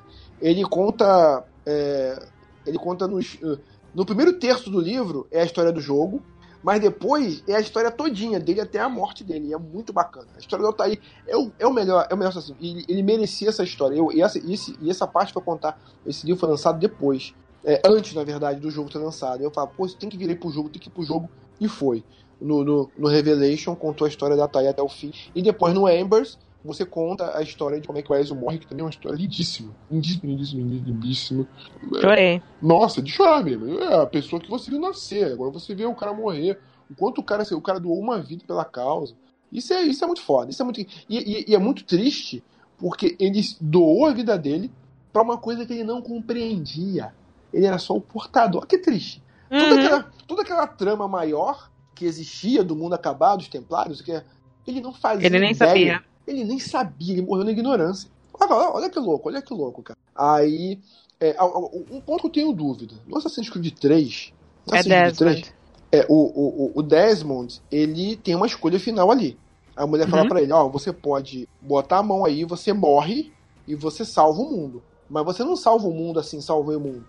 ele conta. é, ele conta nos, eh, no primeiro terço do livro é a história do jogo, mas depois é a história todinha dele até a morte dele. É muito bacana. A história do Altair é o, é o melhor, é o melhor. E Ele, ele merecia essa história. Eu, e, essa, esse- e essa parte que eu contar, esse livro foi lançado depois. É, antes, na verdade, do jogo ser lançado. Eu falo, pô, isso tem que vir aí pro jogo, tem que ir pro jogo. E foi. No, no, no Revelation, contou a história da Thay até o fim. E depois no Embers, você conta a história de como é que o Ezio morre, que também é uma história lindíssima. Lindíssima, lindíssima, lindíssima. Chorei. Nossa, de chorar mesmo. É a pessoa que você viu nascer. Agora você vê o cara morrer. O quanto o cara, o cara doou uma vida pela causa. Isso é, isso é muito foda. Isso é muito, e, e- e é muito triste porque ele doou a vida dele pra uma coisa que ele não compreendia. Ele era só o portador. Que triste. Toda, Uhum. aquela, toda aquela trama maior que existia do mundo acabado, dos templários, que é- ele não fazia Ele nem ideia. sabia. Ele nem sabia, ele morreu na ignorância. Olha, olha, olha que louco, olha que louco, cara. Aí, é, um ponto que eu tenho dúvida. No Assassin's Creed 3, no É Assassin's Creed Desmond. é, o, o, o- Desmond, ele tem uma escolha final ali. A mulher fala Uhum. pra ele, ó, você pode botar a mão aí, você morre e você salva o mundo. Mas você não salva o mundo assim, salvei o mundo.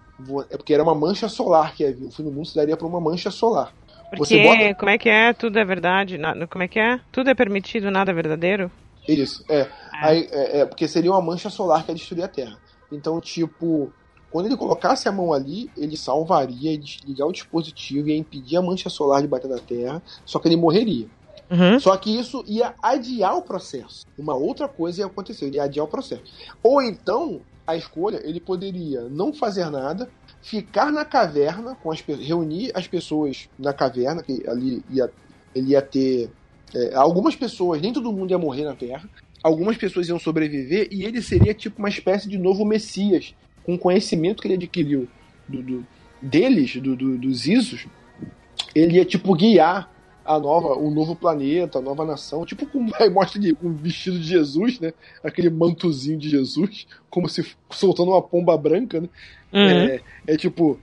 É porque era uma mancha solar que havia. O fim do mundo se daria pra uma mancha solar. Porque, bota- como é que é? Tudo é verdade? na- Como é que é? Tudo é permitido, nada é verdadeiro? Isso, é. Aí, é, é, porque seria uma mancha solar que ia destruir a Terra. Então, tipo, quando ele colocasse a mão ali, ele salvaria, ia desligar o dispositivo, ia impedir a mancha solar de bater na Terra, só que ele morreria. Uhum. Só que isso ia adiar o processo. Uma outra coisa ia acontecer, ia adiar o processo. Ou então, a escolha, ele poderia não fazer nada, ficar na caverna, com as, reunir as pessoas na caverna, que ali ia, ele ia ter. é, algumas pessoas, nem todo mundo ia morrer na Terra, algumas pessoas iam sobreviver e ele seria tipo uma espécie de novo Messias, com o conhecimento que ele adquiriu do, do- deles, do, do- dos Isos, ele ia tipo guiar a nova, o novo planeta, a nova nação, tipo com aí mostra com o vestido de Jesus, né? Aquele mantozinho de Jesus, como se soltando uma pomba branca, né? Uhum. É, é tipo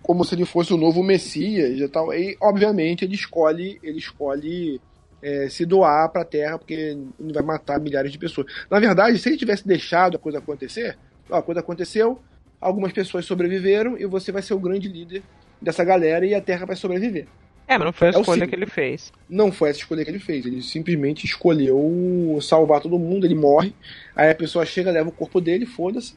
como se ele fosse o novo Messias e tal. E obviamente ele escolhe, ele escolhe é, se doar para a Terra porque ele vai matar milhares de pessoas. Na verdade, se ele tivesse deixado a coisa acontecer, ó, a coisa aconteceu, algumas pessoas sobreviveram e você vai ser o grande líder dessa galera e a Terra vai sobreviver. É, mas não foi a É escolha que ele fez. Não foi essa escolha que ele fez. Ele simplesmente escolheu salvar todo mundo. Ele morre. Aí a pessoa chega, leva o corpo dele, foda-se.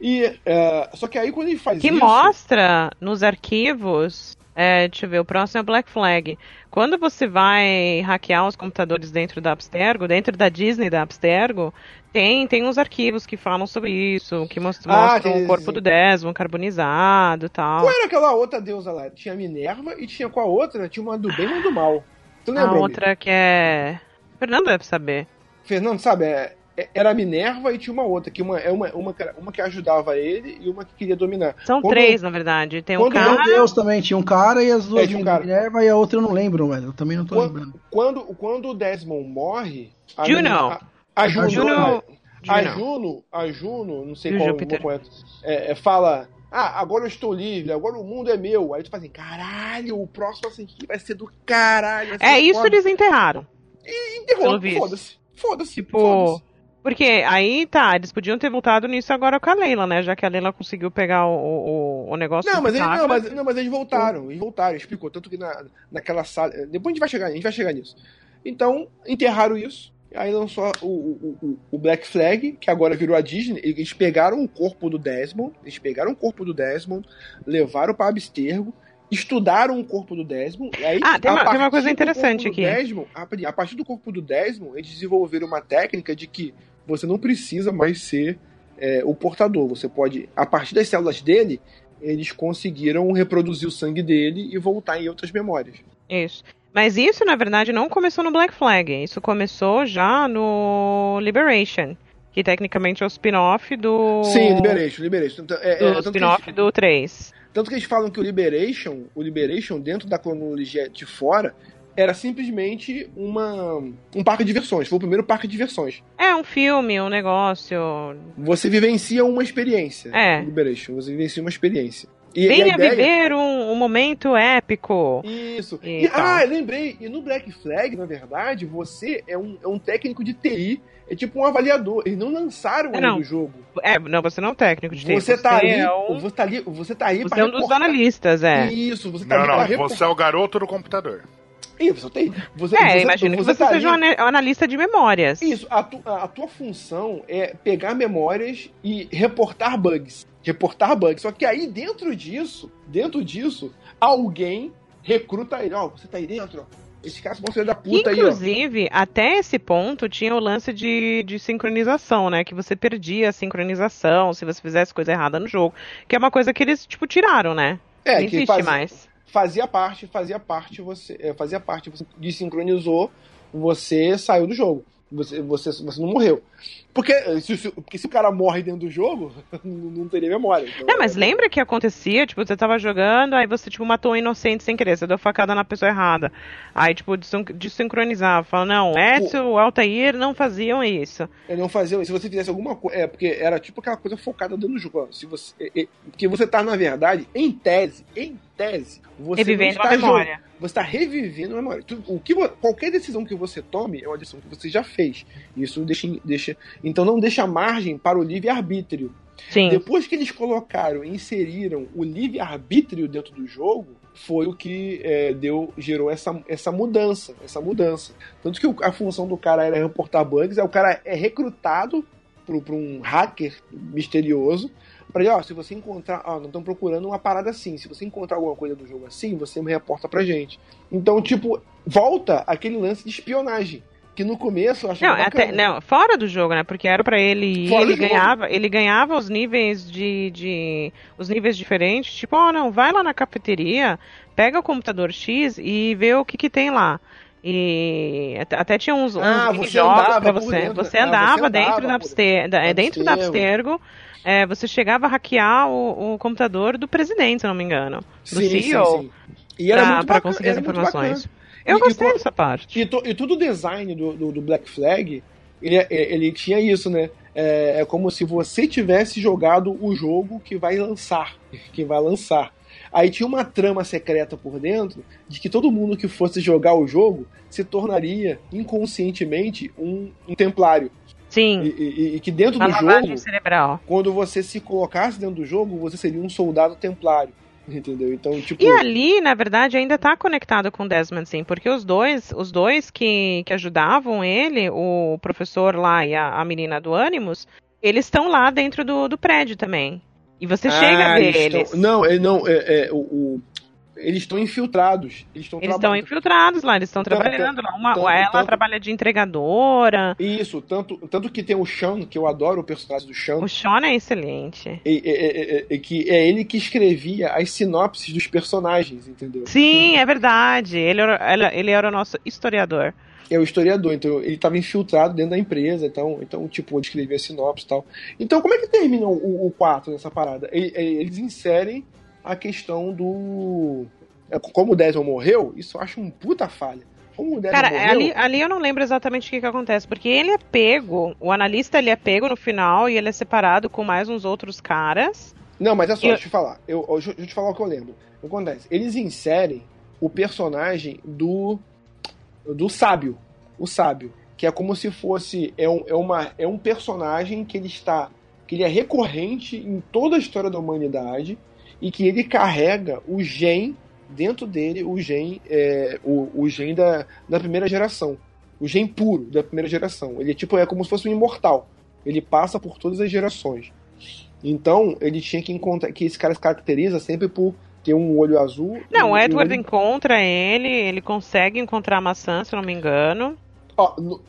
E é, só que aí quando ele faz Que isso, mostra nos arquivos. É, deixa eu ver, o próximo é Black Flag. Quando você vai hackear os computadores dentro da Abstergo, dentro da Disney da Abstergo, tem, tem uns arquivos que falam sobre isso, que most- Ah, mostram tem- o corpo do Desmond carbonizado e tal. qual era aquela outra deusa lá? Tinha a Minerva e tinha qual a outra? Tinha uma do bem e uma do mal. Tu lembra? A outra que é. Fernando deve saber. Fernando, sabe? é- é- era a Minerva e tinha uma outra, que uma, é uma, uma, que era- uma que ajudava ele e uma que queria dominar. São Quando- três, na verdade. Tem um cara. um Deus também, tinha um cara e as duas É, tinha um cara. Minerva e a outra eu não lembro, velho. Eu também não tô Quando, lembrando. quando, quando o Desmond morre. A Juno. a, a Juno. Juno. A Juno. A Juno, não sei E o qual qual é, é, é, fala. Ah, agora eu estou livre, agora o mundo é meu. Aí tu fala assim, caralho, o próximo Assassin's Creed vai ser do caralho. ser É, isso foda. eles enterraram. Enterrou, pelo visto. Foda-se. Foda-se. Tipo, foda-se. Porque aí tá, eles podiam ter voltado nisso agora com a Leila, né? Já que a Leila conseguiu pegar o, o, o negócio Não do mas, eles, não, mas, não, mas eles voltaram, eles voltaram, explicou. Tanto que na, naquela sala. Depois a gente vai chegar, a gente vai chegar nisso. Então, enterraram isso. Aí lançou o, o, o- Black Flag, que agora virou a Disney. Eles pegaram o corpo do Desmond. Eles pegaram o corpo do Desmond, levaram para Abstergo estudaram o corpo do Desmond. E aí, Ah, tem a uma- tem uma coisa interessante aqui. Desmond, a, a partir do corpo do Desmond, eles desenvolveram uma técnica de que você não precisa mais ser é, o portador. Você pode, a partir das células dele, eles conseguiram reproduzir o sangue dele e voltar em outras memórias. Isso. Mas isso, na verdade, não começou no Black Flag. Isso começou já no Liberation. Que tecnicamente é o spin-off do. Sim, Liberation, Liberation. É, é, Do que spin-off do 3. tanto que eles falam que o Liberation, o Liberation, dentro da cronologia de fora, era simplesmente uma, um parque de diversões. Foi o primeiro parque de diversões. É um filme, um negócio. Você vivencia uma experiência. É. Liberation, você vivencia uma experiência. E, e a Venha ideia... viver um, um momento épico. Isso. E E, ah, lembrei. E no Black Flag, na verdade, você é um, é um técnico de TI. É tipo um avaliador. Eles não lançaram Não. ainda o jogo. É, não, você não é um técnico de TI, Você tá ali. é um, Você tá ali. Você tá aí você pra é um dos analistas, é. Isso, você tá Não, ali não, reportar. você é o garoto do computador. Isso, você tem. Você, É, você, imagino que você seja um ali- ana- analista de memórias. Isso, a, tu- a- a tua função é pegar memórias e reportar bugs. Reportar bugs. Só que aí, dentro disso, dentro disso, alguém recruta ele. Ó, você tá aí dentro, ó. Esses caras são filho da puta aí, inclusive, até esse ponto tinha o lance de, de sincronização, né? Que você perdia a sincronização se você fizesse coisa errada no jogo. Que é uma coisa que eles, tipo, tiraram, né? É, Não existe fazia, mais. Fazia parte, fazia parte, você. é, fazia parte, você desincronizou, você saiu do jogo. Você, você, você não morreu. Porque se, se- porque se o cara morre dentro do jogo, não teria memória. Então, Não, mas lembra que acontecia, tipo, você tava jogando, aí você, tipo, matou um inocente sem querer, você deu facada na pessoa errada. Aí, tipo, desin- desincronizava, fala, não, Ezio, o Altair não faziam isso. Não fazia. Se você fizesse alguma coisa. É, porque era tipo aquela coisa focada dentro do jogo. Se você, é, é, porque você tá, na verdade, em tese, em tese, você Revivendo não está memória. jogando. Você está revivendo a memória. O que, qualquer decisão que você tome é uma decisão que você já fez. Isso deixa, deixa. Então não deixa margem para o livre-arbítrio. Sim. Depois que eles colocaram e inseriram o livre-arbítrio dentro do jogo, foi o que é, deu, gerou essa, essa mudança, essa mudança. Tanto que a função do cara era reportar bugs, aí o cara é recrutado por, um hacker misterioso para ele, ó, se você encontrar, ó, não estão procurando uma parada assim, se você encontrar alguma coisa do jogo assim, você me reporta pra gente. Então, tipo, volta aquele lance de espionagem, que no começo eu achava Não, até, bacana. não, fora do jogo, né? Porque era pra ele ir, Fora ele jogo. ganhava, ele ganhava os níveis de, de os níveis diferentes, tipo, ó, não, vai lá na cafeteria, pega o computador X e vê o que que tem lá. E até, até tinha uns, uns Ah, você pra por você. Você Ah, andava, você andava dentro da Abster, é, dentro da Abstergo. É, você chegava a hackear o, o computador do presidente, se não me engano. Do Sim, sim, CEO. sim. E era pra, muito pra conseguir as informações. Eu E- e gostei co- dessa parte. E, to- e todo o design do, do, do Black Flag, ele, é- ele tinha isso, né? É, é como se você tivesse jogado o jogo que vai lançar. Que vai lançar. Aí tinha uma trama secreta por dentro de que todo mundo que fosse jogar o jogo se tornaria inconscientemente um, um templário. Sim, E, e- e que dentro uma do jogo, cerebral. quando você se colocasse dentro do jogo, você seria um soldado templário. Entendeu? Então, tipo. E ali, na verdade, ainda tá conectado com Desmond, sim, porque os dois, os dois que, que ajudavam ele, o professor lá e a, a menina do Animus, eles estão lá dentro do, do prédio também. E você chega a Ah, ver eles eles. estão- Não, é, não, é, é, o, o- eles estão infiltrados. Eles estão Eles estão infiltrados lá, eles estão trabalhando lá. Uma, tanto- ela tanto- trabalha de entregadora. Isso, tanto, tanto que tem o Sean, que eu adoro o personagem do Sean, O Sean é excelente. e, e- que é ele que escrevia as sinopses dos personagens, entendeu? Sim, é verdade. Ele era, ele era o nosso historiador. É o historiador, então ele estava infiltrado dentro da empresa, então, então tipo, ele escrevia a sinopse e tal. Então, como é que termina o, o 4 nessa parada? Eles inserem a questão do. é, Como o Desmond morreu, isso eu acho um puta falha. Como o Desmond Cara, morreu. ali, ali eu não lembro exatamente o que, que acontece, porque ele é pego, o analista ele é pego no final e ele é separado com mais uns outros caras. Não, mas é só, Eu- deixa eu te falar. Eu, eu- deixa eu te falar o que eu lembro. O que acontece? Eles inserem o personagem do. do sábio. O sábio. Que é como se fosse. É um, é uma, é um personagem que ele está. que ele é recorrente em toda a história da humanidade e que ele carrega o gen dentro dele, o gen, é, o, o gen da, da primeira geração. O gen puro da primeira geração. Ele é tipo, é como se fosse um imortal. Ele passa por todas as gerações. Então, ele tinha que encontrar. Que esse cara se caracteriza sempre por ter um olho azul. Não, um- o Edward um olho- encontra ele, ele consegue encontrar a maçã, se eu não me engano. Ó, no,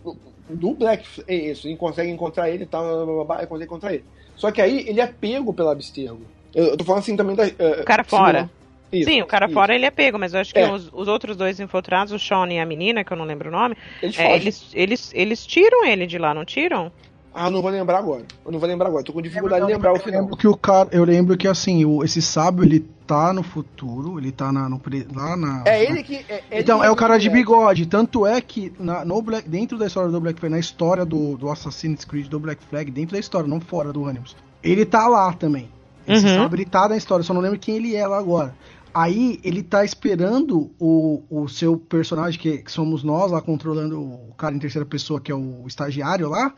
no- Black, é isso, ele consegue encontrar ele e tal, blá, blá, blá, blá, ele consegue encontrar ele. Só que aí ele é pego pela Abstergo. Eu, eu tô falando assim também da. O cara fora. Isso, Sim, o cara isso. fora ele é pego, mas eu acho que É. os, os outros dois infiltrados, o Sean e a menina, que eu não lembro o nome, Eles é, eles, eles, eles tiram ele de lá, não tiram? Ah, não vou lembrar agora. Eu não vou lembrar agora. Tô com dificuldade de lembrar o Eu final. lembro que o cara, eu lembro que assim, o, esse sábio ele tá no futuro, ele tá na, no, pre- lá na. É ele que. É, ele Então, que é o cara de é. bigode. Tanto é que na- no Black, dentro da história do Black Flag, na história do, do Assassin's Creed do Black Flag, dentro da história, não fora do Animus, ele tá lá também. Esse Uhum. sabe, ele tá na história, só não lembro quem ele é lá agora. Aí ele tá esperando o, o seu personagem, que, que somos nós lá controlando o cara em terceira pessoa, que é o estagiário lá,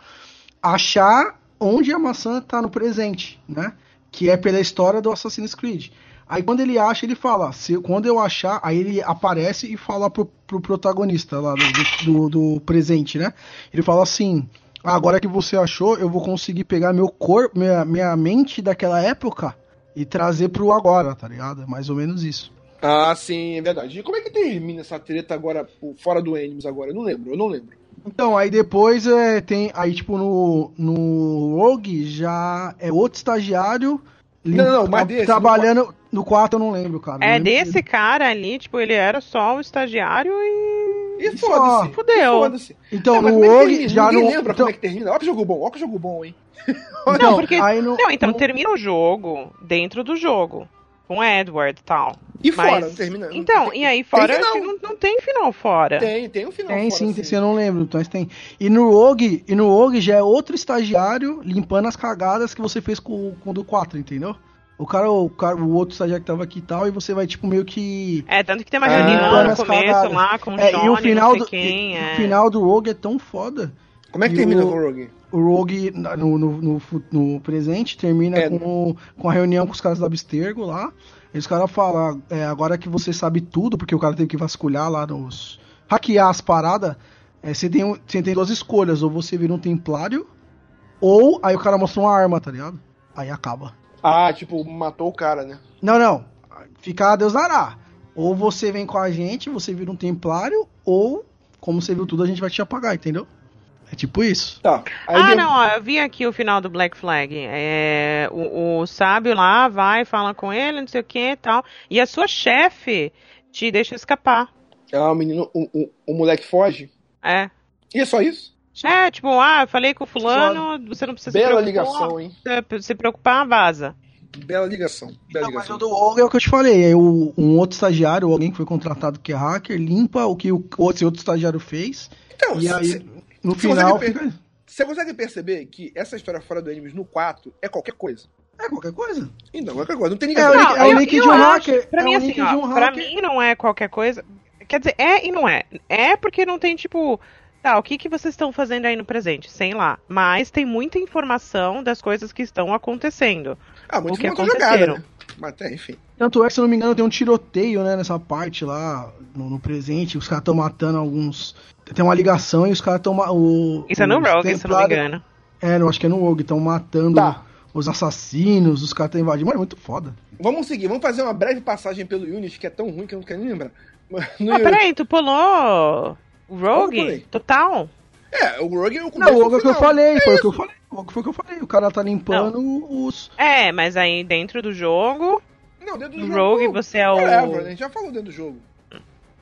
achar onde a maçã tá no presente, né? Que é pela história do Assassin's Creed. Aí quando ele acha, ele fala, se, quando eu achar, aí ele aparece e fala pro, pro protagonista lá do, do, do presente, né? Ele fala assim, "Ah, agora que você achou, eu vou conseguir pegar meu corpo, minha, minha mente daquela época e trazer pro agora, tá ligado? É mais ou menos isso. Ah, sim, é verdade. E como é que termina essa treta agora, fora do Animus agora? Eu não lembro, eu não lembro. Então, aí depois é, tem. Aí, tipo, no, no Rogue já é outro estagiário. Não, não, mas desse, Trabalhando. No 4 eu não lembro, cara. É lembro desse dele. cara ali, tipo, ele era só o estagiário e. E Isso, foda-se. Fudeu. Foda-se. Então, Não, no é Rogue termina? já não. lembra então, como é que termina. Olha que jogo bom, olha que jogo bom, hein? então, Não, porque- aí no, Não, então no- termina o jogo dentro do jogo. Com o Edward e tal. E Mas- fora, não termina. Então, tem- e aí fora, não, não tem final fora. Tem, tem um final. Tem fora, sim, assim. tem sim, eu não lembro, então mas tem. E no Rogue, e no Rogue já é outro estagiário limpando as cagadas que você fez com, com o do 4, entendeu? O cara, o cara, o outro estagiário que tava aqui e tal, e você vai, tipo, meio que. É, tanto que tem uma Ah, reunião no começo cagadas. lá com o É, Sean, e o final não sei do. quem, e- é. O final do Rogue é tão foda. Como é que E termina o- com o Rogue? O Rogue no, no, no, no presente termina É. com, com a reunião com os caras da Abstergo lá. E os caras falam, é, agora que você sabe tudo, porque o cara teve que vasculhar lá nos. hackear as paradas, é, você, tem, você tem duas escolhas, ou você vira um templário, ou aí o cara mostra uma arma, tá ligado? Aí acaba. Ah, tipo, matou o cara, né? Não, não. Fica a Deus dará. Ou você vem com a gente, você vira um templário, ou, como você viu tudo, a gente vai te apagar, entendeu? É tipo isso. Tá. Aí Ah, deu- não, ó, eu vi aqui o final do Black Flag. É, o, o sábio lá vai, fala com ele, não sei o que e tal. E a sua chefe te deixa escapar. Ah, o menino, o, o, o moleque foge. É. E é só isso? É, tipo, ah, eu falei com o fulano, você não precisa Bela se preocupar. ligação, hein? Se- Se preocupar, vaza. Bela ligação. Bela Não, mas ligação. o do Rogue é o que eu te falei. É o, um outro estagiário, alguém que foi contratado que é hacker, limpa o que o, esse outro estagiário fez. Então, e aí, cê- no você final, consegue fica... você consegue perceber que essa história fora do Animus no 4 é qualquer coisa? É qualquer coisa. Então, qualquer coisa. Não tem É, ligação. o Não, link, é o eu- link eu de um hacker. Pra é mim, assim, link ó, um pra hacker. mim não é qualquer coisa. Quer dizer, é e não é. É porque não tem, tipo, tá, o que, que vocês estão fazendo aí no presente? Sei lá. Mas tem muita informação das coisas que estão acontecendo. Ah, muito o que aconteceram. jogada, né? Mas até, enfim. Tanto é que, se eu não me engano, tem um tiroteio, né, nessa parte lá, no, no presente. Os caras estão matando alguns. Tem uma ligação e os caras estão. Isso é no Rogue, se eu não me engano. É, eu acho que é no Rogue. Estão matando Tá. os assassinos, os caras estão invadindo. Mano, é muito foda. Vamos seguir, vamos fazer uma breve passagem pelo Unity, que é tão ruim que eu não quero nem lembrar. No Ah, Unity- peraí, tu pulou o Rogue? Total? É, o Rogue é o começo Não, o do Rogue é o que eu falei. É Foi o que eu falei. O Rogue foi o que eu falei. O cara tá limpando os. É, mas aí dentro do jogo, Não, dentro do no jogo. Rogue você é né? o. A gente já falou dentro do jogo.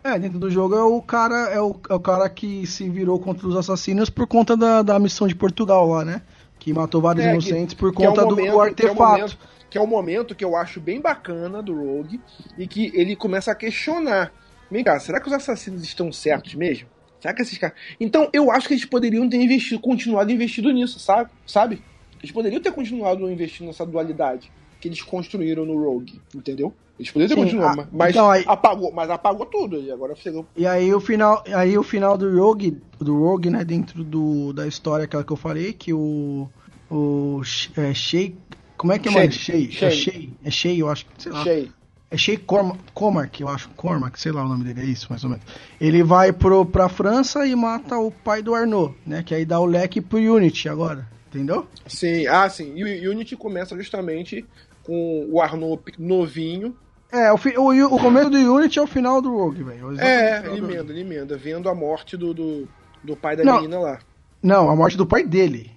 É, dentro do jogo é o cara, é o, é o cara que se virou contra os assassinos por conta da, da missão de Portugal lá, né? Que matou vários É, que- inocentes por que é o conta do- momento- do, que é o artefato. momento- Que é o momento que eu acho bem bacana do Rogue e que ele começa a questionar. Vem cá, será que os assassinos estão certos mesmo? Será que esses caras. Então, eu acho que eles poderiam ter investido, continuado investido nisso, sabe? sabe? Eles poderiam ter continuado investindo nessa dualidade que eles construíram no Rogue, entendeu? Eles poderiam ter Sim, continuado, ah, mas, então aí- apagou, mas apagou tudo. E agora chegou. E aí o final, aí o final do Rogue, do Rogue, né, dentro do, da história aquela que eu falei, que o o é, Shea, como é que é, mano? Shea, Shea. é Shea, é Shea, eu acho, sei lá. Cheio. É Shea Corma- Cormac, eu acho, Cormac, sei lá o nome dele, é isso, mais ou menos. Ele vai pro, pra França e mata o pai do Arnaud, né, que aí dá o leque pro Unity agora, entendeu? Sim, ah, sim. E o Unity começa justamente com o Arnaud novinho É, o, o, o começo do Unity é o final do Rogue, velho. É, ele emenda, ele emenda, vendo a morte do, do, do pai da Não. menina lá. Não, a morte do pai dele.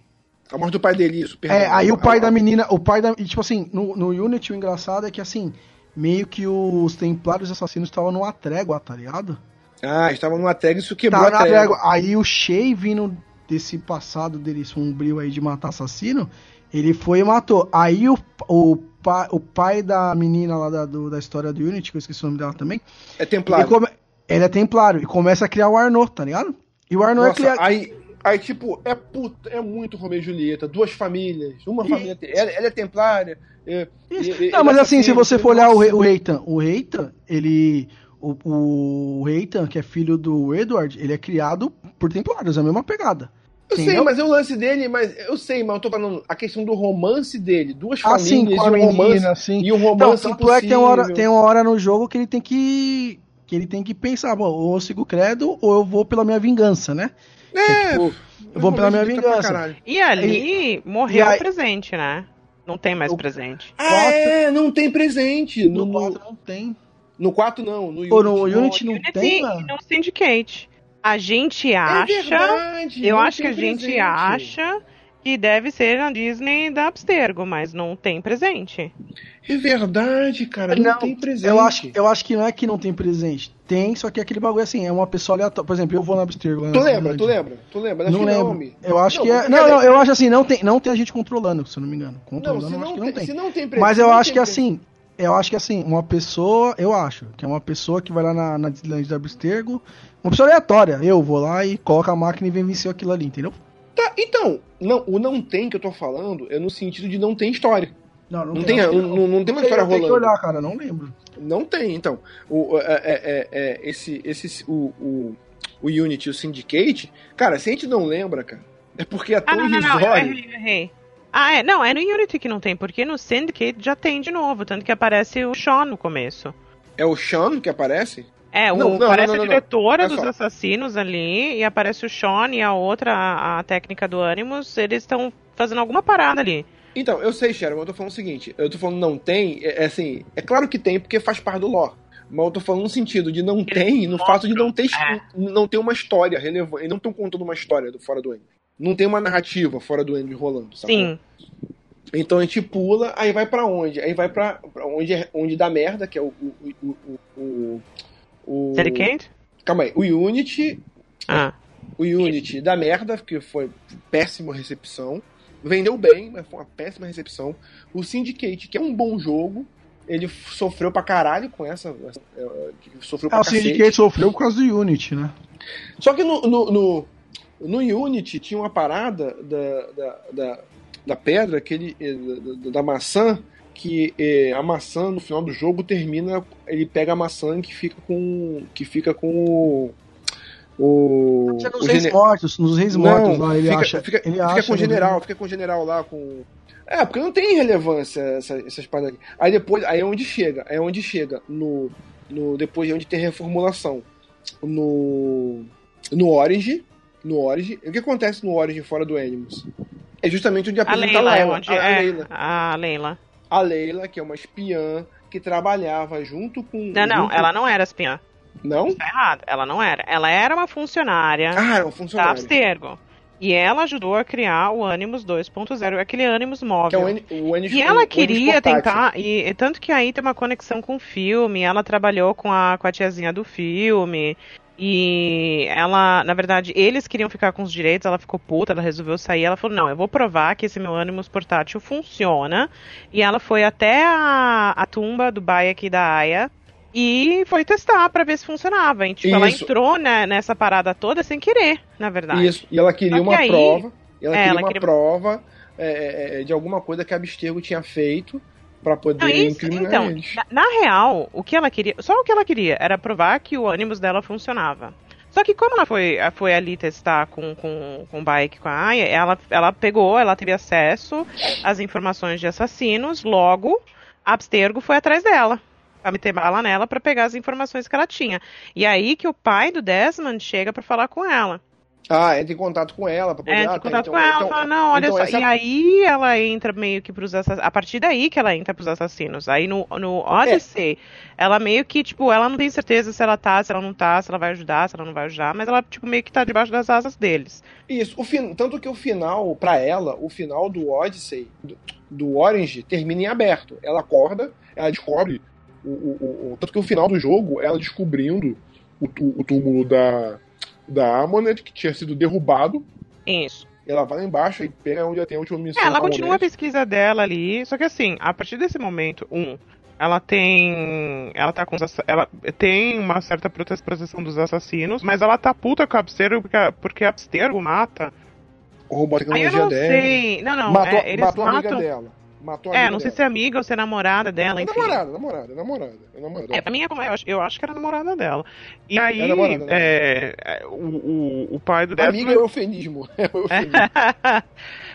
A morte do pai dele, isso, perdão. É, aí o pai Ah, da menina, o pai da. Tipo assim, no, no Unity o engraçado é que assim, meio que os templários assassinos estavam numa trégua, tá ligado? Ah, estava numa tag, isso quebrou Tava a trégua. trégua. Aí o Shea vindo desse passado dele sombrio aí de matar assassino, ele foi e matou. Aí o, o, pa, o pai da menina lá da, do- da história do Unity, que eu esqueci o nome dela também, É ele, templário. come- ele é templário e começa a criar o Arnaud, tá ligado? E o Arnaud é Nossa, criado. aí, aí, tipo, é puta, é muito Romeu e Julieta, duas famílias, uma E- família, ela, ela é templária. é- e- Não, mas assim, se você for olhar o, Reitan, o Reitan, ele. O, o Reitan, que é filho do Edward, ele é criado por templários, é a mesma pegada. Eu sei, Entendeu? mas é o lance dele, mas eu sei, mas eu tô falando a questão do romance dele, duas Ah, sim, famílias com a e um romance menina, assim. e um Então, romance tanto é que tem uma, hora, impossível. tem uma hora no jogo que ele tem que. que ele tem que pensar, bom, ou eu sigo o credo, ou eu vou pela minha vingança, né? É, tipo, eu vou pela minha e vingança. caralho. E ali morreu e aí- o presente, né? Não tem mais O- presente. Ah, é, não tem presente. No No, 4 no, não tem. no 4 não, no Ou no Unity, Unity não Unity tem, e mano? no Syndicate. A gente É acha. verdade, eu não acho que a gente presente. acha que deve ser na Disney da Abstergo, mas não tem presente. É verdade, cara, não, Não, tem presente. Eu acho, eu acho que não é que não tem presente. Tem, só que aquele bagulho assim, é uma pessoa aleatória. Por exemplo, eu vou na Abstergo. Tu lembra, tu lembra? Tu lembra? Não lembro. eu acho que é. Não, não, eu acho assim, não tem, não tem a gente controlando, se eu não me engano. Não, Controlando, se eu acho não, que não tem, se não tem. Mas eu não acho que assim, eu acho que assim, uma pessoa, eu acho, que é uma pessoa que vai lá na, na Disneyland da Abstergo, uma pessoa aleatória. Eu vou lá e coloco a máquina e vem vencer aquilo ali, entendeu? Tá, então, não, o não tem que eu tô falando é no sentido de não tem história. Não, Não tem, não, não tem uma história eu tenho que rolando. olhar, cara, não lembro. Não tem, então. O, é, é, é, é, esse, esse, o, o, o Unity e o Syndicate, cara, se a gente não lembra, cara, é porque é Ah, tão não, não, não. Eu irrisório. errei. Ah, é. Não, é no Unity que não tem, porque no Syndicate já tem de novo, tanto que aparece o Sean no começo. É o Sean que aparece? É, o, Não, não, aparece não, não, a não. diretora dos só. assassinos ali, e aparece o Sean e a outra, a, a técnica do Animus, eles estão fazendo alguma parada ali. Então, eu sei, Sharon, mas eu tô falando o seguinte: eu tô falando não tem, é, é assim, é claro que tem porque faz parte do lore. Mas eu tô falando no sentido de não tem, no fato de não ter, É. não ter uma história relevante. Eles não estão contando uma história do fora do End. Não tem uma narrativa fora do End rolando, sabe? Sim. Então a gente pula, aí vai pra onde? Aí vai pra, pra onde, é- onde dá merda, que é o. o, o, o, o? Calma aí, o Unity. Ah. O Unity dá merda, porque foi péssima recepção. Vendeu bem, mas foi uma péssima recepção. O Syndicate, que é um bom jogo, ele sofreu pra caralho com essa. essa, é, sofreu Ah, pra o cacete. Syndicate sofreu por causa do Unity, né? Só que no, no, no, no Unity tinha uma parada da, da, da, da pedra, aquele, eh, da, da maçã, que eh, a maçã no final do jogo termina. Ele pega a maçã que fica com. que fica com o. Nos o Reis gene- Mortos, nos Reis Não, Mortos lá, ele fica, acha. Fica, ele fica acha com o general, fica com o general lá com. É, porque não tem relevância essa, essas paradas aqui. Aí depois, aí é onde chega, é onde chega no, no depois é onde tem reformulação. No no Orange, no Orange, o que acontece no Orange fora do Animus? É justamente onde A apresenta Leila, a é Leila, onde. a, a é, Leila. a Leila. A Leila, que é uma espiã que trabalhava junto com Não, não, junto- ela não era espiã. Não? Tá errado. Ela não era. Ela era uma funcionária Ah, era um da funcionário. Abstergo. E ela ajudou a criar o Animus 2.0, aquele Animus móvel. Que é o, o N, E ela queria tentar, e, e tanto que aí tem uma conexão com o filme, ela trabalhou com a, com a tiazinha do filme, e ela, na verdade, eles queriam ficar com os direitos, ela ficou puta, ela resolveu sair, ela falou, não, eu vou provar que esse meu Animus portátil funciona, e ela foi até a, a tumba do aqui da Aya, e foi testar pra ver se funcionava, e tipo, ela Isso. entrou né, nessa parada toda sem querer, na verdade. Isso, e ela queria uma aí- prova. Ela É, queria ela uma queria- prova é, é, é, de alguma coisa que a Abstergo tinha feito pra poder Não, isso, então, na, na real, o que ela queria, só o que ela queria era provar que o ânimos dela funcionava. Só que como ela foi, foi ali testar com, com, com o bike com a Aya, ela, ela pegou, ela teve acesso às informações de assassinos, logo, Abstergo foi atrás dela. Meter bala nela pra pegar as informações que ela tinha. E aí que o pai do Desmond chega pra falar com ela. Ah, entra em contato com ela pra poder. É, ah, entra em tá, contato então- com ela, então- fala, não, olha então só. E aí ela entra meio que pros assassinos. A partir daí que ela entra pros assassinos. Aí no, no Odyssey, ela meio que, tipo, ela não tem certeza se ela tá, se ela não tá, se ela vai ajudar, se ela não vai ajudar, mas ela, tipo, meio que tá debaixo das asas deles. Isso, o fin... tanto que o final, pra ela, o final do Odyssey, do, do Orange, termina em aberto. Ela acorda, ela descobre. O, o, o- o- Tanto que o final do jogo, ela descobrindo o, o túmulo da, da Amonet, que tinha sido derrubado. Isso. Ela vai lá embaixo e pega onde tem a última missão. É, ela a continua a pesquisa dela ali, só que assim, a partir desse momento, um, ela tem. Ela tá com. Ela tem uma certa prote- proteção dos assassinos, mas ela tá puta com a Abstergo porque, a- porque a Abstergo mata. Roubou a Aí eu tecnologia não dela. sei. Não, não, matou é, eles matou a matam. amiga dela. Matou a É, não sei dela. se é amiga ou se é namorada dela, É enfim. namorada, namorada, namorada. É namorada. É, pra mim é como eu acho, eu acho que era namorada dela. E aí, É namorada, é, é, o, o, o pai do Desmond. Amiga é eufemismo. É o eufemismo.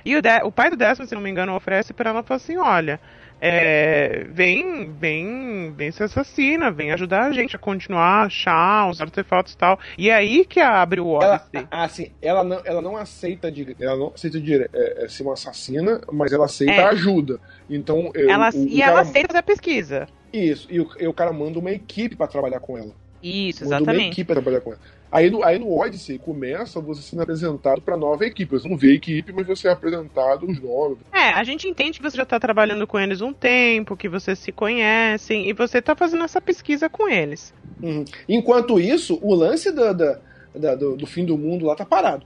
e o, de- o pai do Desmond, se não me engano, oferece pra ela e fala assim: olha. É, vem, vem, vem ser assassina, vem ajudar a gente a continuar a achar os artefatos e tal. E é aí que abre o Ela, Odyssey. assim, ela não, ela não aceita de, ela não aceita de, é, é, ser uma assassina, mas ela aceita É. ajuda. Então, eu, Ela, o, o e cara, ela aceita fazer a pesquisa. isso, e o, e o cara manda uma equipe pra trabalhar com ela. Isso, Manda uma exatamente. equipe pra trabalhar com ela. Aí no, aí no Odyssey começa você sendo apresentado pra nova equipe. Você não vê a equipe, mas você é apresentado os nomes. É, a gente entende que você já tá trabalhando com eles um tempo, que vocês se conhecem, e você tá fazendo essa pesquisa com eles. Uhum. Enquanto isso, o lance da, da- da- do, do fim do mundo lá tá parado.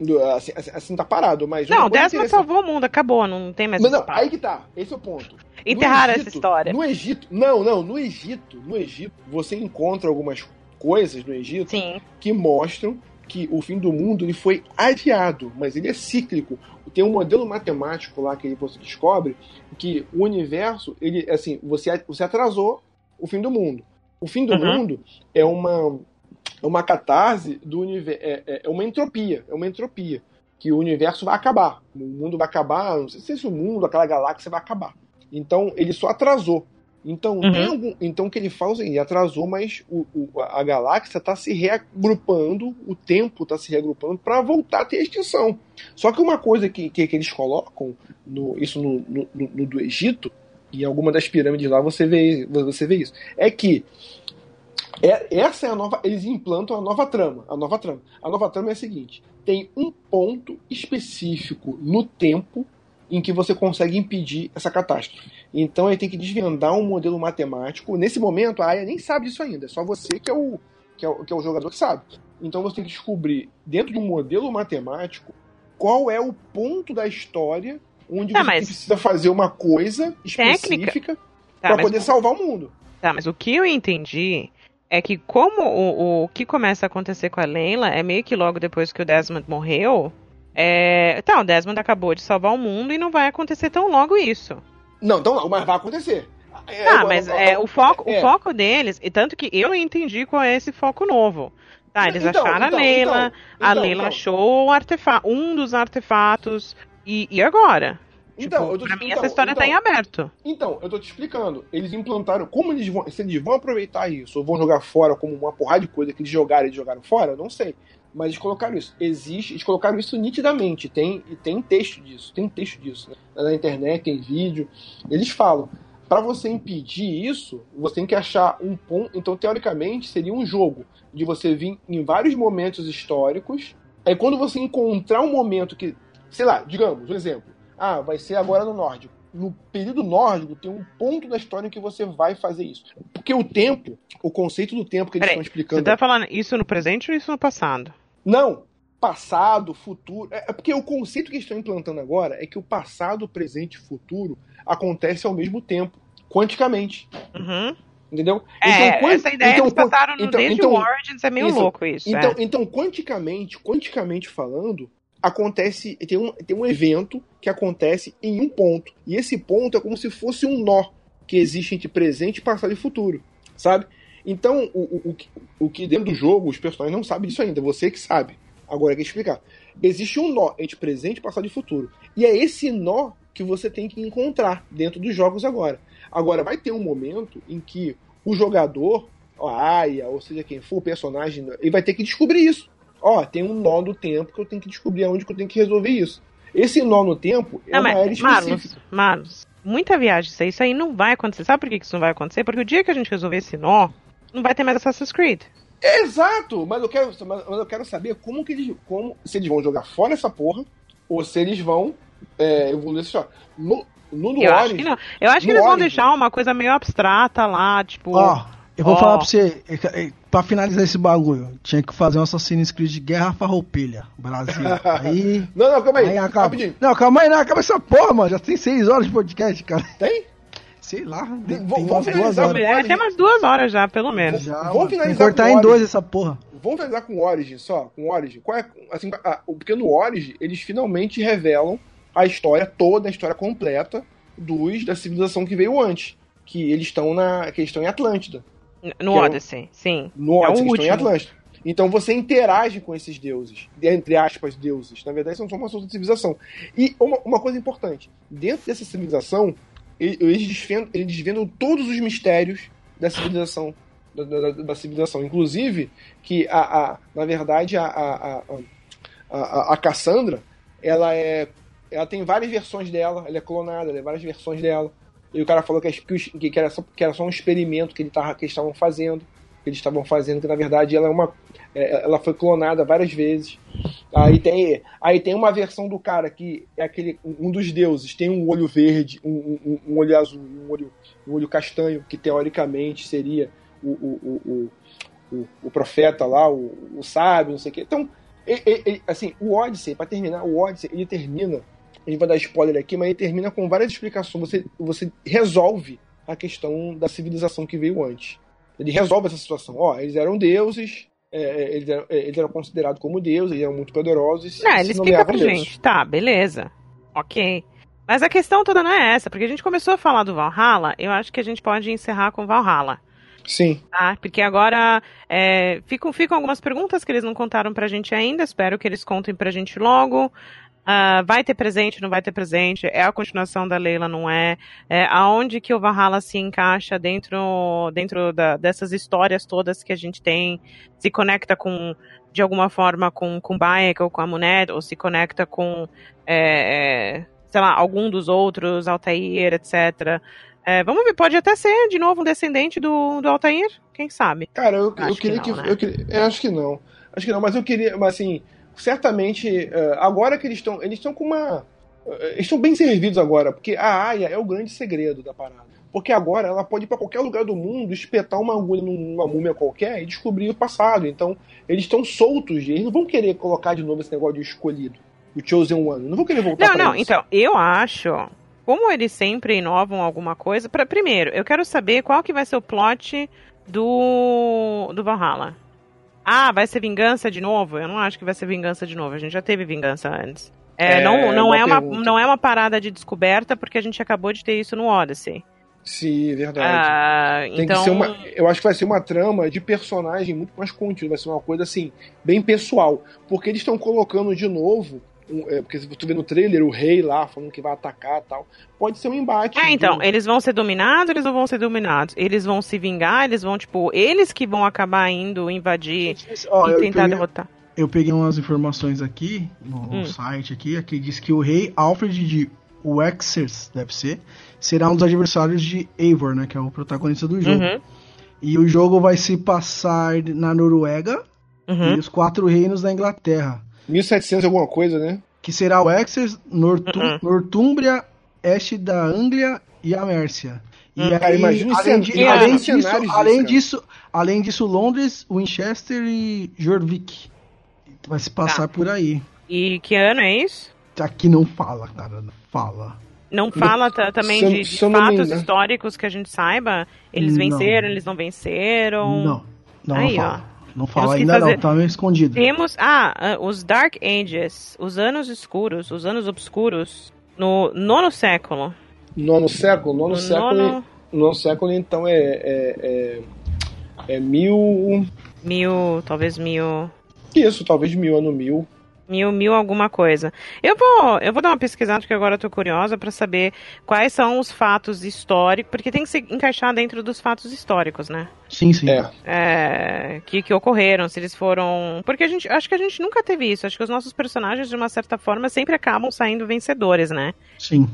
Do- assim, assim, assim, tá parado, mas. Não, interessante- salvou o mundo, acabou, não tem mais Mas não, aí que tá, esse é o ponto. Enterraram essa história. No Egito, não, não, no Egito, no Egito, você encontra algumas coisas no Egito Sim. que mostram que o fim do mundo ele foi adiado, mas ele é cíclico. Tem um modelo matemático lá que você descobre que o universo, ele assim, você, você atrasou o fim do mundo. O fim do Uhum. mundo é uma é uma catarse do universo, é, é- é uma entropia, é uma entropia que o universo vai acabar, o mundo vai acabar, não sei se o mundo, aquela galáxia vai acabar. Então ele só atrasou. Então, Uhum. tem algum, então o que ele fala assim, ele atrasou, mas o, o- a galáxia está se reagrupando, o tempo está se reagrupando para voltar a ter extinção. Só que uma coisa que, que, que eles colocam, no, isso no, no, no- no do Egito, e em alguma das pirâmides lá você vê, você vê isso, é que é- essa é a nova. Eles implantam a nova trama. A nova trama. A nova trama é a seguinte: tem um ponto específico no tempo em que você consegue impedir essa catástrofe. Então ele tem que desvendar um modelo matemático. Nesse momento, a Aya nem sabe disso ainda. É só você que é o, que é o, que é o jogador que sabe. Então você tem que descobrir, dentro de um modelo matemático, qual é o ponto da história onde Tá, você mas- precisa fazer uma coisa específica Tá, para poder salvar o mundo. tá, mas o que eu entendi é que como o, o que começa a acontecer com a Leila é meio que logo depois que o Desmond morreu, é... Tá, o Desmond acabou de salvar o mundo e não vai acontecer tão logo isso. Não, então não, mas vai acontecer. É, Ah, mas é, o, foco, é. o foco deles, e tanto que eu não entendi qual é esse foco novo. Tá, eles Então, acharam então, a Leila, então, a então, Leila então. achou o artefa um dos artefatos, e, e agora? Então, Tipo, pra mim então, essa história tá então. em aberto. Então, eu tô te explicando. Eles implantaram. Como eles vão. Se eles vão aproveitar isso, ou vão jogar fora como uma porrada de coisa que eles jogaram e jogaram fora, eu não sei. Mas eles colocaram isso. Existe. Eles colocaram isso nitidamente. Tem, e tem texto disso. Tem texto disso. Né? Na internet, tem vídeo. Eles falam. Pra você impedir isso, você tem que achar um ponto. Então, teoricamente, seria um jogo de você vir em vários momentos históricos. Aí, quando você encontrar um momento que. Sei lá, digamos, um exemplo. Ah, vai ser agora no nórdico. No período nórdico, tem um ponto da história em que você vai fazer isso. Porque o tempo, o conceito do tempo que eles Peraí, estão Você explicando. tá falando isso no presente ou isso no passado? Não, passado, futuro. É é porque o conceito que estão implantando agora é que o passado, presente e futuro acontece ao mesmo tempo, quanticamente. Uhum. Entendeu? É, quan- essa ideia então, eles passaram no, então- desde então- Origins, é meio isso. louco isso. Então, é. então, quanticamente, quanticamente falando, acontece. Tem um, tem um evento que acontece em um ponto. E esse ponto é como se fosse um nó que existe entre presente, passado e futuro. Sabe? Então, o, o, o, que- dentro do jogo, os personagens não sabem disso ainda, você que sabe. Agora é que explicar. Existe um nó entre presente, passado e futuro. E é esse nó que você tem que encontrar dentro dos jogos agora. Agora, vai ter um momento em que o jogador, a Aya, ou seja quem for, o personagem, ele vai ter que descobrir isso. ó, tem um nó do tempo que eu tenho que descobrir aonde que eu tenho que resolver isso. Esse nó no tempo é Não, uma era mas, específica. Marlos, Marlos, muita viagem isso aí. Isso aí não vai acontecer. Sabe por que que isso não vai acontecer? Porque o dia que a gente resolver esse nó, não vai ter mais Assassin's Creed. Exato, mas eu quero, mas eu quero saber como que eles, como se eles vão jogar fora essa porra ou se eles vão é, evoluir esse jogo. No, no, no Eu acho Origin- que não. Eu acho que eles vão Origin- deixar uma coisa meio abstrata lá, tipo. Ó, eu vou Ó. falar pra você, é, é, pra finalizar esse bagulho, tinha que fazer um Assassin's Creed de Guerra Farroupilha, Brasil. Aí. Não, não, calma aí, aí acaba. rapidinho. Não, calma aí, não, acaba essa porra, mano. Já tem seis horas de podcast, cara. Tem? Sei lá, tem, Vamos- tem vamos umas duas finalizar horas. É, tem umas duas horas já, pelo menos. Já, Vamos finalizar cortar com em dois essa porra. Vamos finalizar com o Origin só, com o Origin. Qual é, assim, a- o- porque no Origin eles finalmente revelam a história toda, a história completa dos da civilização que veio antes, que eles estão na, que eles estão em Atlântida. No Que é o- Odyssey, sim. No É Odyssey, eles estão em último. Atlântida. Então você interage com esses deuses, entre aspas, deuses. Na verdade, são só uma outra civilização. E uma, uma coisa importante: dentro dessa civilização, eles desvendam, eles desvendam todos os mistérios da civilização. Da, da- da- civilização. Inclusive, que, a, a- na verdade, a, a, a, a, Cassandra, ela é. Ela tem várias versões dela, ela é clonada, ela tem várias versões dela. E o cara falou que, que era, só, que era só um experimento que, ele tava, que eles estavam fazendo. Que eles estavam fazendo, que na verdade ela é uma. é, Ela foi clonada várias vezes. Aí tem, aí tem uma versão do cara que é aquele. Um dos deuses tem um olho verde, um, um- um olho azul, um olho, um olho castanho, que teoricamente seria o, o, o, o, o, profeta lá, o, o sábio, não sei o quê. Então, e- e- e- assim, o Odyssey, pra terminar, o Odyssey, ele termina. A gente vai dar spoiler aqui, mas ele termina com várias explicações. Você, você resolve a questão da civilização que veio antes. Ele resolve essa situação. Ó, eles eram deuses, é, é, eles, eram, é, eles eram considerados como deuses, eles eram muito poderosos. Não, se ele explica pra deuses. gente. Tá, beleza. Ok. Mas a questão toda não é essa, porque a gente começou a falar do Valhalla, eu acho que a gente pode encerrar com Valhalla. Sim. Tá? Porque agora é, ficam, ficam algumas perguntas que eles não contaram pra gente ainda. Espero que eles contem pra gente logo. Ah, vai ter presente, não vai ter presente? É a continuação da Leila, não é? é aonde que o Valhalla se encaixa dentro, dentro da- dessas histórias todas que a gente tem? Se conecta com, de alguma forma, com, com Bayek ou com a Munet, ou se conecta com, é, é, sei lá, algum dos outros, Altair, etc. É, vamos ver, pode até ser de novo um descendente do, do Altair, quem sabe? Cara, eu, eu Acho que queria não, que. né? eu, queria- eu acho que não. Acho que não, mas eu queria. Mas assim, certamente. eh, agora que eles estão. Eles estão com uma. eh, Eles estão bem servidos agora, porque a Aya é o grande segredo da parada. Porque agora ela pode ir pra qualquer lugar do mundo, espetar uma agulha numa múmia qualquer e descobrir o passado. Então, eles estão soltos, eles não vão querer colocar de novo esse negócio de escolhido. O Chosen One. Não vão querer voltar Não, pra não, isso. então, eu acho, como eles sempre inovam alguma coisa, pra, primeiro, eu quero saber qual que vai ser o plot do, do Valhalla. Ah, vai ser vingança de novo? Eu não acho que vai ser vingança de novo, a gente já teve vingança antes. É, É, não, não, boa é uma, pergunta. não é uma parada de descoberta, porque a gente acabou de ter isso no Odyssey. Sim, verdade. Ah, Tem então, que ser uma, eu acho que vai ser uma trama de personagem muito mais contínua, vai ser uma coisa assim, bem pessoal. Porque eles estão colocando de novo, um, é, porque se tu vê no trailer o rei lá falando que vai atacar e tal, pode ser um embate. É, então, de- eles vão ser dominados, eles não vão ser dominados. Eles vão se vingar, eles vão, tipo, eles que vão acabar indo invadir Ó, e eu, tentar peguei, derrotar. eu peguei umas informações aqui no, no Hum. site aqui, aqui diz que o rei Alfred de Wexers, deve ser, será um dos adversários de Eivor, né, que é o protagonista do jogo. Uhum, E o jogo vai se passar na Noruega uhum. e os quatro reinos da Inglaterra, 1700 alguma coisa, né? que será o Wexers, Nortu Uhum. Nortúmbria, Este da Anglia e a Mércia. E Hum. aí, imagina além, de- imagina além disso, disso, além disso, além disso, Londres, Winchester e Jorvik. Vai se passar por aí. E que ano é isso? Aqui não fala, cara, não fala. Não fala ta- também de, de fatos engano- históricos que a gente saiba? Eles Não. venceram, eles não venceram? Não, não, Aí, não ó. Não fala ainda fazer- não, tá meio escondido. Temos, ah, ah, os Dark Ages, os anos escuros, os anos obscuros, no nono século. Nono século, nono No século, nono, nono século então é, é, é, é mil, mil, talvez mil. isso, talvez mil, ano mil. Mil, mil alguma coisa. Eu vou, eu vou dar uma pesquisada, porque agora eu tô curiosa para saber quais são os fatos históricos, porque tem que se encaixar dentro dos fatos históricos, né? Sim, sim. É. É, que, que ocorreram, se eles foram. Porque a gente. Acho que a gente nunca teve isso. Acho que os nossos personagens, de uma certa forma, sempre acabam saindo vencedores, né? Sim.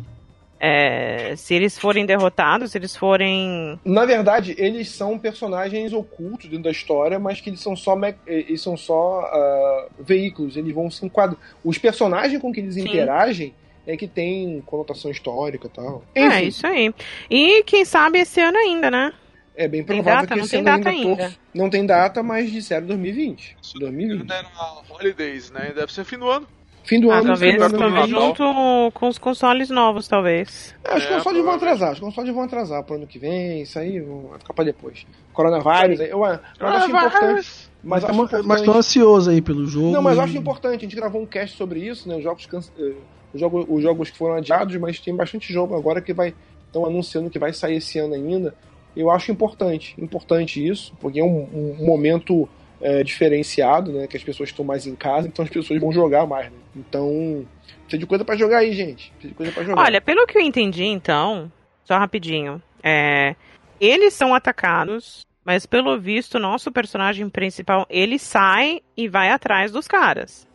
É, se eles forem derrotados, se eles forem. Na verdade, eles são personagens ocultos dentro da história, mas que eles são só, me- eles são só ah, veículos, eles vão se enquadrar. Os personagens com que eles Sim. interagem é que tem conotação histórica e tal. É, Enfim, isso aí. E quem sabe esse ano ainda, né? é bem Tem provável data? que Não esse tem ano data ainda ainda. torço- Não tem data, mas disseram 2020. 2020. Ainda era Holidays, né? Deve ser fim do ano. Fim do Ah, ano, talvez, fim do ano talvez 2020. junto com os consoles novos, talvez. É, os É, consoles vão atrasar, os consoles vão atrasar pro ano que vem, isso aí vai ficar pra depois. Coronavírus, eu, eu acho importante. Mas acho importante. mas tô ansioso aí pelo jogo. Não, mas eu acho importante, a gente gravou um cast sobre isso, né? Os jogos, eh, os jogos, os jogos que foram adiados, mas tem bastante jogo agora que vai. Estão anunciando que vai sair esse ano ainda. Eu acho importante, importante isso, porque é um, um momento eh, diferenciado, né? Que as pessoas estão mais em casa, então as pessoas vão jogar mais, né? Então, precisa de coisa pra jogar aí, gente. Precisa de coisa pra jogar. Olha, pelo que eu entendi, então, só rapidinho, é, eles são atacados, mas pelo visto, nosso personagem principal, ele sai e vai atrás dos caras.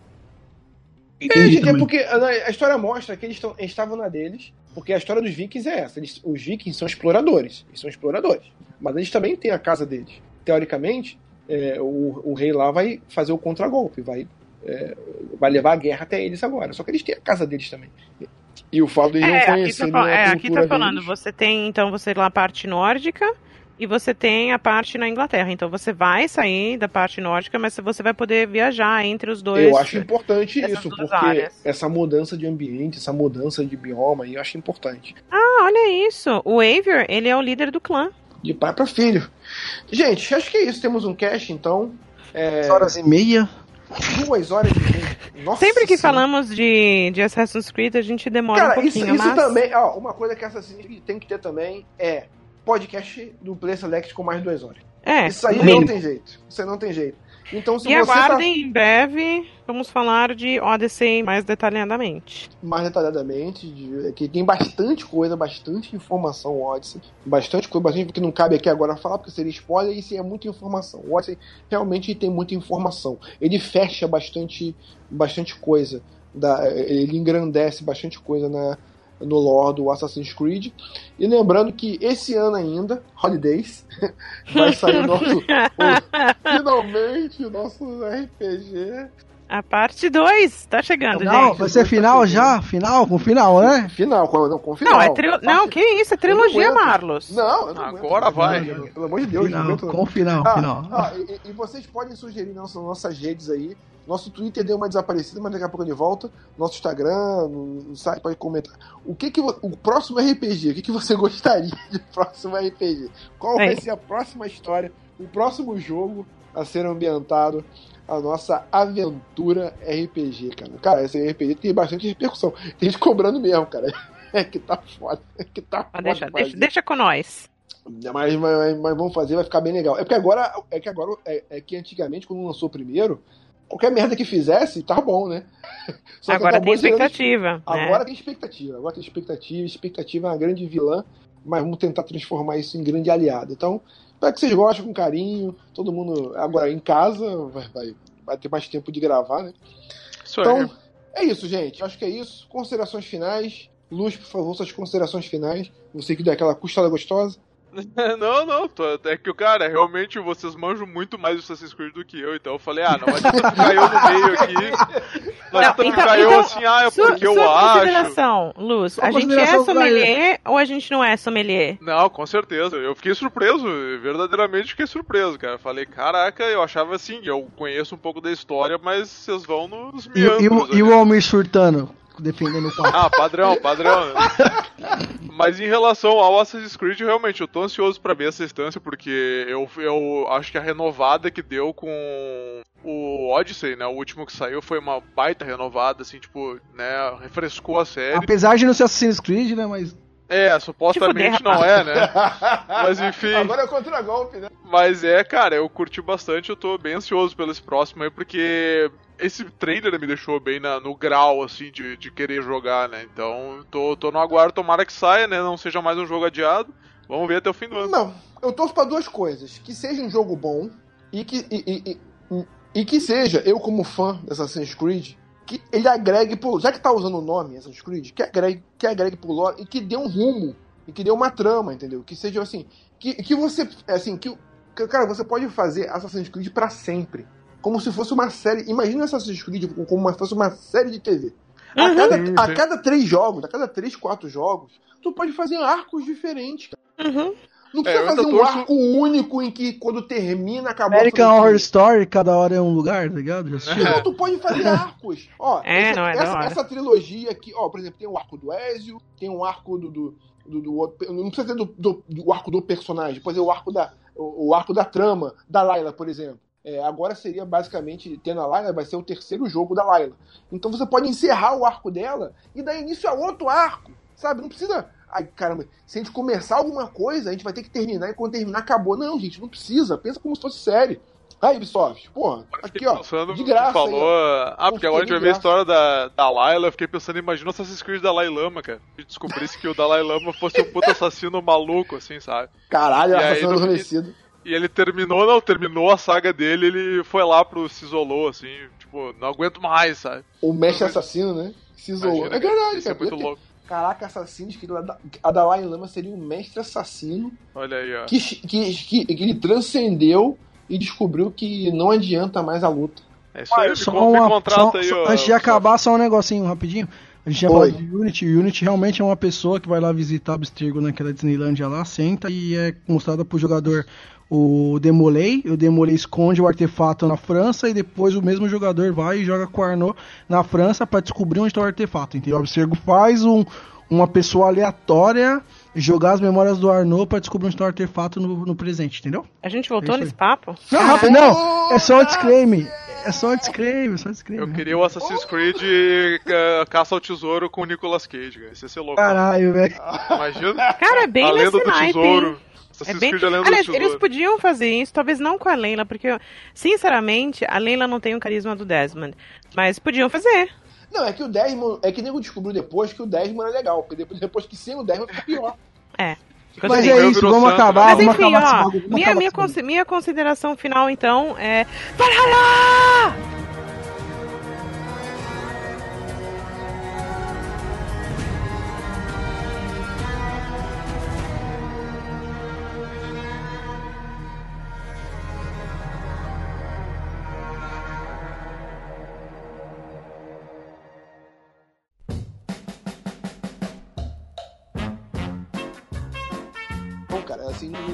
É, gente, é porque a história mostra que eles tão- eles estavam na deles, porque a história dos vikings é essa. Eles- os vikings são exploradores, eles são exploradores. Mas eles também têm a casa deles. Teoricamente, é, o, o rei lá vai fazer o contragolpe, vai, é, vai levar a guerra até eles agora. Só que eles têm a casa deles também. E o fato de eles não aqui tá, é, aqui tá falando, deles- você tem, então, você lá a parte nórdica e você tem a parte na Inglaterra. Então você vai sair da parte nórdica, mas você vai poder viajar entre os dois. Eu acho importante isso, porque áreas. essa mudança de ambiente, essa mudança de bioma, aí eu acho importante. Ah, olha isso. O Avior, ele é o líder do clã. De pai para filho. Gente, acho que é isso. Temos um cast, então. É, Duas horas e meia. duas horas e meia. Nossa Sempre que Senhora. falamos de, de Assassin's Creed, a gente demora um Cara, pouquinho, isso, isso mas... também, ó, uma coisa que Assassin's Creed tem que ter também é podcast do Play Select com mais de duas horas. É, Isso aí não tem jeito. Isso aí não tem jeito. Então, se e você tá aguardem, em breve, vamos falar de Odyssey mais detalhadamente. mais detalhadamente, de- que tem bastante coisa, bastante informação o Odyssey. Bastante coisa, bastante que não cabe aqui agora falar, porque seria spoiler e isso é muita informação. O Odyssey realmente tem muita informação. Ele fecha bastante, bastante coisa. Da, ele engrandece bastante coisa na, no lore do Assassin's Creed. E lembrando que esse ano ainda, Holidays, vai sair o nosso. o- finalmente o nosso RPG. A parte 2 tá chegando, Final, gente. vai ser final já? Final, com final, né? Final, com, não, com final. Não, é tri... não, que isso, é trilogia, não. Marlos. Não, não Agora aguento. vai. Não, Pelo amor de Deus, não Final, não. com final, Ah, final. ah, e, e vocês podem sugerir nas nossas redes aí. Nosso Twitter deu uma desaparecida, mas daqui a pouco ele volta. Nosso Instagram, no site, pode comentar. O que que o próximo RPG? O que que você gostaria de próximo RPG? Qual vai ser a próxima história? O próximo jogo a ser ambientado a nossa aventura RPG, cara. Cara, esse RPG tem bastante repercussão. Tem gente cobrando mesmo, cara. É que tá foda. É que tá Mas foda. deixa, de deixa, deixa com nós. Mas, mas, mas vamos fazer, vai ficar bem legal. É porque agora, é que agora, é, é que antigamente, quando lançou primeiro, qualquer merda que fizesse, tá bom, né? Agora tem acabou gerando- expectativa. né? Agora tem expectativa. Agora tem expectativa. Expectativa é uma grande vilã, mas vamos tentar transformar isso em grande aliado. Então, espero que vocês gostem com carinho. Todo mundo, agora em casa, vai, vai, vai ter mais tempo de gravar, né? Isso aí. Então, é isso, gente. Acho que é isso. Considerações finais. Luz, por favor, suas considerações finais. Você que deu aquela custada gostosa. Não, não, tô- é que o cara, realmente vocês manjam muito mais Assassin's Creed do que eu, então eu falei, ah, não adianta ficar eu no meio aqui. Não adianta então- ficar eu então, assim, ah, é Sua, porque eu sua acho. consideração, Luz, a gente é sommelier ou a gente não é sommelier? Não, com certeza. Eu fiquei surpreso, verdadeiramente fiquei surpreso, cara. Falei, caraca, eu achava assim, eu conheço um pouco da história, mas vocês vão nos E, e o- meandros. e o. Almir surtando, defendendo o quarto. Ah, padrão, padrão. Mas em relação ao Assassin's Creed, realmente, eu tô ansioso pra ver essa instância, porque eu, eu acho que a renovada que deu com o Odyssey, né, o último que saiu, foi uma baita renovada, assim, tipo, né, refrescou a série. Apesar de não ser Assassin's Creed, né? Mas É, supostamente não é, né? Mas enfim. Agora é contra golpe, né? Mas é, cara, eu curti bastante, eu tô bem ansioso pelo esse próximo aí, porque esse trailer me deixou bem na- no grau, assim, de, de querer jogar, né? Então, tô, tô no aguardo, tomara que saia, né? Não seja mais um jogo adiado. Vamos ver até o fim do ano. Não, eu torço pra duas coisas. Que seja um jogo bom e que, e, e- e- e que seja, eu como fã de Assassin's Creed, que ele agregue pro. Já que tá usando o nome Assassin's Creed, que agregue, que agregue pro lore e que dê um rumo. E que dê uma trama, entendeu? Que seja assim. Que, que você. Assim, que. Cara, você pode fazer Assassin's Creed pra sempre. Como se fosse uma série. Imagina Assassin's Creed como se fosse uma série de TV. A, Uhum. cada, a cada três jogos, a cada três, quatro jogos, tu pode fazer arcos diferentes. cara. Uhum. Não É, precisa eu fazer um torço- arco único em que quando termina acabou American a Horror. Story, cada hora é um lugar, tá ligado? Não, tu pode fazer arcos. Ó, É, essa, não, é essa, essa trilogia aqui, ó, por exemplo, tem o arco do Ezio, tem o arco do. do, do, do outro- não precisa ter do, do, do arco do personagem, depois é o arco da. O, o arco da trama, da Layla, por exemplo. É, agora seria basicamente, tendo a Layla, vai ser o terceiro jogo da Layla. Então você pode encerrar o arco dela e dar início a outro arco, sabe? Não precisa. Ai, caramba, se a gente começar alguma coisa, a gente vai ter que terminar e quando terminar acabou. Não, gente, não precisa. Pensa como se fosse série. Aí, Ubisoft, porra, aqui, ó, de graça. falou, aí, ah, porque agora a gente vai ver a história da, da Layla, eu fiquei pensando, imagina o Assassin's Creed da Dalai Lama, cara. E descobrisse que o Dalai Lama fosse um puta assassino maluco, assim, sabe? Caralho, E assassino no- adormecido. E ele terminou, não, terminou a saga dele, ele foi lá pro se isolou, assim, tipo, não aguento mais, sabe? O mestre assassino, né? Se isolou. Imagina, É verdade, Isso é cara. muito louco. Caraca, assassinos que a Dalai Lama seria um mestre assassino Olha aí, ó. que, que, que, que ele transcendeu e descobriu que não adianta mais a luta. É isso aí, Só me uma, contrata só- aí, só- ó. antes de acabar, só um negocinho rapidinho. A gente Oi. falado de Unity. O Unity realmente é uma pessoa que vai lá visitar o Abstergo naquela Disneylandia lá, senta e é mostrada pro jogador o Demolei. O Demolei esconde o artefato na França e depois o mesmo jogador vai e joga com o Arnaud na França pra descobrir onde tá o artefato. Entendeu? O Abstergo faz um, uma pessoa aleatória jogar as memórias do Arnaud pra descobrir onde tá o artefato no, no presente, entendeu? A gente voltou aí. nesse papo? Não, rápido, não! É só um disclaimer. É só um disclaimer, é só um disclaimer. Eu queria o Assassin's Creed eh, Caça ao Tesouro com o Nicolas Cage, cara. Isso ia ser louco. Caralho, velho. Imagina. Cara, é bem a lenda do naipe, tesouro. hein? É bem... Aliás, eles podiam fazer isso, talvez não com a Leila, porque, eu- sinceramente, a Leila não tem o carisma do Desmond. Mas podiam fazer. Não, é que o Desmond. É que nego descobriu depois que o Desmond é legal. Porque depois, depois que sem o Desmond fica pior. É. Mas Sim, é eu isso, vamos acabar, Mas vamos enfim, acabar ó, vamos minha, acabar minha, minha consideração final, então, é. Valhalla! Bom,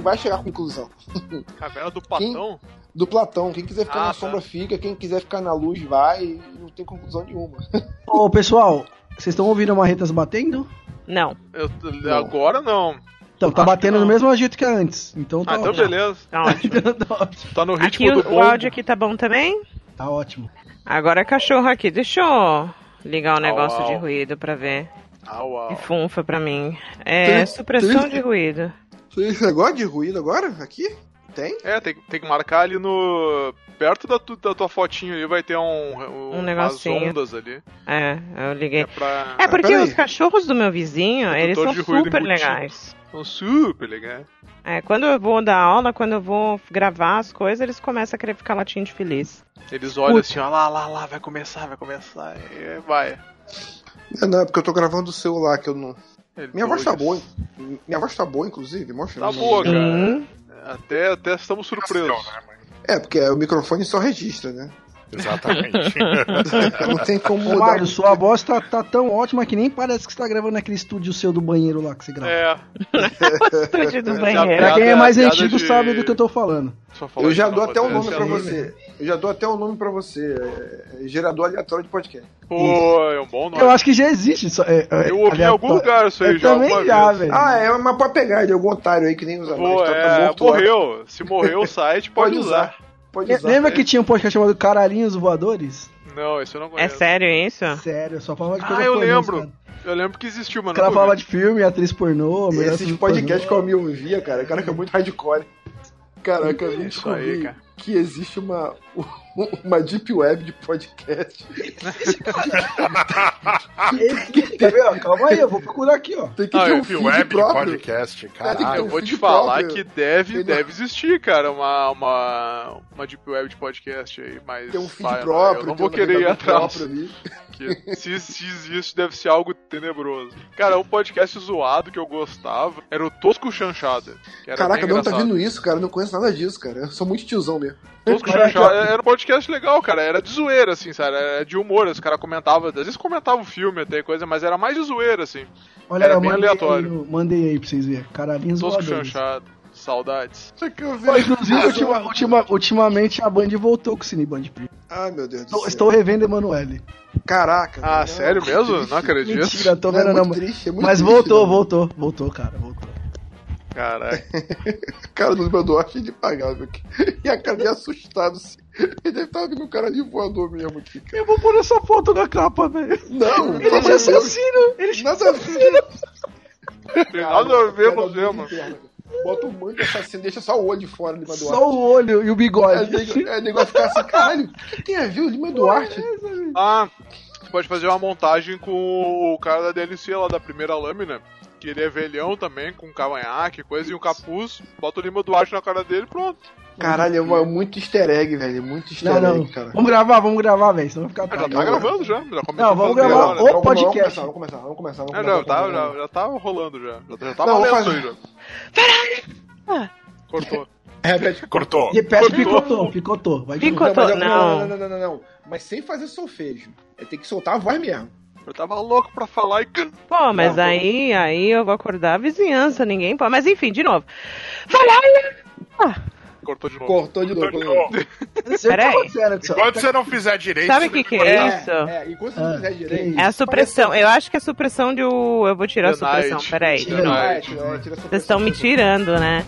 vai chegar à conclusão. Caverna do Platão? Do Platão, quem quiser ficar Ah, na tá. sombra fica, quem quiser ficar na luz vai, não tem conclusão nenhuma. Ô, pessoal, vocês estão ouvindo marretas batendo? Não. Eu- agora não. Então, tá Acho batendo do mesmo jeito que antes. Então tá Ah, então ótimo. beleza. Tá ótimo. tá ótimo. Tá no Aqui ritmo do o, o áudio aqui tá bom também? Tá ótimo. Agora é cachorro aqui. Deixa eu ligar o Au, negócio au. de ruído pra ver. Au, au. E funfa pra mim. É, supressão de ruído. Esse negócio de ruído agora? Aqui? Tem? É, tem, tem que marcar ali no. Perto da, tu- da tua fotinho ali vai ter um. um Um negocinho. Umas ondas ali. É, eu liguei. É pra. É porque peraí. os cachorros do meu vizinho, eles são super legais. São super legais. É, quando eu vou dar aula, quando eu vou gravar as coisas, eles começam a querer ficar latindo de feliz. Eles olham Putz. assim, ó, lá, lá, lá, vai começar, vai começar. E vai. Não, não, é porque eu tô gravando do celular que eu não. Ele Minha voz tá boa. hein? Minha voz tá boa, inclusive. Mostra. Tá boa, cara. Hum, Até, até estamos surpresos. Né? É, porque o microfone só registra, né? Exatamente. Não tem como mudar. Mário, sua voz tá, tá tão ótima que nem parece que você tá gravando naquele estúdio seu do banheiro lá que você grava. É, estúdio do banheiro. Pra quem é mais piada antigo de- sabe do que eu tô falando. falar Eu já dou até um pode nome pra você. Eu já dou até um nome pra você. É, é gerador aleatório de podcast. Pô, é um bom nome. Eu acho que já existe isso. É, é, Eu ouvi em algum aleatório. lugar isso aí Eu já. também já, vez. velho. Ah, é uma pra pegar de algum otário aí que nem usa mais. Pô, Tá, tá é, lá. morreu. Se morreu o site, pode, Pode usar. usar. Pode usar. Lembra que tinha um podcast chamado Caralhinhos Voadores? Não, esse eu não É conheço. sério isso? Sério, só falava de Ah, coisa eu pornô, lembro. cara. Eu lembro que existiu, mano. O cara falava de filme, atriz pornô, Esses filme podcasts que pornô. eu me ouvia, cara, cara que é muito hardcore. Caraca, eu vim Isso aí, cara. Que existe uma, uma deep web de podcast. Ver? ó? Calma aí, eu vou procurar aqui, ó. Tem que Ah, ter um Deep Web de próprio. podcast, É, tem que ter caralho. Eu vou te falar próprio. que deve, Tem- deve existir, cara, uma, uma, uma deep web de podcast aí, mas Tem um feed vai, próprio. eu não tem vou um querer ir atrás. próprio ali. que se, se existe, deve ser algo tenebroso. Cara, um podcast zoado que eu gostava era o Tosco Chanchada. que Caraca, não tá vendo isso, cara. Eu não conheço nada disso, cara. Eu sou muito tiozão mesmo. Tosco Caraca. Chanchada era um podcast legal, cara. Era de zoeira, assim, sabe? Era de humor. Os caras comentavam, às vezes comentavam o filme até coisa, mas era mais de zoeira, assim. Olha, Era eu bem mandei aleatório. Aí, no- mandei aí pra vocês verem. Caralhinhos Tosco. Chanchada. Saudades. Só que eu Ó, Inclusive, ultima- ultima- ultimamente a Band voltou com o Cine Band Premium. Ai, meu Deus do Estou, céu. estou revendo Emanuele. Caraca. Ah, não, sério mesmo? Não acredito. Mentira, tô Não, é vendo muito não. triste, é muito Mas triste, voltou, não. voltou, voltou, cara, voltou. Caraca. cara do meu Duarte é impagável aqui. E a cara de assustado. Assim. Ele deve estar vendo um cara de voador mesmo aqui, cara. Eu vou pôr essa foto na capa, velho. Não, Ele é assassino, ele é Nada a ver. Tem nada a ver com mano. interno. Bota um manto assassino, deixa só o olho de fora do Lima Duarte. Só o olho e o É, bigode. é, nego vai ficar assim, caralho, o que tem a ver o Lima Duarte? Ah, você pode fazer uma montagem com o cara da DLC lá da primeira lâmina. Que ele é velhão também, com cavanhaque, coisa, e um capuz. Bota o Lima Duarte na cara dele e pronto. Caralho, é uma- muito easter egg, velho. Muito easter Não, não. egg, cara. Vamos gravar, vamos gravar, velho. Senão vai ficar Ah, já tarde. tá gravando já. já começou Não, vamos gravar o Vamos- podcast. Vamos começar, vamos começar, vamos começar. Vamos É, começar, já, tá, já, já tá rolando já. Já, já tá Não, valendo vamos aí já. Cortou. Repete. Cortou. Repete, picotou, picotou. Vai. Picotou. não. não, não, não, não, não. Mas sem fazer solfejo. É ter que soltar a voz mesmo. Eu tava louco pra falar e. Pô, mas Não, aí, aí eu vou acordar a vizinhança, ninguém pode. Mas enfim, de novo. Valhalla! Cortou de novo. Cortou de novo. Não Peraí. tá só. Enquanto você não fizer direito. Sabe o que, que é isso? É, e quando você Ah, fizer direito. É a supressão. Eu acho que é a supressão de o. Eu vou tirar a supressão, peraí. Tira, Vocês estão me tirando, né?